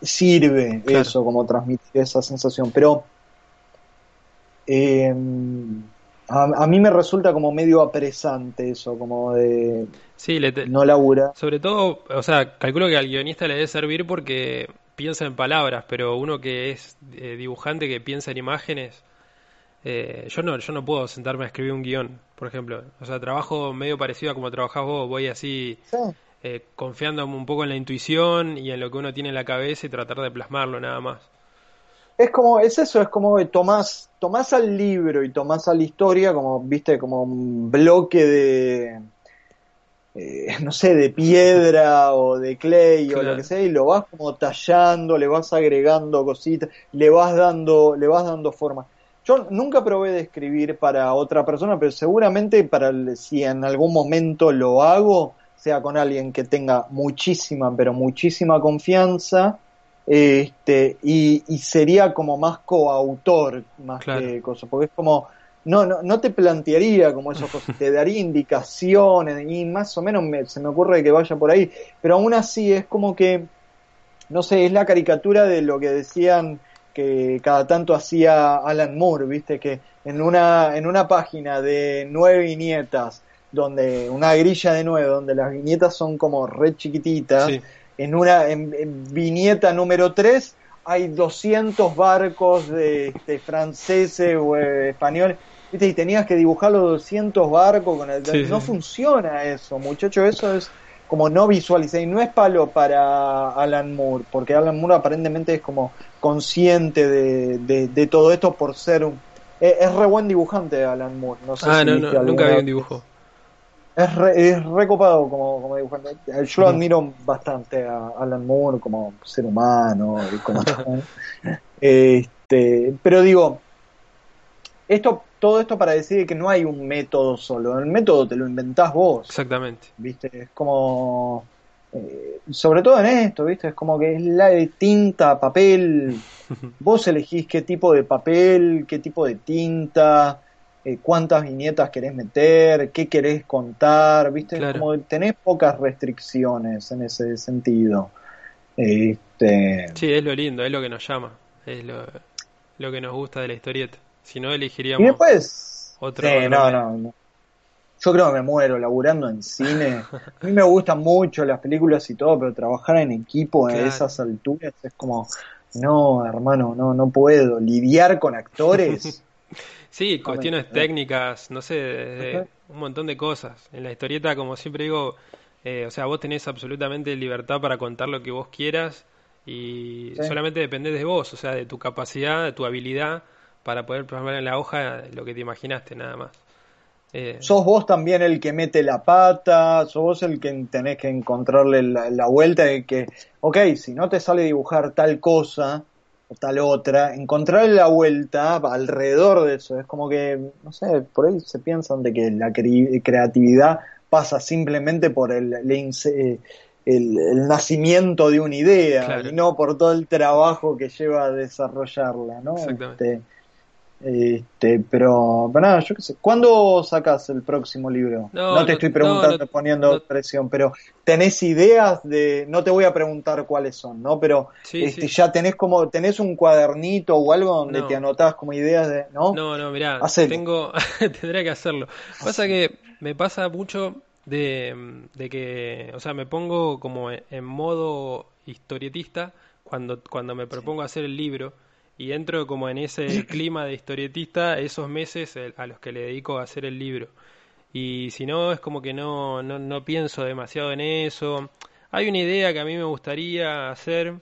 sirve eso como transmitir esa sensación. Pero em, a, mí me resulta como medio apresante eso, como de sí, no labura. Sobre todo, o sea, calculo que al guionista le debe servir porque piensa en palabras, pero uno que es eh, dibujante, que piensa en imágenes, eh, yo no yo no puedo sentarme a escribir un guion, por ejemplo. O sea, trabajo medio parecido a como trabajás vos, voy así eh, confiando un poco en la intuición y en lo que uno tiene en la cabeza y tratar de plasmarlo nada más. Es como, es eso, es como tomás, tomás al libro y tomás a la historia como, viste, como un bloque de, eh, no sé, de piedra o de clay o lo que sea, y lo vas como tallando, le vas agregando cositas, le vas dando, le vas dando forma. Yo nunca probé de escribir para otra persona, pero seguramente para si en algún momento lo hago, sea con alguien que tenga muchísima, pero muchísima confianza, este, y, sería como más coautor, más que cosa, porque es como, no, no, no te plantearía como eso, te daría indicaciones y más o menos se me ocurre que vaya por ahí, pero aún así es como que no sé, es la caricatura de lo que decían que cada tanto hacía Alan Moore, viste, que en una, en una página de nueve viñetas, donde una grilla de nueve, donde las viñetas son como re chiquititas, en una en, viñeta número tres hay 200 barcos de, franceses o españoles, viste, y tenías que dibujar los 200 barcos con el... no funciona eso, muchacho, eso es como no visualizar y no es palo para Alan Moore, porque Alan Moore aparentemente es como consciente de, de, todo esto por ser un... Es, re buen dibujante Alan Moore. No sé ah, no, no, nunca vi un dibujo. Es, re, es recopado como, como dibujante. Yo lo admiro bastante a Alan Moore como ser humano y como este, pero digo, esto todo esto para decir que no hay un método solo, el método te lo inventás vos. Exactamente. ¿Viste? Es como eh, sobre todo en esto, ¿viste? Es como que es la de tinta, papel. Vos elegís qué tipo de papel, qué tipo de tinta, eh, cuántas viñetas querés meter, qué querés contar, ¿viste? Como tenés pocas restricciones en ese sentido. Este... Sí, es lo lindo, es lo que nos llama, es lo, lo que nos gusta de la historieta. Si no, elegiríamos y después, otro. no, no, Yo creo que me muero laburando en cine. A mí me gustan mucho las películas y todo, pero trabajar en equipo a esas alturas es como, no, hermano, no, no puedo. Lidiar con actores. sí, cuestiones técnicas, no sé, un montón de cosas. En la historieta, como siempre digo, eh, o sea, vos tenés absolutamente libertad para contar lo que vos quieras y solamente depende de vos, o sea, de tu capacidad, de tu habilidad para poder plasmar en la hoja lo que te imaginaste, nada más. Eh, sos vos también el que mete la pata, sos vos el que tenés que encontrarle la, vuelta de que, ok, si no te sale dibujar tal cosa o tal otra, encontrarle la vuelta alrededor de eso. Es como que, no sé, por ahí se piensan de que la creatividad pasa simplemente por el, el, el, nacimiento de una idea y no por todo el trabajo que lleva a desarrollarla, ¿no? Exactamente. Este, este, pero, pero nada, yo qué sé. ¿Cuándo sacas el próximo libro? No, te estoy preguntando, poniendo presión, pero ¿tenés ideas de.? No te voy a preguntar cuáles son, ¿no? Pero este, ya tenés como. ¿Tenés un cuadernito o algo donde te anotás como ideas de.? No, no, no mirá, tengo. tendría que hacerlo. Pasa que me pasa mucho de, de que. O sea, me pongo como en modo historietista cuando, cuando me propongo hacer el libro y entro como en ese clima de historietista esos meses a los que le dedico a hacer el libro. Y si no, es como que no, no, no pienso demasiado en eso. Hay una idea que a mí me gustaría hacer,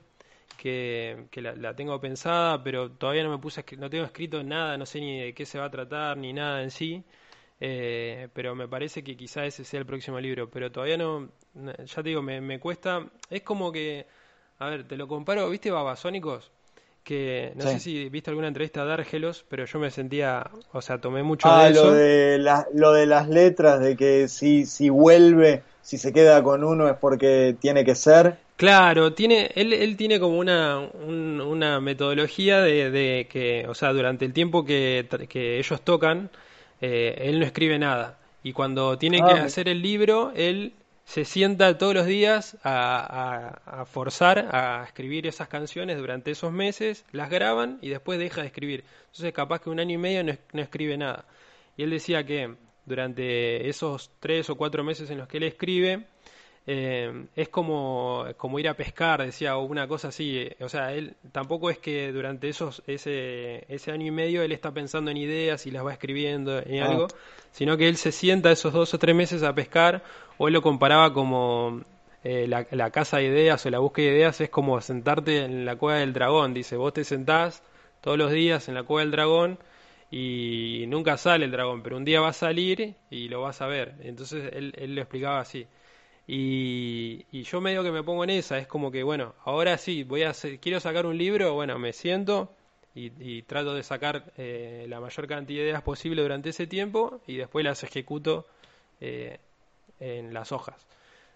que, que la, tengo pensada, pero todavía no me puse, no tengo escrito nada, no sé ni de qué se va a tratar, ni nada en sí. Eh, pero me parece que quizá ese sea el próximo libro. Pero todavía no, ya te digo, me, me cuesta. Es como que, a ver, te lo comparo, ¿viste Babasónicos? Que no sé si viste alguna entrevista de Argelos, pero yo me sentía, o sea, tomé mucho ah, de eso. Lo de, la, lo de las letras, de que si, si vuelve, si se queda con uno es porque tiene que ser. Claro, tiene, él, él tiene como una, una metodología de, de, que, o sea, durante el tiempo que, que ellos tocan, eh, él no escribe nada. Y cuando tiene que ah, hacer el libro, él se sienta todos los días a, forzar a escribir esas canciones durante esos meses, las graban y después deja de escribir. Entonces capaz que un año y medio no, no escribe nada. Y él decía que durante esos tres o cuatro meses en los que él escribe, eh, es como, como ir a pescar, decía, o una cosa así. O sea, él tampoco es que durante esos ese, ese año y medio él está pensando en ideas y las va escribiendo en ah. algo, sino que él se sienta esos dos o tres meses a pescar, o él lo comparaba como eh, la, la casa de ideas o la búsqueda de ideas es como sentarte en la cueva del dragón. Dice, vos te sentás todos los días en la cueva del dragón y nunca sale el dragón, pero un día va a salir y lo vas a ver. Entonces él, él lo explicaba así. Y, yo medio que me pongo en esa, es como que, bueno, ahora sí, voy a quiero sacar un libro, bueno, me siento y, trato de sacar eh, la mayor cantidad de ideas posible durante ese tiempo y después las ejecuto eh, en las hojas,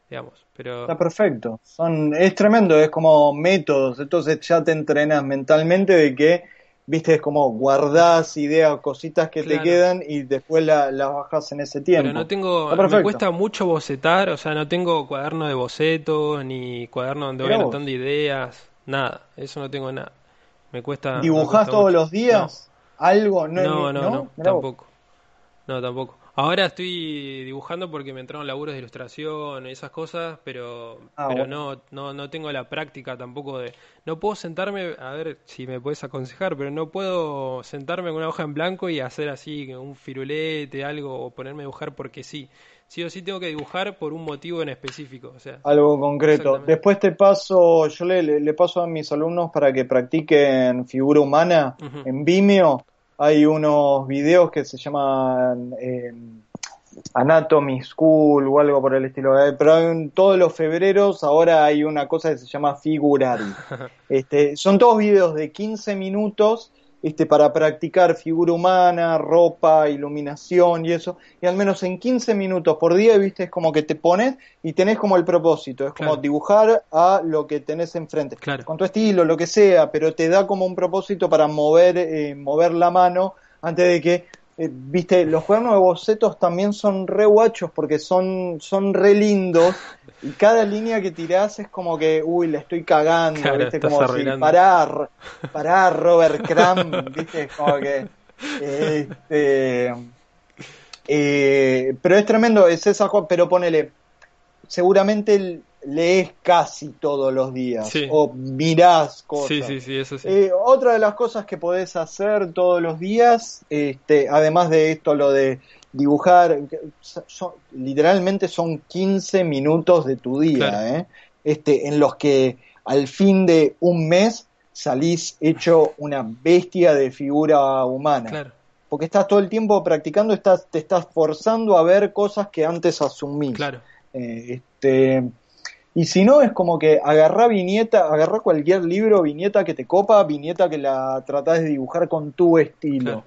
digamos. Pero... Está perfecto, Son, es tremendo, es como métodos, entonces ya te entrenas mentalmente de que viste, es como guardás ideas, cositas que te quedan y después las la bajas en ese tiempo. Pero no tengo, me cuesta mucho bocetar, o sea, no tengo cuaderno de bocetos, ni cuaderno donde voy anotando ideas, nada, eso no tengo nada. Me cuesta. ¿Dibujás todos los días? ¿Algo? No, no, no, no tampoco. No, tampoco. Ahora estoy dibujando porque me entraron laburos de ilustración y esas cosas, pero, ah, pero no, no, no tengo la práctica tampoco de... No puedo sentarme, a ver si me puedes aconsejar, pero no puedo sentarme con una hoja en blanco y hacer así un firulete, algo, o ponerme a dibujar porque sí. Sí o sí tengo que dibujar por un motivo en específico. O sea, algo concreto. Después te paso, yo le, le, paso a mis alumnos para que practiquen figura humana en Vimeo hay unos videos que se llaman eh, Anatomy School o algo por el estilo. Eh, pero en todos los febreros ahora hay una cosa que se llama Figurari. Este, son todos videos de 15 minutos este, para practicar figura humana, ropa, iluminación y eso, y al menos en 15 minutos por día, viste, es como que te pones y tenés como el propósito, es como dibujar a lo que tenés enfrente, con tu estilo, lo que sea, pero te da como un propósito para mover, eh, mover la mano antes de que eh, viste, los cuadernos de bocetos también son re guachos porque son, son re lindos y cada línea que tirás es como que, uy, la estoy cagando, viste, como si parar, parar Robert Crumb, viste, como que, este, eh, pero es tremendo, es esa, pero ponele, seguramente el, lees casi todos los días o mirás cosas. Sí, sí, sí, eso sí. Eh, otra de las cosas que podés hacer todos los días, este, además de esto, lo de dibujar, literalmente son 15 minutos de tu día, ¿eh? este, en los que al fin de un mes salís hecho una bestia de figura humana. Porque estás todo el tiempo practicando, estás, te estás forzando a ver cosas que antes asumís. Claro. Eh, este, y si no, es como que agarrá viñeta, agarrá cualquier libro, viñeta que te copa, viñeta que la tratás de dibujar con tu estilo.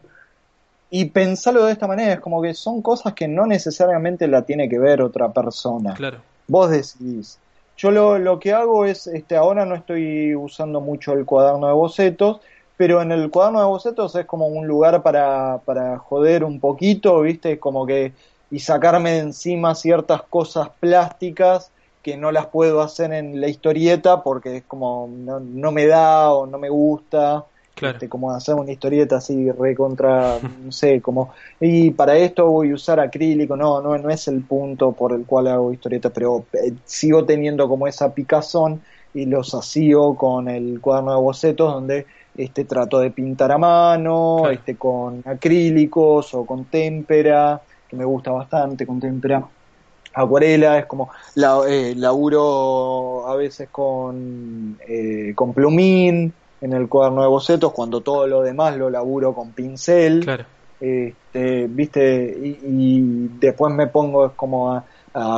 Y pensarlo de esta manera, es como que son cosas que no necesariamente la tiene que ver otra persona. Claro. Vos decidís. Yo lo, lo que hago es, este, ahora no estoy usando mucho el cuaderno de bocetos, pero en el cuaderno de bocetos es como un lugar para, para joder un poquito, ¿viste? Como que, y sacarme de encima ciertas cosas plásticas que no las puedo hacer en la historieta porque es como no, me da o no me gusta. Claro. Este, como hacer una historieta así recontra, no sé, como, y para esto voy a usar acrílico, no, no, no es el punto por el cual hago historieta, pero eh, sigo teniendo como esa picazón y los asío con el cuaderno de bocetos donde este trato de pintar a mano, este con acrílicos o con témpera, que me gusta bastante con témpera acuarela, es como la, eh, laburo a veces con, eh, con plumín en el cuaderno de bocetos, cuando todo lo demás lo laburo con pincel. Claro. Este, viste, y, después me pongo como a,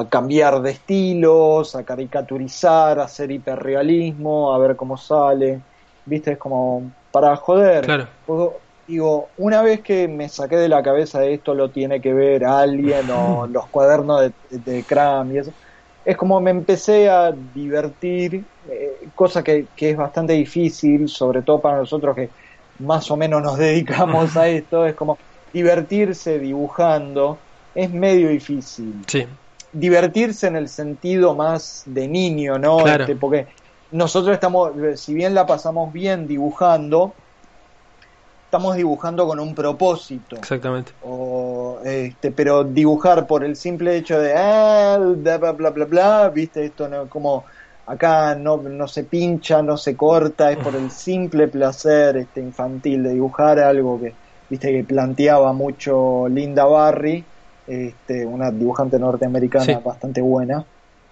cambiar de estilos, a caricaturizar, a hacer hiperrealismo, a ver cómo sale. Viste, es como para joder. Claro digo, una vez que me saqué de la cabeza esto lo tiene que ver alguien o los cuadernos de, de Cram y eso, es como me empecé a divertir, eh, cosa que, que, es bastante difícil, sobre todo para nosotros que más o menos nos dedicamos a esto, es como divertirse dibujando, es medio difícil. Sí. Divertirse en el sentido más de niño, ¿no? Este, porque nosotros estamos, si bien la pasamos bien dibujando, estamos dibujando con un propósito. Exactamente. O, este, pero dibujar por el simple hecho de, ah, bla, bla, bla, bla, bla, viste, esto no, como acá no, no se pincha, no se corta, es por el simple placer este, infantil de dibujar algo que, viste, que planteaba mucho Linda Barry, este, una dibujante norteamericana bastante buena.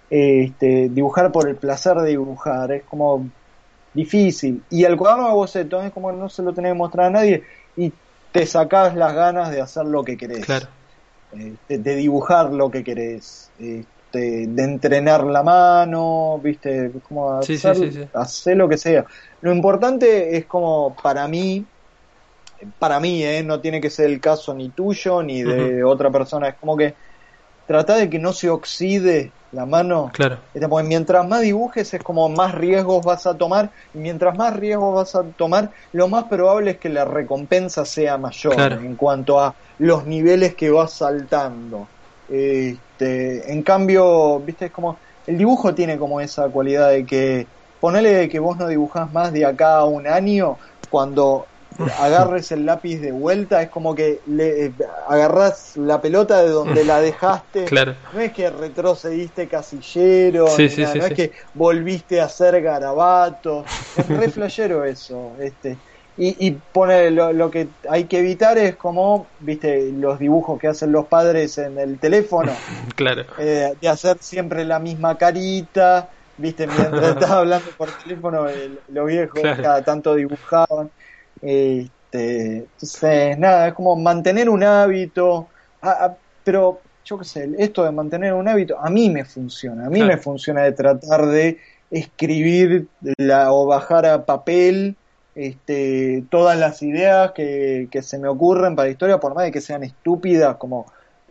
Este, dibujar por el placer de dibujar, es como difícil. Y el cuaderno de bocetos es como no se lo tenés que mostrar a nadie y te sacás las ganas de hacer lo que querés. Claro. Este, de, dibujar lo que querés. Este, de entrenar la mano, viste, como hacer, hacer lo que sea. Lo importante es como para mí, para mí, ¿eh? no tiene que ser el caso ni tuyo ni de otra persona, es como que trata de que no se oxide la mano. Claro. Este, porque mientras más dibujes es como más riesgos vas a tomar, y mientras más riesgos vas a tomar, lo más probable es que la recompensa sea mayor Claro. en cuanto a los niveles que vas saltando. Este, en cambio, viste, es como el dibujo tiene como esa cualidad de que ponele que vos no dibujás más de acá a un año, cuando agarres el lápiz de vuelta es como que le eh, agarrás la pelota de donde la dejaste Claro. no es que retrocediste casillero, Sí, ni sí, nada, sí, no es que volviste a hacer garabato, es re flashero eso, este. Y, y pone lo, lo que hay que evitar es como, viste, los dibujos que hacen los padres en el teléfono, Claro. eh, de hacer siempre la misma carita, viste, mientras estaba hablando por teléfono, el- los viejos Claro. cada tanto dibujaban. Este, entonces, nada, es como mantener un hábito, Ah, ah, pero yo qué sé, esto de mantener un hábito, a mí me funciona, a mí Claro. me funciona de tratar de escribir la, o bajar a papel este, todas las ideas que, que se me ocurren para la historia, por más de que sean estúpidas, como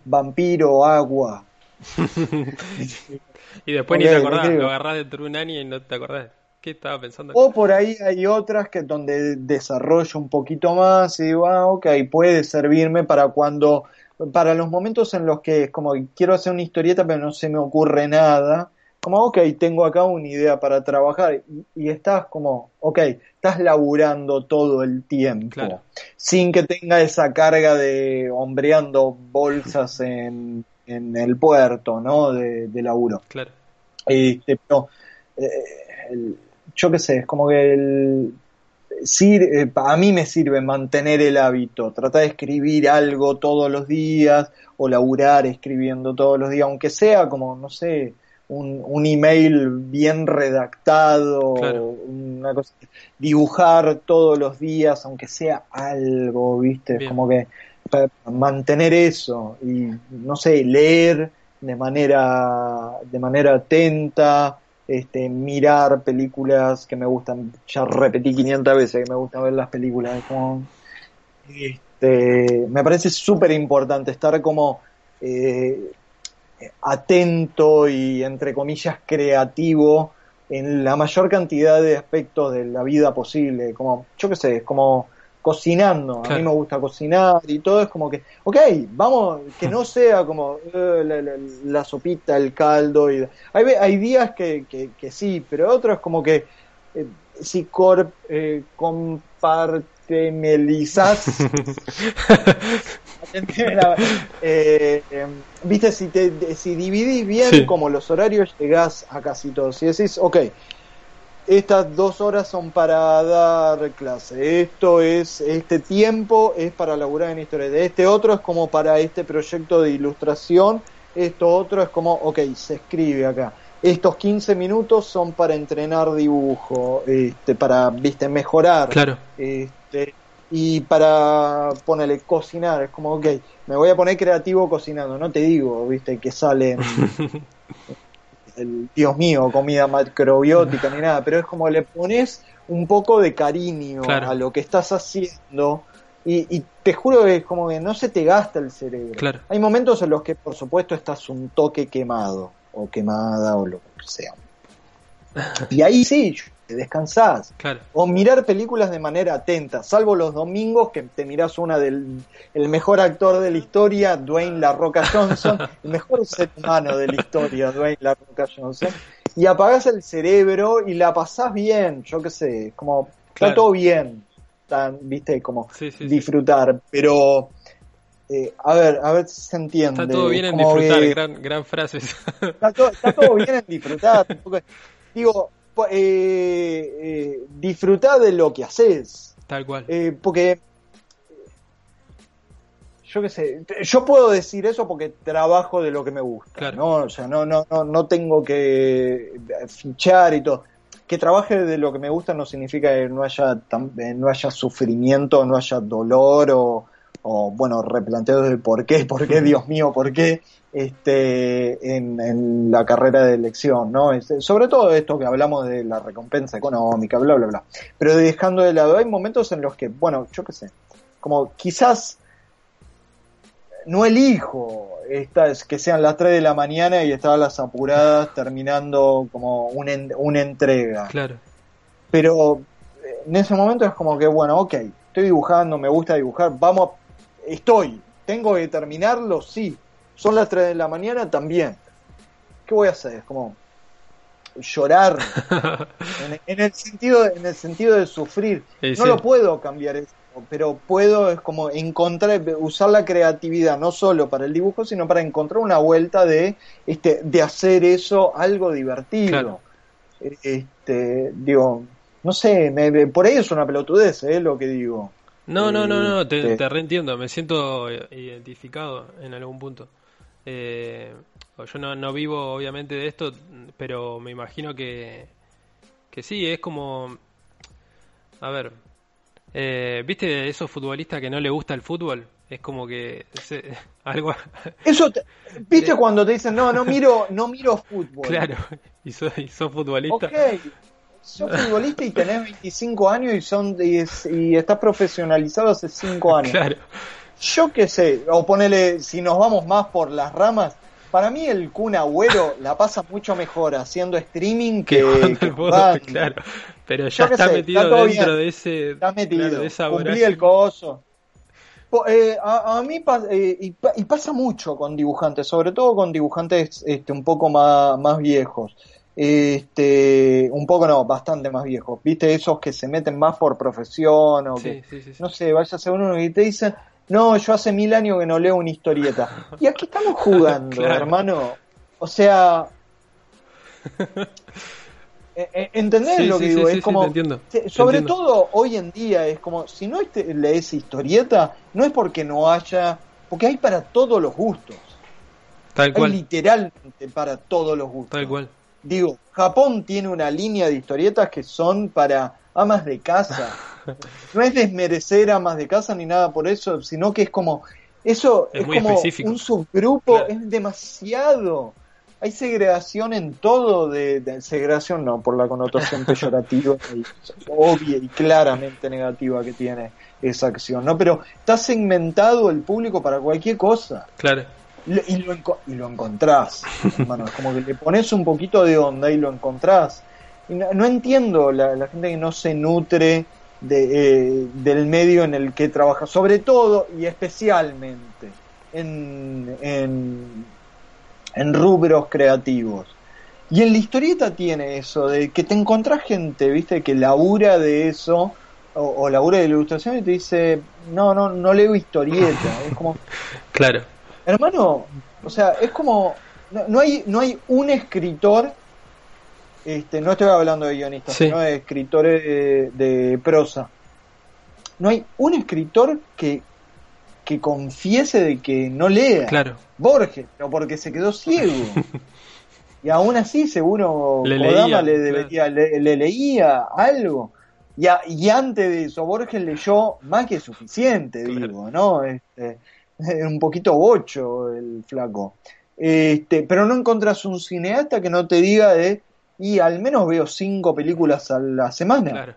vampiro, agua, y después ni te acordás, lo agarrás dentro de un año y no te acordás. ¿Qué estaba pensando? O por ahí hay otras que donde desarrollo un poquito más y digo, ah, ok, puede servirme para cuando, para los momentos en los que es como que quiero hacer una historieta pero no se me ocurre nada, como, ok, tengo acá una idea para trabajar y, y estás como, ok, estás laburando todo el tiempo, Claro. sin que tenga esa carga de hombreando bolsas en, en el puerto, ¿no? De, de laburo. Claro. Este, pero, eh, el- yo qué sé, es como que el, sir- eh, a mí me sirve mantener el hábito, tratar de escribir algo todos los días o laburar escribiendo todos los días, aunque sea como, no sé, un, un email bien redactado, Claro. una cosa, dibujar todos los días, aunque sea algo, ¿viste? Es Bien. como que mantener eso y, no sé, leer de manera, de manera atenta, este, mirar películas que me gustan, ya repetí 500 veces que me gusta ver las películas, como, este, me parece súper importante estar como eh, atento y entre comillas creativo en la mayor cantidad de aspectos de la vida posible, como, yo qué sé, es como cocinando, a mí me gusta cocinar y todo es como que, ok, vamos, que no sea como eh, la, la- la sopita, el caldo, y hay, hay días que, que, que sí, pero otros como que eh, si eh, la- eh, eh, Viste, si, te, si dividís bien Sí. como los horarios, llegás a casi todos. Si decís, ok, estas dos horas son para dar clase, esto es, este tiempo es para laburar en historia, de este otro es como para este proyecto de ilustración, esto otro es como, ok, se escribe acá. Estos 15 minutos son para entrenar dibujo, este, para, viste, mejorar. Claro. Este, y para ponerle cocinar, es como, ok, me voy a poner creativo cocinando, no te digo, viste, que sale el, Dios mío, comida macrobiótica ni nada, pero es como le pones un poco de cariño Claro. a lo que estás haciendo y, y te juro que es como que no se te gasta el cerebro. Claro. Hay momentos en los que por supuesto estás un toque quemado o quemada o lo que sea. Y ahí sí, te descansás. Claro. O mirar películas de manera atenta, salvo los domingos que te mirás una del el mejor actor de la historia, Dwayne La Roca Johnson, el mejor ser humano de la historia, Dwayne La Roca Johnson, y apagás el cerebro y la pasás bien, yo qué sé, como Claro. está todo bien, tan, viste, como Sí, sí, sí. disfrutar, pero eh, a ver, a ver si se entiende. Está todo bien en disfrutar, que- gran, gran frase. está todo, está todo bien en disfrutar. digo, eh, eh, disfrutar de lo que haces. Tal cual. Eh, porque yo qué sé, yo puedo decir eso porque trabajo de lo que me gusta, Claro. ¿no? O sea, no, no, no, no tengo que fichar y todo. Que trabaje de lo que me gusta no significa que no haya, eh, no haya sufrimiento, no haya dolor o, o bueno, replanteos de por qué, por qué, Dios mío, por qué, este, en, en la carrera de elección, ¿no? Este, sobre todo esto que hablamos de la recompensa económica, bla, bla, bla. Pero dejando de lado, hay momentos en los que, bueno, yo qué sé, como quizás no elijo estas que sean las 3 de la mañana y estar a las apuradas terminando como una, una entrega. Claro. Pero eh, en ese momento es como que, bueno, ok, estoy dibujando, me gusta dibujar, vamos, estoy, tengo que terminarlo, sí. Son las 3 de la mañana también. ¿Qué voy a hacer? Es como llorar en, el sentido en el sentido de sufrir. no lo puedo cambiar eso pero puedo es como encontrar, usar la creatividad no solo para el dibujo, sino para encontrar una vuelta de, este, de hacer eso algo divertido. Este, digo, no sé, me, por ahí es una pelotudez, ¿eh? Lo que digo. No, no, no, no, te, este te reentiendo, me siento identificado en algún punto. Eh, yo no, no vivo obviamente de esto, pero me imagino que, que sí, es como... A ver, eh, ¿Viste esos futbolistas que no le gusta el fútbol? Es como que algo. Eso, ¿viste cuando te dicen no, no miro, no miro fútbol? Claro, y sos, futbolista. Ok, sos futbolista y tenés 25 años y son y, estás profesionalizado hace 5 años. Claro. Yo qué sé, o ponele, si nos vamos más por las ramas, para mí el Kun Agüero la pasa mucho mejor haciendo streaming que, que, Claro, pero ya está metido dentro de ese. Está metido, cumplí el coso. Eh, a, mí eh, y, pasa mucho con dibujantes, sobre todo con dibujantes este, un poco más, más viejos. Este, un poco no, bastante más viejos. ¿Viste? Esos que se meten más por profesión o que, no sé, vaya a uno y te dicen, no, yo hace mil años que no leo una historieta. Y aquí estamos jugando, hermano. O sea... Eh, eh, ¿Entendés lo que digo? es como, sobre todo hoy en día es como, si no este, lees historieta, no es porque no haya, porque hay para todos los gustos. Tal cual. Hay literalmente para todos los gustos. Tal cual. Digo, Japón tiene una línea de historietas que son para amas de casa. No es desmerecer amas de casa ni nada por eso, sino que es como eso es, como un subgrupo, es demasiado. Hay segregación en todo, de, segregación no, por la connotación peyorativa y obvia y claramente negativa que tiene esa acción, ¿no? Pero está segmentado el público para cualquier cosa. Claro. Y lo, y lo encontrás, hermano. Es como que le pones un poquito de onda y lo encontrás no, entiendo la, gente que no se nutre de, eh, del medio en el que trabaja, sobre todo y especialmente en, en, rubros creativos. Y en la historieta tiene eso, de que te encontrás gente, viste, que labura de eso, o, labura de la ilustración y te dice, no, no, no leo historieta. Es como... Claro. Hermano, o sea, es como... no hay, no hay un escritor este, no estoy hablando de guionistas, sino de escritores de, prosa. No hay un escritor que, que confiese de que no lea. Claro. Borges, pero porque se quedó ciego. y aún así, seguro, le leía, le, debería, le, leía algo. Y, y, antes de eso, Borges leyó más que suficiente, digo, ¿no? Este, un poquito bocho el flaco. Este, pero no encontrás un cineasta que no te diga de y al menos veo cinco películas a la semana. Claro,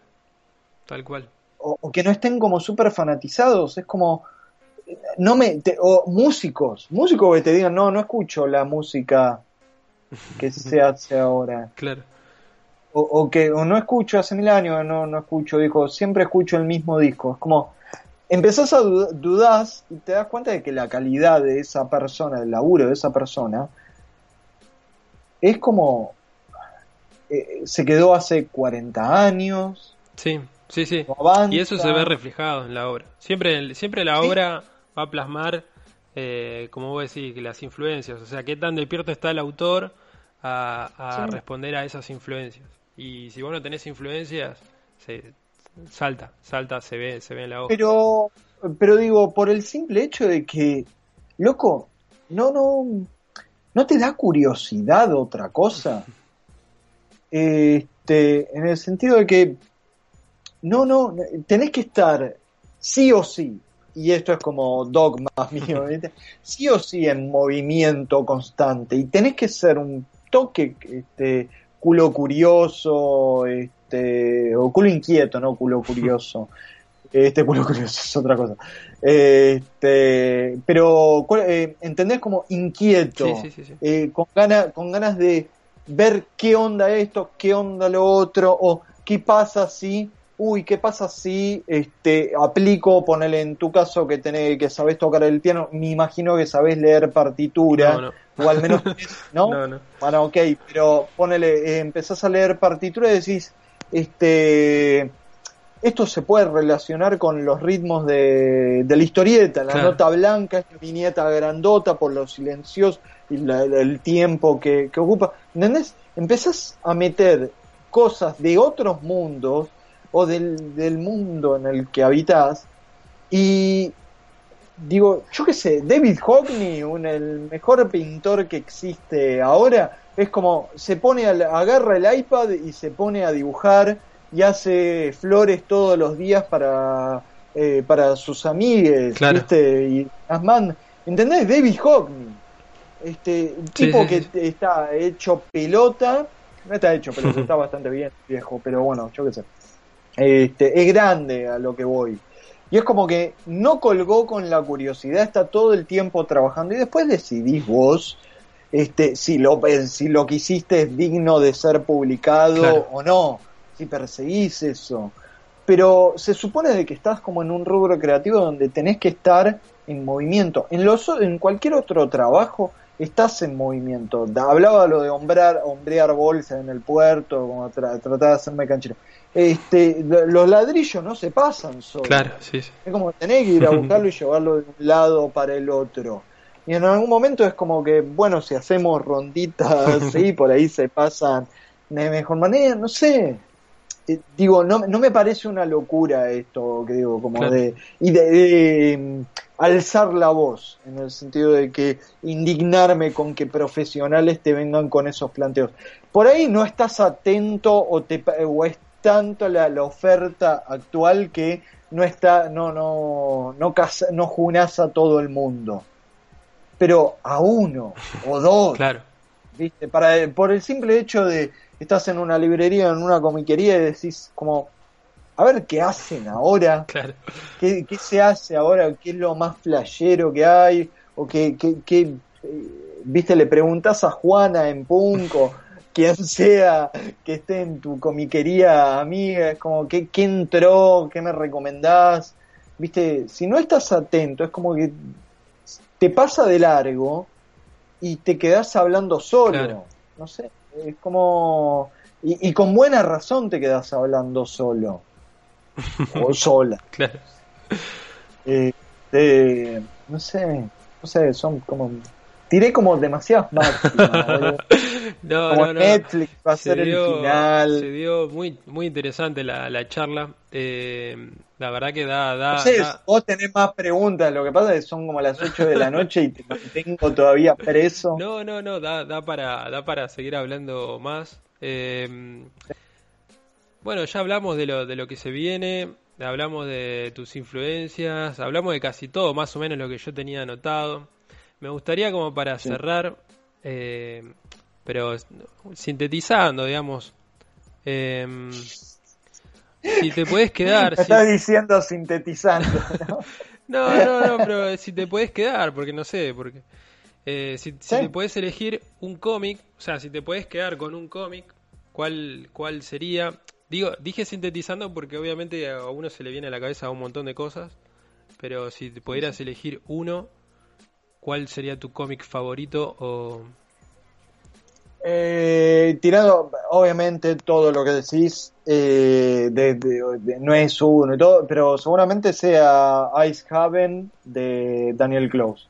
tal cual. O, que no estén como súper fanatizados, es como, no me, o músicos, músicos que te digan, no, no escucho la música que se hace ahora. Claro. O, que o no escucho hace mil años, no, no escucho, dijo, siempre escucho el mismo disco. Es como, empezás a dudar y te das cuenta de que la calidad de esa persona, del laburo de esa persona, es como eh, se quedó hace 40 años. Sí, sí, sí. y eso se ve reflejado en la obra. Siempre, siempre la obra va a plasmar, eh, como vos decís, las influencias. O sea, qué tan despierto está el autor a, responder a esas influencias. Y si vos no tenés influencias, se, salta, salta, se ve, se ve en la obra. Pero, pero digo, por el simple hecho de que, loco, no, no, no te da curiosidad otra cosa. Este, en el sentido de que no, no, tenés que estar sí o sí, y esto es como dogma mío, sí o sí en movimiento constante, y tenés que ser un toque este, culo curioso, este, o culo inquieto, no culo curioso. Este culo curioso es otra cosa. Este, pero eh, entendés como inquieto, eh, con ganas, con ganas de ver qué onda esto, qué onda lo otro, o qué pasa si, uy, qué pasa si este aplico, ponele en tu caso que tenés, que sabés tocar el piano, me imagino que sabés leer partitura, o al menos, ¿no? ¿no? Bueno, ok, pero ponele, eh, empezás a leer partitura y decís, este esto se puede relacionar con los ritmos de, la historieta, la nota blanca, esta viñeta grandota por los silencios y el tiempo que, ocupa. ¿Entendés? Empezás a meter cosas de otros mundos o del, mundo en el que habitas y digo, yo qué sé, David Hockney, un, el mejor pintor que existe ahora, es como se pone, a, agarra el iPad y se pone a dibujar y hace flores todos los días para, eh, para sus amigues, ¿viste? Y las ¿Entendés? David Hockney. Este, un tipo que está hecho pelota, no está hecho pelota, está bastante bien viejo, pero bueno, yo qué sé. Este, es grande a lo que voy. Y es como que no colgó con la curiosidad, está todo el tiempo trabajando y después decidís vos este, si, lo, si lo que hiciste es digno de ser publicado o no si perseguís eso. Pero se supone de que estás como en un rubro creativo donde tenés que estar en movimiento. En, los, en cualquier otro trabajo estás en movimiento. Hablaba lo de hombrear, hombrear bolsas en el puerto, como tratar de hacerme canchero. Este, los ladrillos no se pasan solos. Claro, sí, Es como tenés que ir a buscarlo y llevarlo de un lado para el otro. Y en algún momento es como que, bueno, si hacemos ronditas, sí, por ahí se pasan de mejor manera, no sé. Eh, digo, no, no me parece una locura esto que digo, como de, y de, em, alzar la voz, en el sentido de que indignarme con que profesionales te vengan con esos planteos. Por ahí no estás atento o, te, o es tanto la, la oferta actual que no está, no, no, no, no junas a todo el mundo. Pero a uno o dos, claro. ¿Viste? Para, por el simple hecho de, estás en una librería, en una comiquería y decís como, a ver qué hacen ahora, claro. ¿Qué, ¿Qué, se hace ahora, qué es lo más flashero que hay, o qué, qué, qué eh, viste, le preguntas a Juana en Punco, quien sea que esté en tu comiquería amiga, es como, ¿qué, qué entró? ¿Qué me recomendás? Viste, si no estás atento, es como que te pasa de largo y te quedas hablando solo. No sé es como... Y, con buena razón te quedas hablando solo. o sola. Claro. Este, no sé, no sé, son como... Tiré como demasiadas máximas. no, como Netflix va a ser el final. Se dio muy, muy interesante la, la charla. Eh, la verdad que da... da, no sé, vos tenés más preguntas, lo que pasa es que son como las 8 de la noche y te mantengo todavía preso. No, no, no, da, da, para, da para seguir hablando más. Eh, bueno, ya hablamos de lo, de lo que se viene, hablamos de tus influencias, hablamos de casi todo, más o menos lo que yo tenía anotado. Me gustaría como para cerrar, eh, pero sintetizando, digamos, eh, si te puedes quedar. Me estás diciendo sintetizando, ¿no? no, no, no, pero si te puedes quedar, porque no sé, porque. Eh, si, te puedes elegir un cómic, o sea, si te puedes quedar con un cómic, ¿cuál, ¿cuál sería? Digo, dije sintetizando porque obviamente a uno se le viene a la cabeza un montón de cosas, pero si te pudieras elegir uno, ¿cuál sería tu cómic favorito o eh, tirado, obviamente, todo lo que decís eh, no es uno y todo, pero seguramente sea Ice Haven de Daniel Close.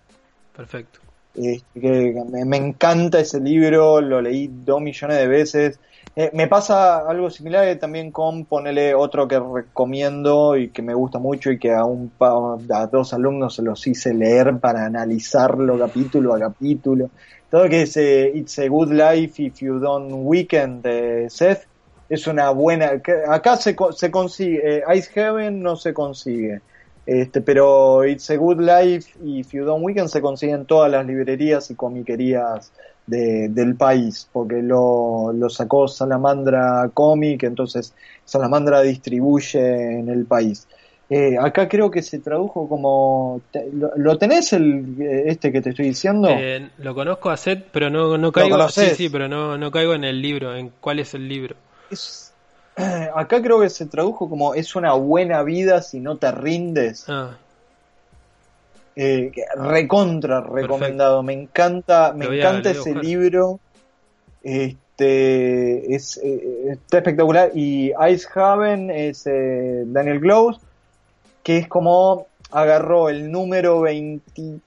Perfecto. que me, encanta ese libro, lo leí dos millones de veces. Eh, me pasa algo similar también con ponerle otro que recomiendo y que me gusta mucho y que a, un, a dos alumnos se los hice leer para analizarlo capítulo a capítulo. Todo que es It's a Good Life If You Don't Weekend de Seth es una buena acá se, se consigue eh, Ice Heaven no se consigue este pero It's a Good Life If You Don't Weekend se consigue en todas las librerías y comiquerías de, del país porque lo, lo sacó Salamandra Comic entonces Salamandra distribuye en el país Eh, acá creo que se tradujo como... ¿Lo, tenés el este que te estoy diciendo? Eh, lo conozco a Seth, pero no, no caigo... Sí, sí, pero no, no caigo en el libro, en cuál es el libro. acá creo que se tradujo como es una buena vida si no te rindes. Ah. Eh, recontra recomendado. Me encanta, me encanta ese libro. Este es, eh, está espectacular. Y Ice Haven es eh, Daniel Close, que es como agarró el número 20,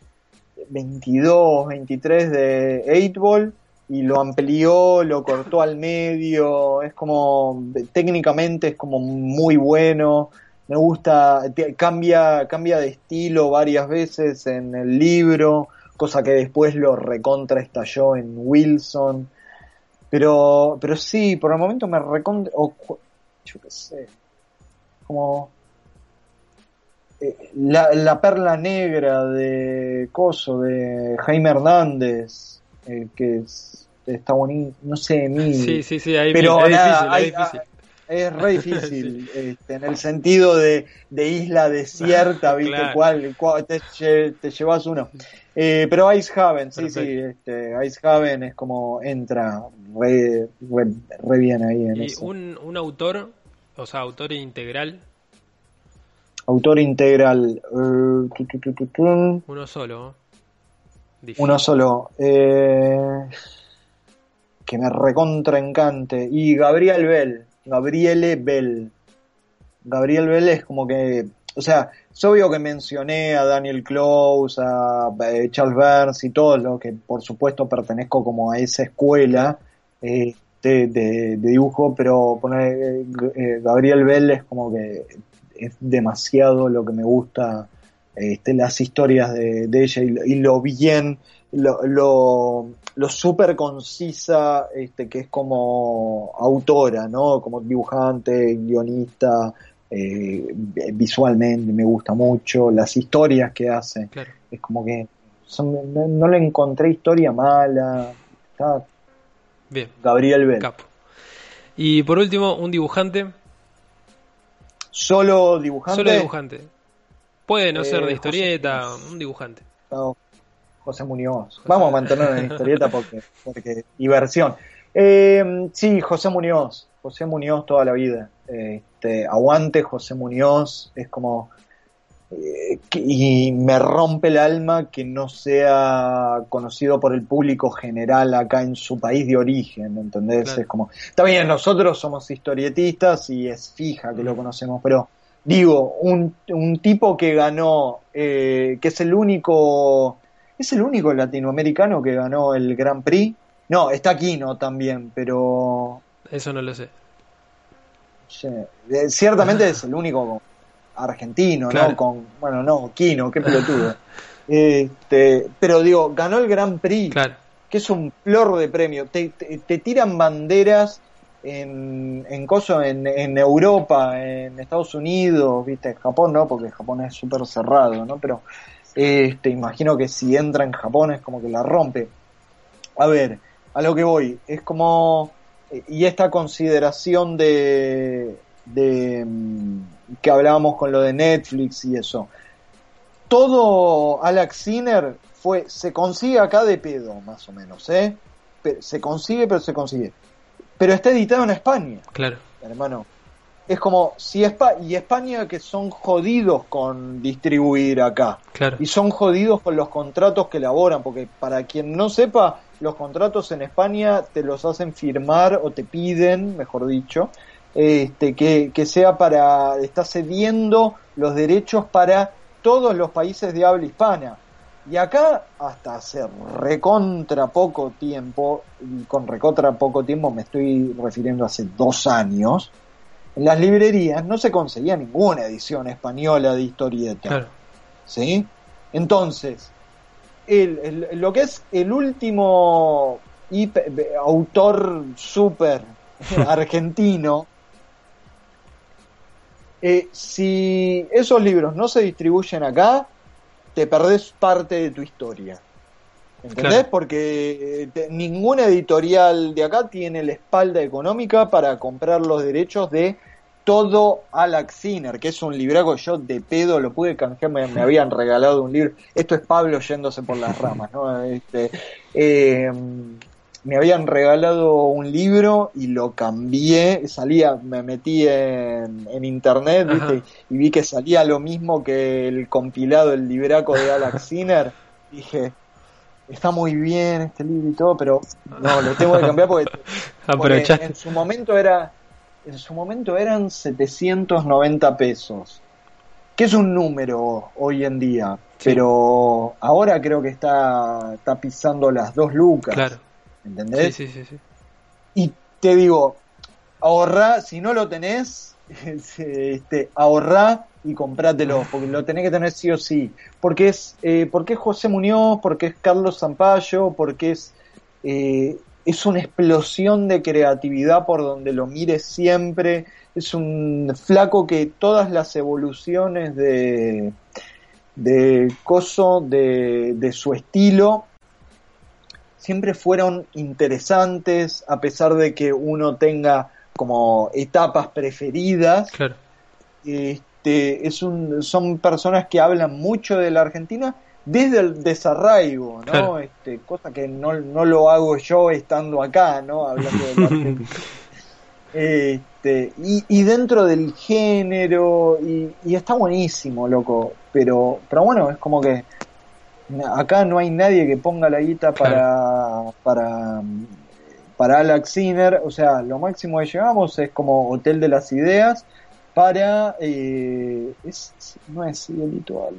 22, 23 de 8 Ball y lo amplió, lo cortó al medio. Es como técnicamente es como muy bueno me gusta, cambia, cambia de estilo varias veces en el libro, cosa que después lo recontra estalló en Wilson. Pero, pero sí, por el momento me recontra, yo qué sé, como eh, la, perla negra de Coso, de Jaime Hernández, eh, que está bonito, no sé, mí. Sí, sí, sí, ahí pero es difícil es re difícil, este, en el sentido de, isla desierta, ¿viste? ¿Cuál, te, te, llevas uno? Eh, pero Ice Haven, sí, sí, este, Ice Haven es como entra re, bien ahí en ¿Y Un, un autor, o sea, autor integral? Autor integral. Eh, uno solo. Uno solo. Eh, que me recontra encante. Y Gabriel Bell. Gabriele Bell. Gabriel Bell es como que, o sea, es obvio que mencioné a Daniel Close, a eh, Charles Burns y todo lo que por supuesto pertenezco como a esa escuela eh, de, dibujo, pero poner eh, Gabriel Bell es como que es demasiado lo que me gusta este, las historias de, ella y, lo bien, lo, lo súper concisa este, que es como autora, ¿no? Como dibujante, guionista, eh, visualmente me gusta mucho, las historias que hace, es como que no, le encontré historia mala, está Bien. Gabriel Bell. Y por último, un dibujante. Solo dibujante. Solo dibujante. Puede no ser de eh, historieta, un dibujante. José Muñoz. Vamos a mantener en historieta porque, porque diversión. Eh, sí, José Muñoz. José Muñoz toda la vida. Este, aguante José Muñoz. Es como. Eh, y me rompe el alma que no sea conocido por el público general acá en su país de origen, ¿entendés? Es como, está bien, nosotros somos historietistas y es fija que lo conocemos, pero digo, un, un tipo que ganó, eh, que es el único ¿Es el único latinoamericano que ganó el Grand Prix? No, está Kino también, pero... Eso no lo sé. Eh, ciertamente es el único argentino, ¿no? Con, bueno, no, Kino, qué pelotudo. este, pero digo, ganó el Grand Prix, que es un flor de premio. Te, te, tiran banderas en, en, coso, en, en, Europa, en Estados Unidos, viste, Japón no, porque Japón es súper cerrado, ¿no? Pero este, imagino que si entra en Japón es como que la rompe. A ver, a lo que voy, es como, y esta consideración de, de mm, que hablábamos con lo de Netflix y eso. Todo Alex Sinner fue, se consigue acá de pedo, más o menos, ¿eh? se consigue, pero se consigue. Pero está editado en España. Claro. Hermano, es como si España y España que son jodidos con distribuir acá y son jodidos con los contratos que elaboran porque para quien no sepa los contratos en España te los hacen firmar o te piden mejor dicho este que, que sea para está cediendo los derechos para todos los países de habla hispana y acá hasta hace recontra poco tiempo y con recontra poco tiempo me estoy refiriendo hace dos años en las librerías no se conseguía ninguna edición española de historieta. ¿Sí? Entonces, el, lo que es el último autor súper argentino, eh, si esos libros no se distribuyen acá, te perdés parte de tu historia. ¿Entendés? Porque eh, ninguna editorial de acá tiene la espalda económica para comprar los derechos de todo Alex Sinner, que es un libraco, yo de pedo lo pude canjear, me, me habían regalado un libro. Esto es Pablo yéndose por las ramas, ¿no? Este, eh, me habían regalado un libro y lo cambié, salía, me metí en, en internet ¿viste? y vi que salía lo mismo que el compilado, el libraco de Alex Sinner. Dije, está muy bien este libro y todo, pero no, lo tengo que cambiar porque, porque en su momento era en su momento eran 790 pesos, que es un número hoy en día, pero ahora creo que está, está pisando las dos lucas. Claro. ¿Entendés? Sí, sí, sí, Y te digo, ahorra, si no lo tenés, este, ahorrá y comprátelo, porque lo tenés que tener sí o sí. Porque es, eh, porque es José Muñoz, porque es Carlos Zampayo, porque es eh, es una explosión de creatividad por donde lo mire siempre. Es un flaco que todas las evoluciones de, de Coso, de, de su estilo, siempre fueron interesantes, a pesar de que uno tenga como etapas preferidas. Claro. Este, es un, son personas que hablan mucho de la Argentina desde el desarraigo, ¿no? Este, cosa que no, no lo hago yo estando acá, ¿no? Hablando de este, y, y dentro del género, y, y, está buenísimo, loco, pero, pero bueno, es como que acá no hay nadie que ponga la guita para, para, para Alex Sinner, o sea, lo máximo que llegamos es como Hotel de las Ideas para, eh, es, no es alto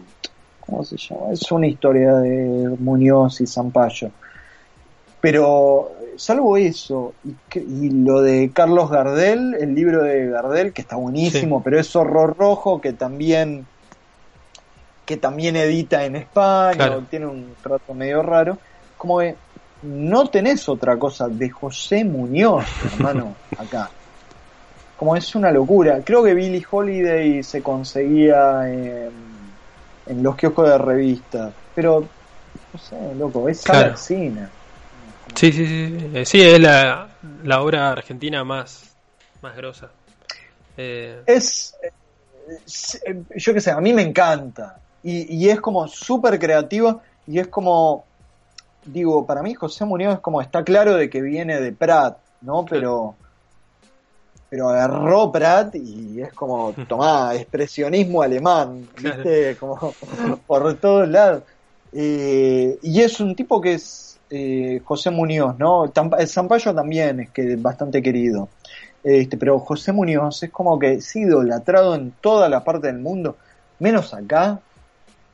¿cómo se llama? Es una historia de Muñoz y Zampayo. Pero salvo eso y, lo de Carlos Gardel, el libro de Gardel que está buenísimo, pero es horror rojo que también que también edita en España, tiene un trato medio raro, como que no tenés otra cosa de José Muñoz, hermano, acá. Como es una locura. Creo que Billy Holiday se conseguía en los kioscos de revistas. Pero, no sé, loco, es claro. cine. Sí, sí, sí. Eh, sí, es la, la obra argentina más, más grosa. Eh... Es, yo qué sé, a mí me encanta. Y, y es como súper creativa y es como, digo, para mí José Muñoz es como, está claro de que viene de Prat, ¿no? Pero pero agarró Pratt y es como, tomá, expresionismo alemán, ¿viste? Como por todos lados. Eh, y es un tipo que es eh, José Muñoz, ¿no? El Zampayo también es que bastante querido. Este, pero José Muñoz es como que es idolatrado en toda la parte del mundo, menos acá,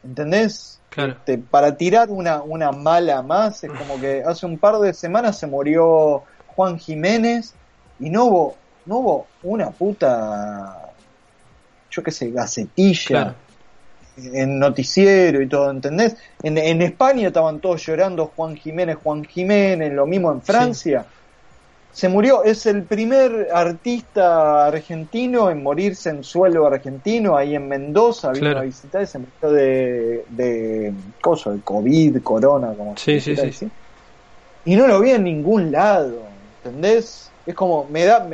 ¿entendés? Este, para tirar una, una mala más, es como que hace un par de semanas se murió Juan Jiménez y no hubo no hubo una puta, yo qué sé, gacetilla. En noticiero y todo, ¿entendés? En, en, España estaban todos llorando Juan Jiménez, Juan Jiménez, lo mismo en Francia. Se murió, es el primer artista argentino en morirse en suelo argentino, ahí en Mendoza, vino a visitar y se murió de, de, coso, de COVID, corona, como sí, sí, sí. Y no lo vi en ningún lado, ¿entendés? Es como, me da,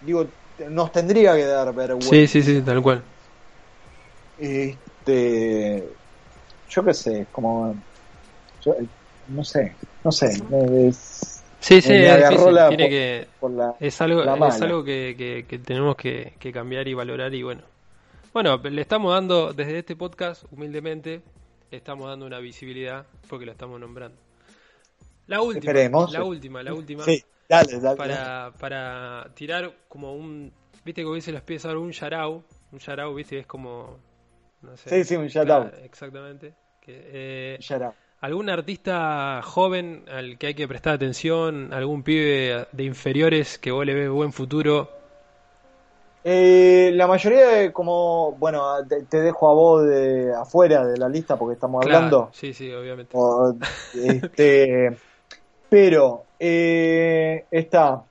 digo, nos tendría que dar vergüenza. Sí, sí, sí, tal cual. Este, yo qué sé, como, no sé, no sé, es, Sí, sí, es, Tiene que, es algo, es algo que, que, tenemos que, que, cambiar y valorar y bueno. Bueno, le estamos dando desde este podcast, humildemente, le estamos dando una visibilidad porque lo estamos nombrando. La última, la última, la última. Sí. Dale, dale, para, para tirar como un. Viste que los pies ahora un yarao. Un yarao, viste, es como. No sé, sí, sí, un yarao. exactamente. Que, eh, ¿Algún artista joven al que hay que prestar atención? ¿Algún pibe de inferiores que vos le ves buen futuro? Eh, la mayoría, de, como, bueno, te, dejo a vos de afuera de la lista porque estamos hablando. Sí, sí, obviamente. este, pero eh, está.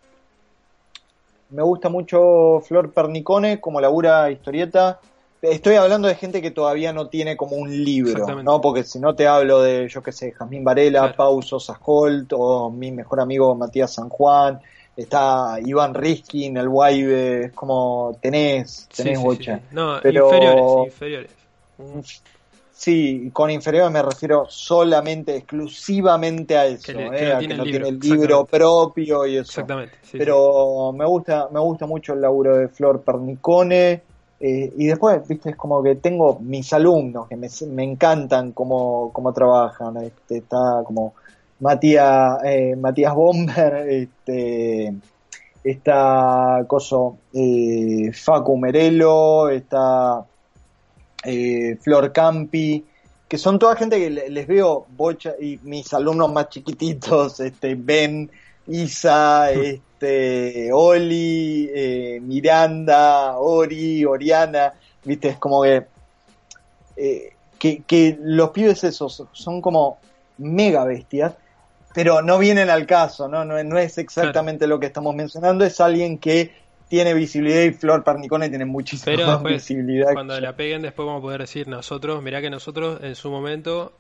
Me gusta mucho Flor Pernicone como labura historieta. Estoy hablando de gente que todavía no tiene como un libro, ¿no? Porque si no te hablo de, yo qué sé, Jazmín Varela, Pauso Sajolt o mi mejor amigo Matías San Juan, está Iván Riskin, el Guaybe, es como tenés, tenés Sí, sí, bocha. sí. No, Pero- inferiores, inferiores. Sí, con inferior me refiero solamente, exclusivamente a eso, Que le- eh, no a que no el tiene el libro, libro propio y eso. Exactamente. Pero me gusta, me gusta mucho el laburo de Flor Pernicone. Eh, y después, viste, es como que tengo mis alumnos que me, me encantan cómo, cómo trabajan. Este, está como Matías, eh, Matías Bomber, este, está Coso, eh, Facu Merelo, está eh, Flor Campi, que son toda gente que le- les veo bocha y mis alumnos más chiquititos, este Ben, Isa, este Oli, eh, Miranda, Ori, Oriana, viste, es como que, eh, que que los pibes esos son como mega bestias, pero no vienen al caso, ¿no? No, no es exactamente lo que estamos mencionando, es alguien que tiene visibilidad y Flor Pernicone tiene muchísima Pero más después, visibilidad. cuando la peguen, después vamos a poder decir nosotros, mirá que nosotros en su momento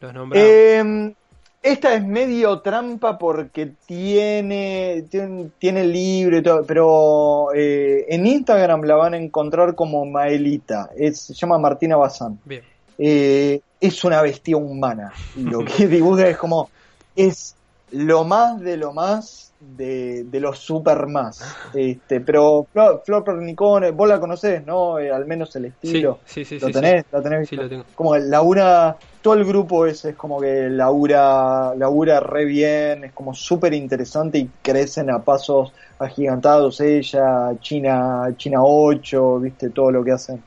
los nombramos. Eh, esta es medio trampa porque tiene, tiene, tiene libro y todo, pero eh, en Instagram la van a encontrar como Maelita, es, se llama Martina Bazán. Bien. Eh, es una bestia humana. Lo que dibuja es como, es lo más de lo más de, de los super más. Este, pero Flor, Flor Pernicone, vos la conocés, ¿no? Eh, al menos el estilo. sí, sí. ¿Lo sí, tenés? sí. ¿Lo tenés Sí, lo tengo. como el Laura, todo el grupo ese es como que Laura, Laura re bien, es como súper interesante y crecen a pasos agigantados ella, China, China 8, viste, todo lo que hacen,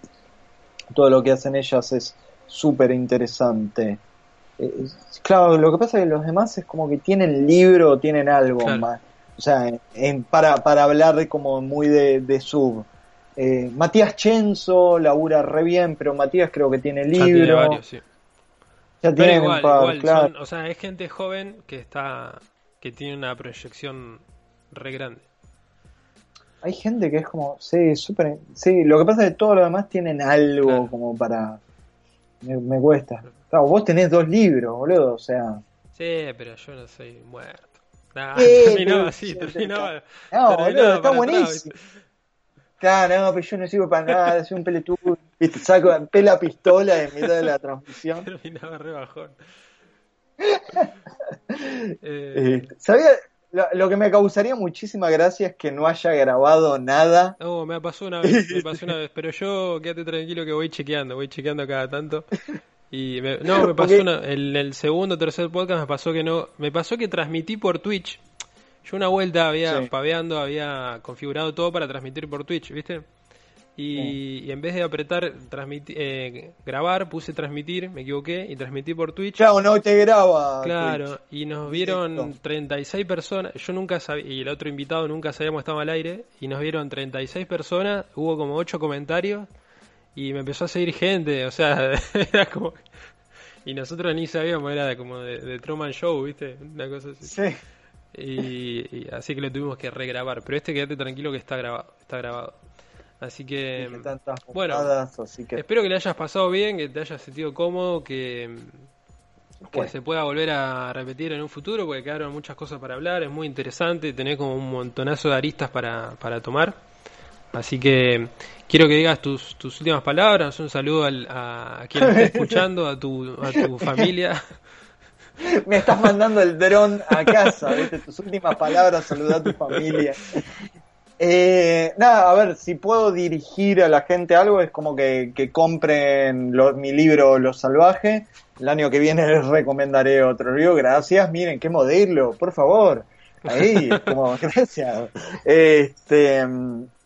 todo lo que hacen ellas es súper interesante. Eh, claro, lo que pasa es que los demás es como que tienen libro, tienen algo Claro. más, o sea, en- para, para hablar de como muy de, de sub. Eh, Matías Chenzo labura re bien, pero Matías creo que tiene Ya tiene libro. varios, sí. Ya igual, par, igual, claro. son- o sea, es gente joven que está, que tiene una proyección re grande. Hay gente que es como, sí, súper. Sí, lo que pasa es que todos los demás tienen algo Claro. como para. Me, me cuesta. Claro, vos tenés dos libros, boludo, o sea. Sí, pero yo no soy muerto. Nah, Eh, terminaba así, terminaba. No, boludo, está atrás, buenísimo. Claro, no, pero yo no sirvo para nada, soy un pelotudo. Viste, saco, pela pistola en mitad de la transmisión. Terminaba re bajón. Eh, Eh, ¿Sabía? Lo, lo que me causaría muchísima gracia es que no haya grabado nada. No, me pasó una vez, me pasó una vez, pero yo quédate tranquilo que voy chequeando, voy chequeando cada tanto. Y me- no, me pasó Porque- una, en el segundo o tercer podcast me pasó que no, me pasó que transmití por Twitch. Yo una vuelta había Sí. paveando, había configurado todo para transmitir por Twitch, ¿viste? Y, y en vez de apretar transmitir, eh, grabar, puse transmitir, me equivoqué y transmití por Twitch. Claro, no te graba. Claro, Twitch. y nos vieron Directo. 36 personas, yo nunca sabía, y el otro invitado nunca sabíamos estaba al aire, y nos vieron 36 personas, hubo como 8 comentarios, y me empezó a seguir gente, o sea, era como... Y nosotros ni sabíamos, era como de, de Truman Show, ¿viste? Una cosa así. Sí. Y, y así que lo tuvimos que regrabar, pero este quédate tranquilo que está grabado, está grabado. Así que... bueno, botadas, así que Espero que le hayas pasado bien, que te hayas sentido cómodo, que, que Bueno. se pueda volver a repetir en un futuro, porque quedaron muchas cosas para hablar, es muy interesante, tenés como un montonazo de aristas para, para tomar. Así que quiero que digas tus, tus últimas palabras, un saludo al- a, a quien esté escuchando, a tu, a tu familia. me estás mandando el dron a casa, ¿viste? Tus últimas palabras, saludar a tu familia. Eh, nada, a ver, si puedo dirigir a la gente algo, es como que, que compren lo- mi libro Los Salvajes. El año que viene les recomendaré otro libro. Gracias, miren qué modelo, por favor. Ahí, como, gracias. Este,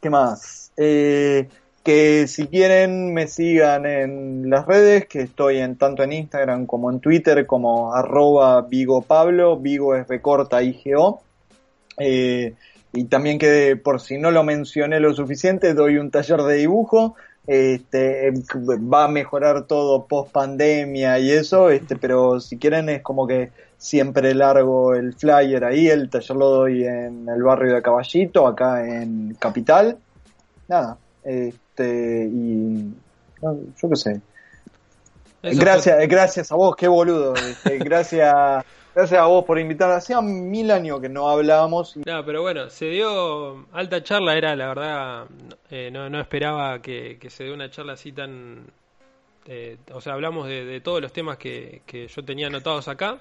¿qué más? Eh, que si quieren me sigan en las redes, que estoy en tanto en Instagram como en Twitter como arroba Vigo Pablo, Vigo es recorta IGO. Eh, y también que por si no lo mencioné lo suficiente, doy un taller de dibujo. Este, va a mejorar todo post pandemia y eso, este, pero si quieren es como que siempre largo el flyer ahí, el taller lo doy en el barrio de Caballito, acá en Capital. Nada, este, y no, yo qué sé. Eso Gracias, gracias a vos, qué boludo. Este, gracias, Gracias a vos por invitar. Hacía mil años que no hablábamos. No, pero bueno, se dio alta charla, era la verdad, eh, no, no esperaba que, se dé una charla así tan... Eh, o sea, hablamos de, todos los temas que, que, yo tenía anotados acá,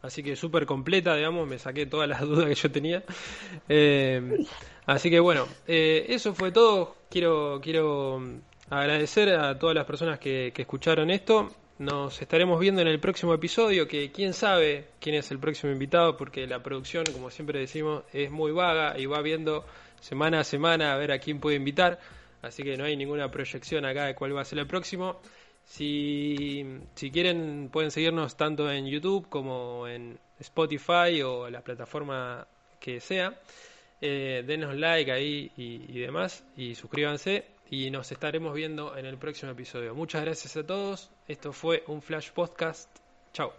así que súper completa, digamos, me saqué todas las dudas que yo tenía. Eh, así que bueno, eso fue todo. Quiero, quiero agradecer a todas las personas que, que escucharon esto. Nos estaremos viendo en el próximo episodio, que quién sabe quién es el próximo invitado, porque la producción, como siempre decimos, es muy vaga y va viendo semana a semana a ver a quién puede invitar. Así que no hay ninguna proyección acá de cuál va a ser el próximo. Si, si quieren pueden seguirnos tanto en YouTube como en Spotify o la plataforma que sea. Eh, denos like ahí y demás y suscríbanse y nos estaremos viendo en el próximo episodio. Muchas gracias a todos. Esto fue un Flash Podcast. Chao.